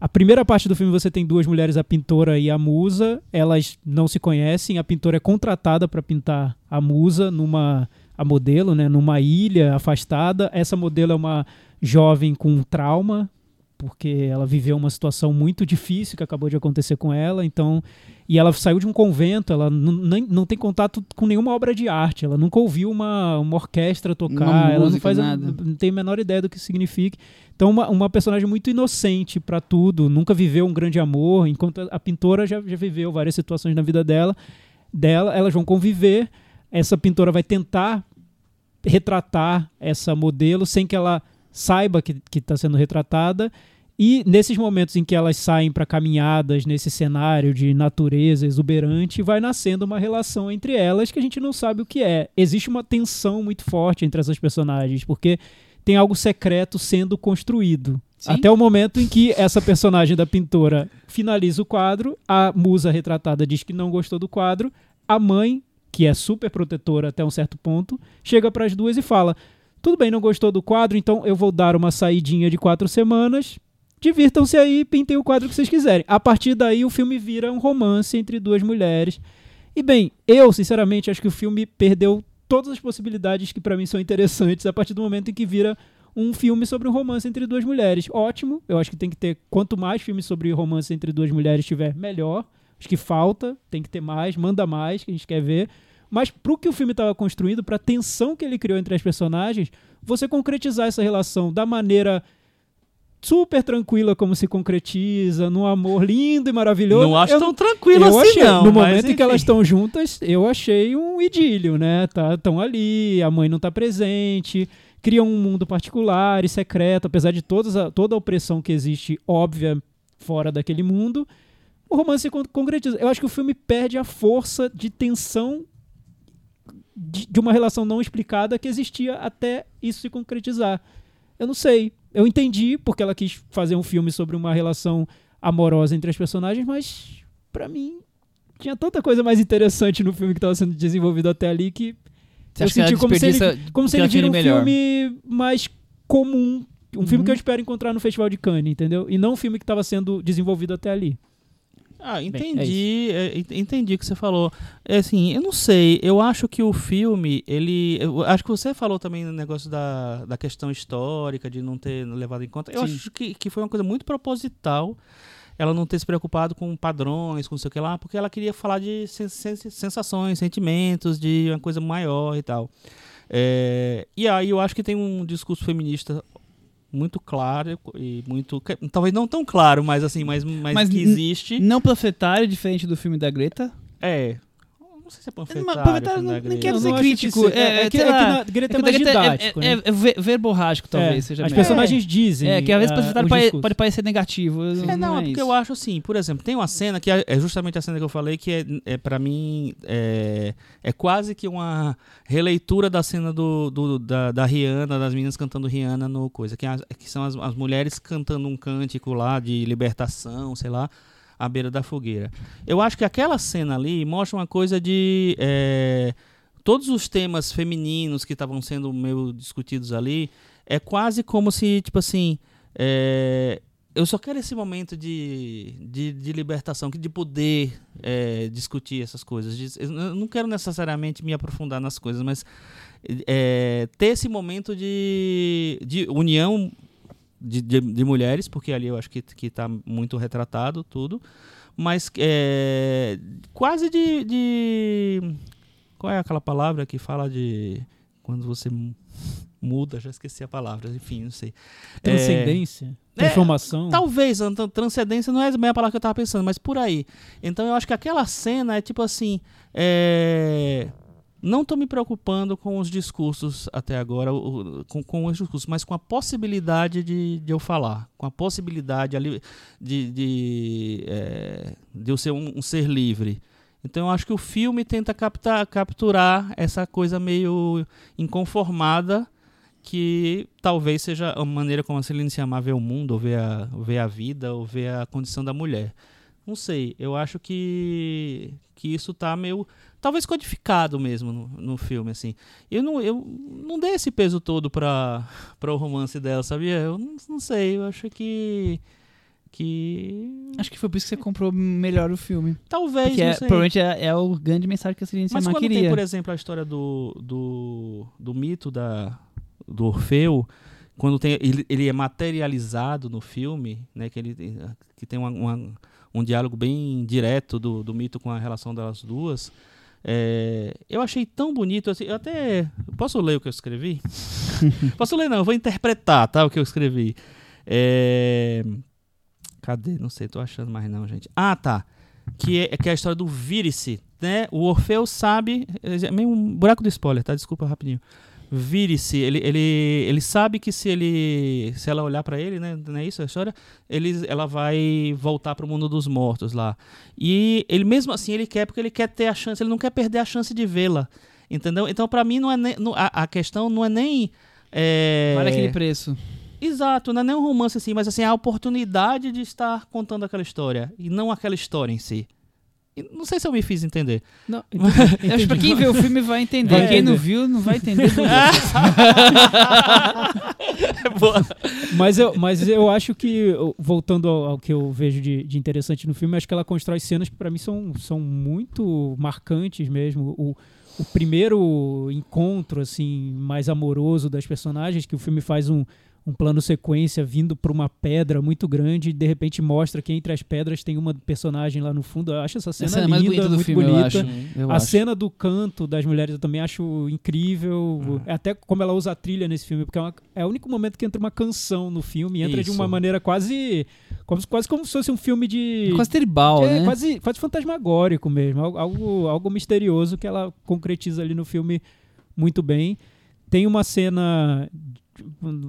A primeira parte do filme você tem duas mulheres, a pintora e a musa. Elas não se conhecem. A pintora é contratada para pintar a musa numa a modelo, né, numa ilha afastada. Essa modelo é uma jovem com trauma, porque ela viveu uma situação muito difícil que acabou de acontecer com ela. Então, e ela saiu de um convento. Ela não, nem- não tem contato com nenhuma obra de arte. Ela nunca ouviu uma, uma orquestra tocar. Uma ela não música, faz a- nada. não tem a menor ideia do que significa. Então, uma, uma personagem muito inocente para tudo, nunca viveu um grande amor, enquanto a, a pintora já, já viveu várias situações na vida dela. Dela, elas vão conviver. Essa pintora vai tentar retratar essa modelo sem que ela saiba que está sendo retratada. E nesses momentos em que elas saem para caminhadas nesse cenário de natureza exuberante, vai nascendo uma relação entre elas que a gente não sabe o que é. Existe uma tensão muito forte entre essas personagens, porque tem algo secreto sendo construído. Sim. Até o momento em que essa personagem da pintora finaliza o quadro, a musa retratada diz que não gostou do quadro, a mãe, que é super protetora até um certo ponto, chega para as duas e fala: Tudo bem, não gostou do quadro, então eu vou dar uma saidinha de quatro semanas. Divirtam-se aí, pintem o quadro que vocês quiserem. A partir daí, o filme vira um romance entre duas mulheres. E bem, eu, sinceramente, acho que o filme perdeu todas as possibilidades que pra mim são interessantes a partir do momento em que vira um filme sobre um romance entre duas mulheres. Ótimo, eu acho que tem que ter quanto mais filmes sobre romance entre duas mulheres tiver, melhor. Acho que falta, tem que ter mais, manda mais, que a gente quer ver. Mas pro que o filme estava construindo, pra tensão que ele criou entre as personagens, você concretizar essa relação da maneira super tranquila como se concretiza, num amor lindo e maravilhoso. Não acho eu, tão tranquilo eu assim, achei, não. No momento em que elas estão juntas, eu achei um idílio, né? Tá, estão ali, a mãe não tá presente, criam um mundo particular e secreto, apesar de todas a, toda a opressão que existe óbvia fora daquele mundo. O romance se con- concretiza. Eu acho que o filme perde a força de tensão de, de uma relação não explicada que existia até isso se concretizar. Eu não sei. Eu entendi porque ela quis fazer um filme sobre uma relação amorosa entre as personagens, mas pra mim tinha tanta coisa mais interessante no filme que estava sendo desenvolvido até ali que Você eu acha que senti como se ele, como se ele vira um melhor? filme mais comum. Um filme Uhum. que eu espero encontrar no Festival de Cannes, entendeu? E não um filme que estava sendo desenvolvido até ali. Ah, é entendi, é, ent- entendi o que você falou. É assim, eu não sei, eu acho que o filme, ele, acho que você falou também no negócio da, da questão histórica, de não ter levado em conta. Eu Sim. acho que, que foi uma coisa muito proposital ela não ter se preocupado com padrões, com não sei o que lá, porque ela queria falar de sen- sen- sensações, sentimentos, de uma coisa maior e tal. É, e aí eu acho que tem um discurso feminista muito claro e muito talvez não tão claro mas assim mas, mas, Mas que existe Não panfletário, diferente do filme da Greta. é. Não sei se é panfletário. Panfletário não- da nem Greta. quero Eu ser não acho que crítico. É, é, é, que, é que na Greta é, É mais é- didático, é, né? é ver- verborrágico, talvez, É, seja As personagens dizem. É, que às vezes panfletário pode, pode parecer negativo. É, não, é porque isso. eu acho assim, por exemplo, tem uma cena que é é justamente a cena que eu falei, que é, é para mim, é, é quase que uma releitura da cena do, do- da, da Rihanna, das meninas cantando Rihanna no coisa, que, é que são as, as mulheres cantando um cântico lá de libertação, sei lá, à beira da fogueira. Eu acho que aquela cena ali mostra uma coisa de. é, todos os temas femininos que estavam sendo meio discutidos ali, é quase como se, tipo assim. é, eu só quero esse momento de, de, de libertação, de poder é, discutir essas coisas. Eu não quero necessariamente me aprofundar nas coisas, mas é, ter esse momento de, de união de, de, de mulheres, porque ali eu acho que está muito retratado tudo, mas é, quase de, de. Qual é aquela palavra que fala de. Quando você mu- muda, já esqueci a palavra, enfim, não sei. É, Transcendência, é, transformação. Talvez, a tran- transcendência não é bem a palavra que eu tava pensando, mas por aí. Então eu acho que aquela cena é tipo assim. é, Não tô me preocupando com os discursos até agora, com, com os discursos, mas com a possibilidade de, de eu falar, com a possibilidade ali de, de, é, de eu ser um, um ser livre. Então eu acho que o filme tenta captar, capturar essa coisa meio inconformada que talvez seja a maneira como a Celine Sciamma vê o mundo, ou vê a, ou vê a vida, ou vê a condição da mulher. Não sei, eu acho que, que isso tá meio, talvez codificado mesmo no, no filme, assim. Eu não, eu não dei esse peso todo para [laughs] o romance dela, sabia? Eu não, não sei, eu acho que... que... Acho que foi por isso que você comprou melhor o filme. Talvez, Porque não é, provavelmente é, é o grande mensagem que a Celine Mas quando queria. tem, por exemplo, a história do, do, do mito da, do Orfeu, quando tem, ele, ele é materializado no filme, né, que, ele, tem- que tem uma, uma- um diálogo bem direto do, do mito com a relação das duas, é, eu achei tão bonito, assim, eu até... Posso ler o que eu escrevi? [laughs] Posso ler não, eu vou interpretar, tá, o que eu escrevi. É, cadê? Não sei, tô achando mais não, gente. Ah, tá que é, que é a história do Vire-se, né? O Orfeu sabe, é meio um buraco do spoiler, tá? Desculpa rapidinho. Vire-se, ele, ele, ele sabe que se ele se ela olhar pra ele, né, não é isso a história, ele, ela vai voltar pro mundo dos mortos lá. E ele mesmo assim ele quer porque ele quer ter a chance, ele não quer perder a chance de vê-la. Entendeu? Então pra mim não é nem, não- a, a questão não é nem é, Vale aquele preço. Exato, não é nem um romance assim, mas assim, a oportunidade de estar contando aquela história e não aquela história em si. Não sei se eu me fiz entender. Não, [laughs] Eu acho que pra quem vê o filme vai entender. Vai quem não entender. viu, não vai entender. [laughs] Boa. Mas eu, mas eu acho que, voltando ao, ao que eu vejo de, de interessante no filme, acho que ela constrói cenas que pra mim são, são muito marcantes mesmo. O, o primeiro encontro assim mais amoroso das personagens, que o filme faz um, um plano sequência vindo pra uma pedra muito grande e de repente mostra que entre as pedras tem uma personagem lá no fundo. Eu acho essa cena, cena mais linda, bonita do muito filme, eu bonita. acho. Eu a acho. cena do canto das mulheres eu também acho incrível. É Até como ela usa a trilha nesse filme, porque é, uma- é o único momento que entra uma canção no filme. e Entra de Isso. uma maneira quase. Como, se- quase como se fosse um filme de. Quase tribal, é, né? quase, quase fantasmagórico mesmo. Algo, algo, algo misterioso que ela concretiza ali no filme muito bem. Tem uma cena.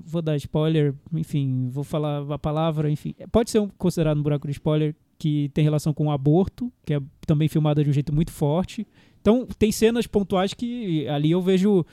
Vou dar spoiler, enfim, vou falar a palavra, enfim. Pode ser um, considerado um buraco de spoiler que tem relação com o aborto, que é também filmada de um jeito muito forte. Então, tem cenas pontuais que ali eu vejo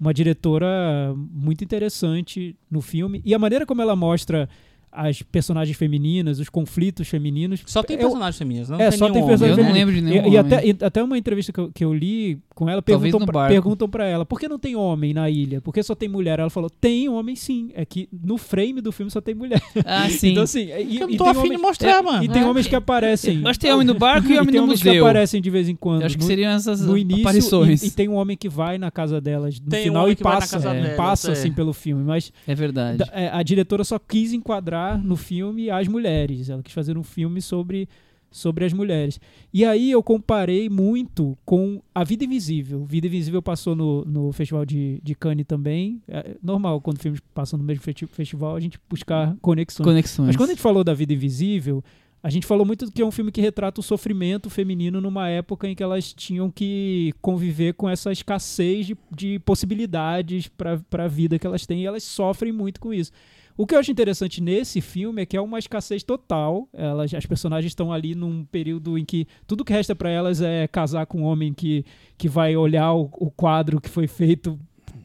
uma diretora muito interessante no filme. E a maneira como ela mostra as personagens femininas, os conflitos femininos. Só tem eu- personagens femininas, não É, tem só tem personagem homem, Eu não lembro de E, nenhum e homem. até, e até uma entrevista que eu, que eu li com ela, Talvez perguntam pra, barco. perguntam pra ela, por que não tem homem na ilha? Por que só tem mulher? Ela falou, tem homem sim. É que no frame do filme só tem mulher. Ah, [laughs] sim. Então, assim, e, Eu e não tô afim de homens, mostrar, é, mano. E tem homens que aparecem. Nós tem homem no barco e [laughs] e homem tem no homens que museu. aparecem de vez em quando. Eu acho que seriam essas no início aparições. e, e tem um homem que vai na casa delas no Tem um final homem e passa, é, passa é. assim pelo filme, mas É verdade. da- é, a diretora só quis enquadrar no filme as mulheres. Ela quis fazer um filme sobre, sobre as mulheres. E aí eu comparei muito com A Vida Invisível. Vida Invisível passou no, no Festival de, de Cannes também. É normal, quando filmes passam no mesmo festi- festival, a gente buscar conexões. Conexões. Mas quando a gente falou da Vida Invisível, a gente falou muito do que é um filme que retrata o sofrimento feminino numa época em que elas tinham que conviver com essa escassez de, de possibilidades para a vida que elas têm e elas sofrem muito com isso. O que eu acho interessante nesse filme é que é uma escassez total. Elas, as personagens estão ali num período em que tudo que resta para elas é casar com um homem que, que vai olhar o, o quadro que foi feito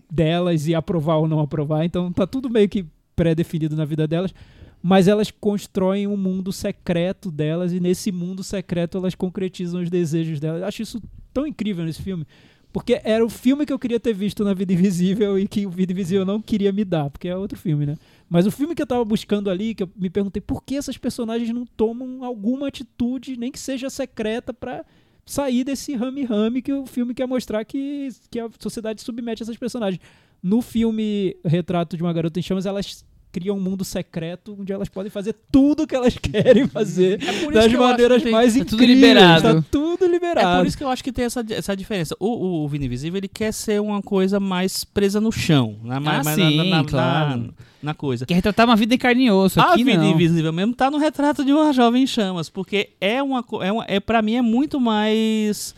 delas e aprovar ou não aprovar. Então tá tudo meio que pré-definido na vida delas. Mas elas constroem um mundo secreto delas e nesse mundo secreto elas concretizam os desejos delas. Eu acho isso tão incrível nesse filme. Porque era o filme que eu queria ter visto na Vida Invisível e que o Vida Invisível não queria me dar, porque é outro filme, né? Mas o filme que eu tava buscando ali, que eu me perguntei por que essas personagens não tomam alguma atitude, nem que seja secreta, pra sair desse rame-rame que o filme quer mostrar que, que a sociedade submete essas personagens. No filme Retrato de uma Garota em Chamas, elas criam um mundo secreto onde elas podem fazer tudo que elas querem fazer É das que maneiras tem- mais tá tudo incríveis. liberado. Tá tudo liberado. É por isso que eu acho que tem essa, essa diferença. O, o, o Vini Invisível, ele quer ser uma coisa mais presa no chão. Né? Mais, mais na, sim, na, na- claro. na- na coisa. Quer retratar uma vida em carne e osso. A Vida não. Invisível mesmo tá no retrato de uma jovem em chamas, porque é uma, é, uma é para mim é muito mais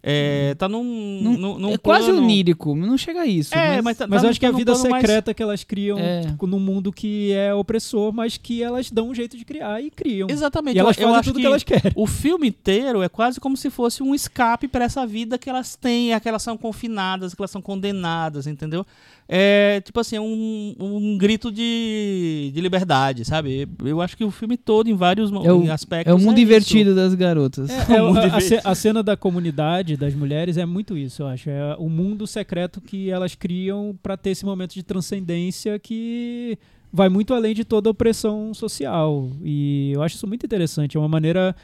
é, tá num, Num- num, num é quase plano- onírico, não chega a isso. É, mas, tá, Mas tá eu acho que a vida plano mais- secreta que elas criam É. tipo, num mundo que é opressor, mas que elas dão um jeito de criar e criam. Exatamente. E elas eu, eu fazem acho tudo que... elas querem. O filme inteiro é quase como se fosse um escape para essa vida que elas têm, é que elas são confinadas, que elas são condenadas, entendeu? É tipo assim, um, um grito de, de liberdade, sabe? Eu acho que o filme todo, em vários É o- em aspectos. É o mundo isso. invertido das garotas. É, [laughs] é, O mundo a, a cena da comunidade das mulheres é muito isso, eu acho. É o mundo secreto que elas criam pra ter esse momento de transcendência que vai muito além de toda a opressão social. E eu acho isso muito interessante. É uma maneira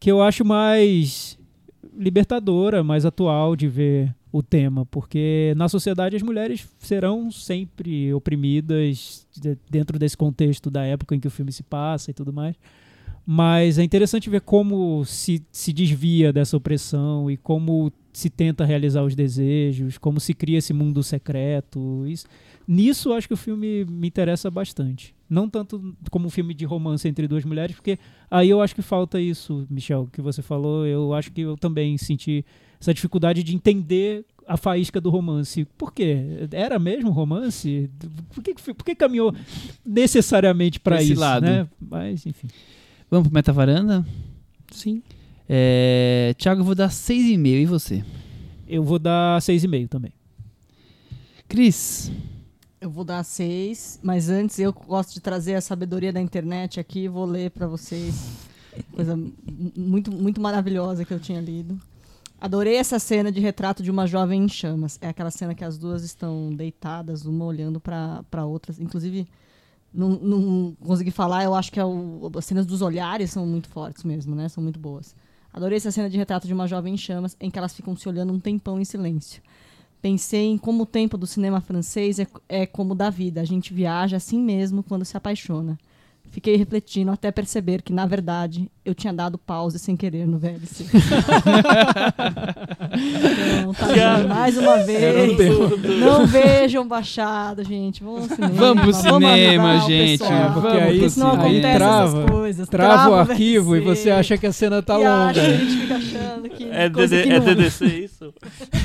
que eu acho mais libertadora, mais atual de ver o tema, porque na sociedade as mulheres serão sempre oprimidas de- dentro desse contexto da época em que o filme se passa e tudo mais. Mas é interessante ver como se, se desvia dessa opressão e como se tenta realizar os desejos, como se cria esse mundo secreto. Isso, nisso acho que o filme me interessa bastante. Não tanto como um filme de romance entre duas mulheres, porque aí eu acho que falta isso, Michel, que você falou. Eu acho que eu também senti essa dificuldade de entender a faísca do romance. Por quê? Era mesmo romance? Por que, por que caminhou necessariamente para isso? lado. Né? Mas, enfim. Vamos pro Meta Varanda? Sim. É... Thiago, eu vou dar 6,5. E você? Eu vou dar 6,5 também. Cris? Eu vou dar seis, mas antes eu gosto de trazer a sabedoria da internet aqui, vou ler pra vocês. Coisa muito, muito maravilhosa que eu tinha lido. Adorei essa cena de retrato de uma jovem em chamas. É aquela cena que as duas estão deitadas, uma olhando para outra. Inclusive, não, não consegui falar, eu acho que é o- as cenas dos olhares são muito fortes mesmo, né? São muito boas. Adorei essa cena de retrato de uma jovem em chamas, em que elas ficam se olhando um tempão em silêncio. Pensei em como o tempo do cinema francês é, é como da vida. A gente viaja assim mesmo quando se apaixona. Fiquei refletindo até perceber que, na verdade, eu tinha dado pause sem querer no VLC. [laughs] então, tá vendo? mais uma vez. Não vejam baixado, gente. Vamos ao cinema. Vamos pro cinema, o gente. pessoal. Porque Vamos aí, pro Senão aí acontece trava, essas coisas. trava o o arquivo e VLC. você acha que a cena tá E acha, longa. a gente fica achando que É, coisa DD, que é não DDC isso?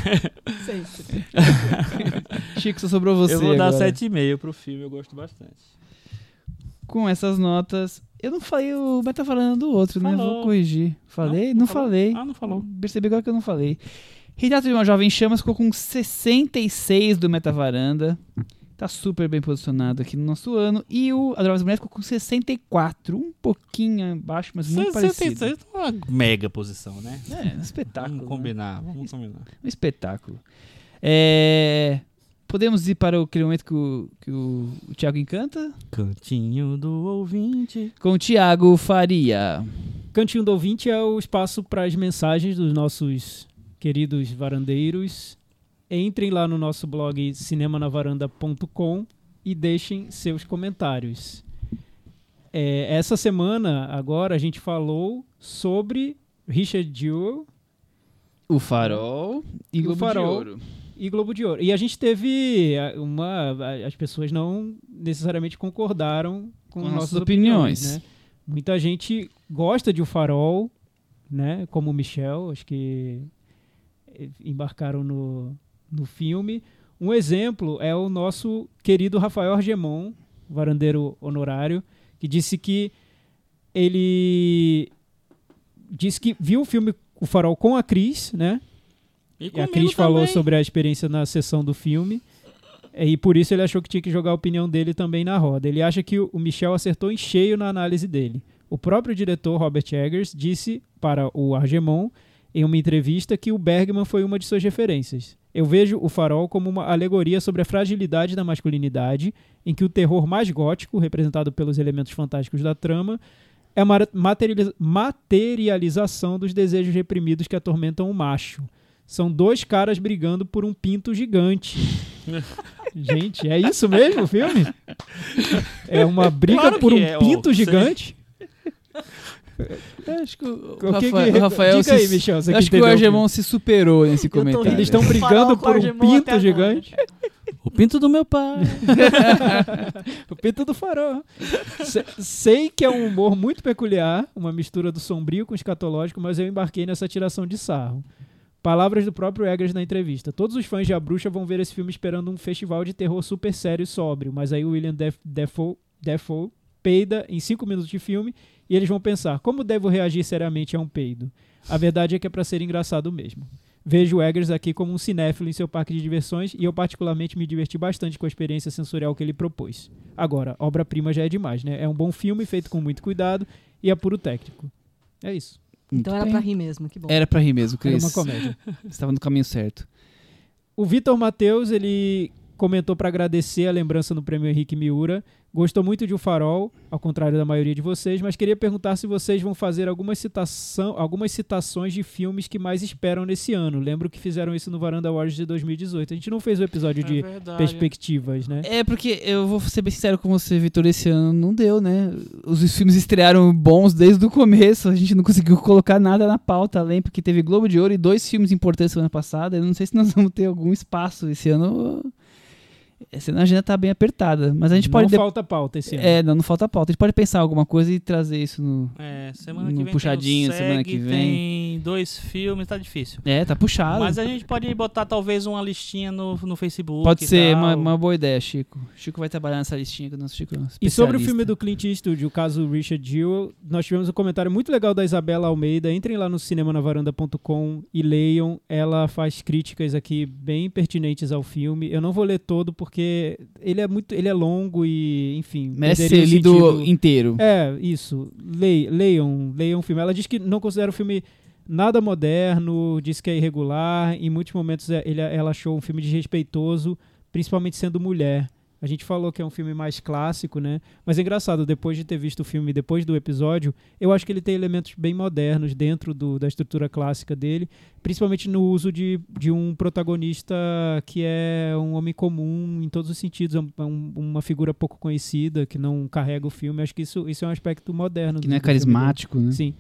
[laughs] Sempre. [laughs] Chico, só sobrou você eu vou dar agora. 7,5 pro filme, eu gosto bastante. Com essas notas... Eu não falei o Meta falando do outro, né? Falou. Vou corrigir. Falei? Não, Não? Não falei. Ah, não falou. Percebi agora que eu não falei. Retrato de uma Jovem em Chamas ficou com 66 do Metavaranda. Tá super bem posicionado aqui no nosso ano. E o A Drogas da Mulher ficou com 64. Um pouquinho abaixo, mas muito parecido. 66 é uma mega posição, né? É, um espetáculo. Vamos né? combinar, vamos combinar. Um espetáculo. É, Podemos ir para aquele momento que o, que o, o Thiago encanta? Cantinho do ouvinte. Com o Thiago Faria. Cantinho do Ouvinte é o espaço para as mensagens dos nossos queridos varandeiros. Entrem lá no nosso blog cinemanavaranda.com e deixem seus comentários. É, essa semana, agora, a gente falou sobre Richard Jewell O Farol e O Globo Farol. de Ouro. E Globo de Ouro. E a gente teve ah, uma. As pessoas não necessariamente concordaram com, Com nossas nossas opiniões. opiniões. né? Muita gente gosta de O Farol, né? Como o Michel, acho que eh, embarcaram no, no filme. Um exemplo é o nosso querido Rafael Argemon, varandeiro honorário, que disse que ele disse que viu o filme O Farol com a Cris, né? E a Cris falou sobre a experiência na sessão do filme. é, E por isso ele achou que tinha que jogar a opinião dele também na roda. Ele acha que o Michel acertou em cheio na análise dele. O próprio diretor Robert Eggers disse para o Argemon em uma entrevista que o Bergman foi uma de suas referências. Eu vejo o Farol como uma alegoria sobre a fragilidade da masculinidade, em que o terror mais gótico, representado pelos elementos fantásticos da trama, é a ma- materializa- materialização dos desejos reprimidos que atormentam o macho. São dois caras brigando por um pinto gigante. Gente, é isso mesmo o filme? É uma briga Claro por um é, ó, pinto você- gigante? Acho que o, O que Rafa- que- o Rafael diga aí, se, Michel, você eu que acho que o Argemon se superou nesse comentário. Eles estão brigando por um pinto gigante. O pinto do meu pai. [laughs] O pinto do farol. Se- Sei que é um humor muito peculiar, uma mistura do sombrio com o escatológico, mas eu embarquei nessa tiração de sarro. Palavras do próprio Eggers na entrevista. Todos os fãs de A Bruxa vão ver esse filme esperando um festival de terror super sério e sóbrio, mas aí o William Def Defoe, Defoe peida em cinco minutos de filme e eles vão pensar, como devo reagir seriamente a um peido? A verdade é que é pra ser engraçado mesmo. Vejo Eggers aqui como um cinéfilo em seu parque de diversões e eu particularmente me diverti bastante com a experiência sensorial que ele propôs. Agora, obra-prima já é demais, né? É um bom filme feito com muito cuidado e é puro técnico. É isso. Muito Então era pra rir mesmo, que bom. Era pra rir mesmo, Era Cris. uma comédia. [laughs] Estava no caminho certo. O Vitor Matheus, ele comentou para agradecer a lembrança no prêmio Henrique Miura. Gostou muito de O Farol, ao contrário da maioria de vocês, mas queria perguntar se vocês vão fazer alguma citação, algumas citações de filmes que mais esperam nesse ano. Lembro que fizeram isso no Varanda Awards de 2018. A gente não fez o episódio de perspectivas, né? É porque eu vou ser bem sincero com você, Vitor, esse ano não deu, né? Os filmes estrearam bons desde o começo, a gente não conseguiu colocar nada na pauta além, porque teve Globo de Ouro e dois filmes importantes semana passada. Eu não sei se nós vamos ter algum espaço esse ano. Esse ano a agenda tá bem apertada, mas a gente não pode. de- falta pauta esse ano. É, não, não falta pauta. A gente pode pensar alguma coisa e trazer isso no. É, semana No que vem puxadinho, tem o semana SEG, que vem. Tem dois filmes, tá difícil. É, tá puxado. Mas a gente pode botar talvez uma listinha no, no Facebook. Pode ser uma, uma boa ideia, Chico. Chico vai trabalhar nessa listinha que o nosso Chico é E sobre o filme do Clint Eastwood, o caso Richard Jewell, nós tivemos um comentário muito legal da Isabela Almeida. Entrem lá no cinemanavaranda.com e leiam. Ela faz críticas aqui bem pertinentes ao filme. Eu não vou ler todo porque ele é muito, ele é longo e, enfim, Merece ser lido sentido. inteiro. É, isso. Lei- leiam, leiam o filme. Ela diz que não considera o filme nada moderno, diz que é irregular. Em muitos momentos é- ele, ela achou um filme desrespeitoso, principalmente sendo mulher. A gente falou que é um filme mais clássico, né? Mas é engraçado, depois de ter visto o filme, depois do episódio, eu acho que ele tem elementos bem modernos dentro do- da estrutura clássica dele, principalmente no uso de, de um protagonista que é um homem comum em todos os sentidos, é um- é um- uma figura pouco conhecida, que não carrega o filme. Acho que isso, isso é um aspecto moderno. Que não é carismático, né? Sim.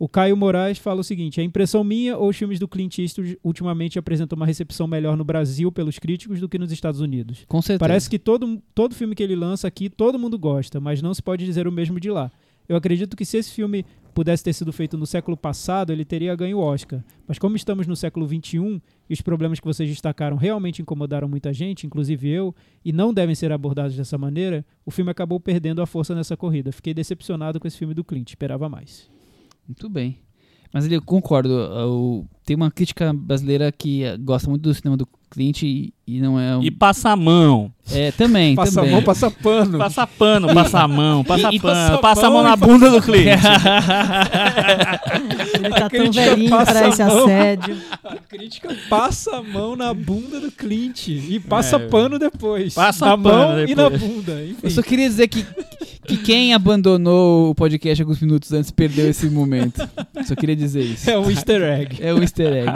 O Caio Moraes fala o seguinte: a impressão minha ou os filmes do Clint Eastwood ultimamente apresentam uma recepção melhor no Brasil pelos críticos do que nos Estados Unidos. Com certeza. Parece que todo, todo filme que ele lança aqui, todo mundo gosta, mas não se pode dizer o mesmo de lá. Eu acredito que se esse filme pudesse ter sido feito no século passado, ele teria ganho o Oscar. Mas como estamos no século XXI e os problemas que vocês destacaram realmente incomodaram muita gente, inclusive eu, e não devem ser abordados dessa maneira, o filme acabou perdendo a força nessa corrida. Fiquei decepcionado com esse filme do Clint, esperava mais. Muito bem. Mas eu concordo. o- tem uma crítica brasileira que gosta muito do cinema do Clint e, e não é. Um, E passa a mão. é, também. Passa a também. mão, passa pano. Passa pano, passa a mão, passa E- e pano. passa Passa a mão na bunda do cliente. [laughs] [laughs] Ele tá tão velhinho passa pra a esse mão. assédio. A crítica passa a mão na bunda do Clint e passa É. pano depois. Passa na mão e na bunda. Enfim. Eu só queria dizer que, que quem abandonou o podcast alguns minutos antes perdeu esse momento. Só queria dizer isso. É um easter egg. É um easter egg.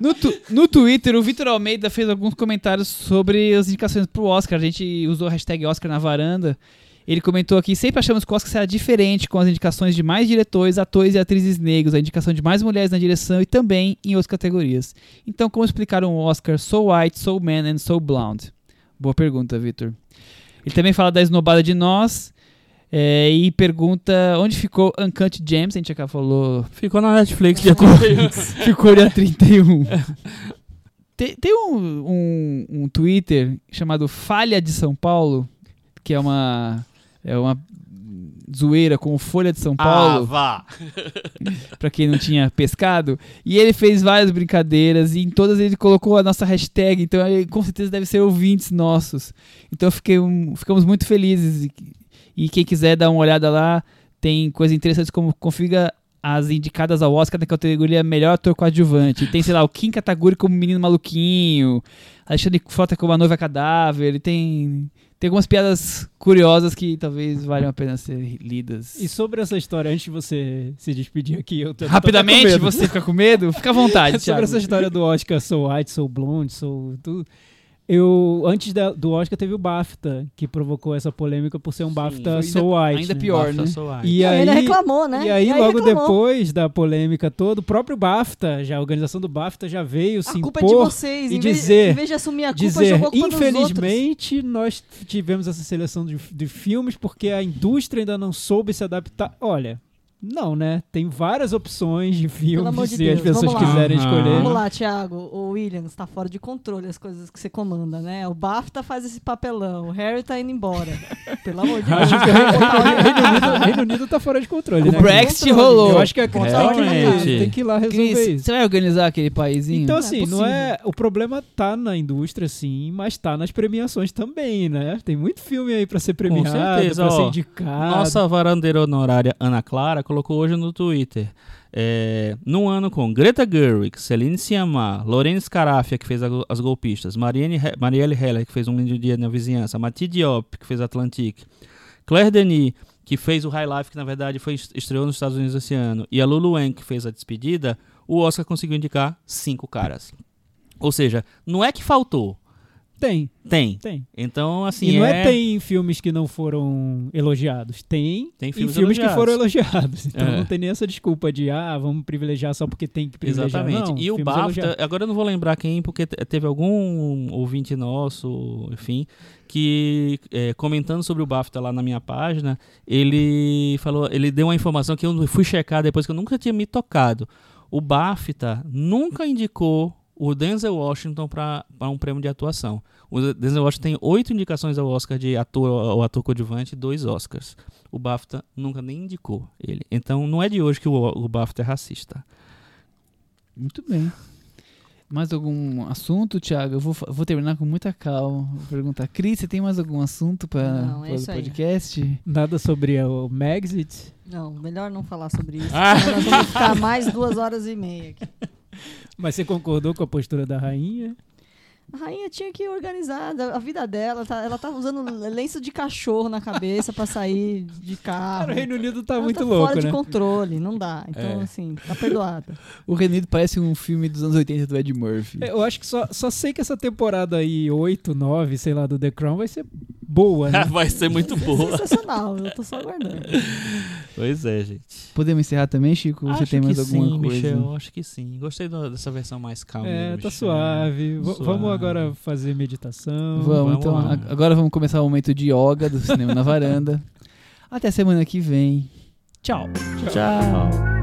No, tu- no Twitter, o Vitor Almeida fez alguns comentários sobre as indicações pro Oscar. A gente usou a hashtag Oscar na varanda. Ele comentou aqui: sempre achamos que o Oscar será diferente com as indicações de mais diretores, atores e atrizes negros, a indicação de mais mulheres na direção e também em outras categorias. Então, como explicar um Oscar So White, So Man and So Blonde? Boa pergunta, Vitor. Ele também fala da esnobada de nós. é, e pergunta onde ficou Uncut Gems, a gente já falou Ficou na Netflix dia Ficou [laughs] dia 31. [laughs] tem tem um, um, um Twitter chamado Falha de São Paulo, que é uma, é uma zoeira com Folha de São Ah, Paulo, vá. [laughs] pra quem não tinha pescado. E ele fez várias brincadeiras e em todas ele colocou a nossa hashtag, então ele, com certeza deve ser ouvintes nossos. Então fiquei, um- ficamos muito felizes. E, e quem quiser dar uma olhada lá, tem coisas interessantes como configura as indicadas ao Oscar na categoria Melhor Ator Coadjuvante. Tem, sei lá, o Kim Kataguri como Menino Maluquinho, Alexandre Frota como a Noiva Cadáver. Ele tem, tem algumas piadas curiosas que talvez valham a pena ser lidas. E sobre essa história, antes de você se despedir aqui, eu tô, tô com Rapidamente, medo. você fica com medo? Fica à vontade, [laughs] sobre Thiago. essa história do Oscar Sou White, Sou Blonde, Sou tudo. Eu, antes da- do Oscar teve o BAFTA, que provocou essa polêmica por ser um BAFTA foi Sou ainda- White. ainda né? pior, né? soar. E E aí, ele reclamou, né? E aí, logo reclamou. depois da polêmica toda, o próprio BAFTA, já, a organização do BAFTA já veio se A culpa é de impor vocês. e em vez, dizer- em vez de assumir a culpa, dizer, infelizmente, nós tivemos essa seleção de, de filmes porque a indústria ainda não soube se adaptar. Olha, não, né? Tem várias opções de filmes de se as pessoas quiserem Aham. escolher. Vamos lá, Thiago. O Williams tá fora de controle as coisas que você comanda, né? O BAFTA faz esse papelão. O Harry tá indo embora. [laughs] Pelo amor de Deus. Acho que o Reino, Reino Unido, Reino Unido tá fora de controle, O né? Brexit Controle. rolou. Eu acho que a Cris tem, que- tem que ir lá resolver Cris, isso. você vai organizar aquele paísinho? Então, Não é assim, não possível. é. O problema tá na indústria, sim, mas tá nas premiações também, né? Tem muito filme aí pra ser premiado, certeza, pra ser ó. indicado. Nossa varandeira honorária Ana Clara colocou hoje no Twitter. É, num ano com Greta Gerwig, Celine Sciamma, Lorene Scarafia, que fez a as golpistas, Marianne, Marielle Heller, que fez Um Lindo Dia na Vizinhança, Mati Diop, que fez Atlantique, Claire Denis, que fez o High Life, que na verdade foi estreou nos Estados Unidos esse ano, e a Lulu Wang, que fez a despedida, o Oscar conseguiu indicar cinco caras. Ou seja, não é que faltou, Tem, tem. tem. Então, assim, e não é... tem filmes que não foram elogiados. Tem, Tem filmes filmes que foram elogiados. [laughs] Então É. não tem nem essa desculpa de, ah, vamos privilegiar só porque tem que privilegiar. Exatamente. Não, e o BAFTA, elogiados. agora eu não vou lembrar quem, porque te- teve algum ouvinte nosso, enfim, que é, comentando sobre o BAFTA lá na minha página, ele falou, ele deu uma informação que eu fui checar depois que eu nunca tinha me tocado. o BAFTA nunca indicou o Denzel Washington para um prêmio de atuação. O Denzel Washington tem oito indicações ao Oscar de ator ou ator coadjuvante e dois Oscars. O BAFTA nunca nem indicou ele. Então não é de hoje que o, o BAFTA é racista. Muito bem. Mais algum assunto, Thiago? Eu vou, vou terminar com muita calma. Vou perguntar, Cris, você tem mais algum assunto para é o isso aí. podcast? Nada sobre o Megxit. Não, melhor não falar sobre isso. [laughs] Ah. nós vamos ficar mais duas horas e meia aqui. Mas você concordou com a postura da rainha? A rainha tinha que organizar a vida dela. tá- ela tava usando lenço de cachorro na cabeça pra sair de carro. Cara, o Reino Unido tá Ela muito tá louco, fora né? de controle, não dá. Então, É. assim, tá perdoada. O Renido parece um filme dos anos 80 do Ed Murphy. Eu acho que só, só sei que essa temporada aí, 8, 9, sei lá, do The Crown vai ser boa, né? [laughs] Vai ser muito boa. Sensacional, eu tô só aguardando. Pois é, gente. Podemos encerrar também, Chico? Ou você Acho tem mais que alguma sim, coisa? Michel, acho que sim. Gostei do- dessa versão mais calma. É, do tá suave. V- Suave. Vamos agora fazer meditação. Vamos, Vamos então. lá. Agora vamos começar o momento de yoga do cinema na varanda. [laughs] Até semana que vem. Tchau. Tchau.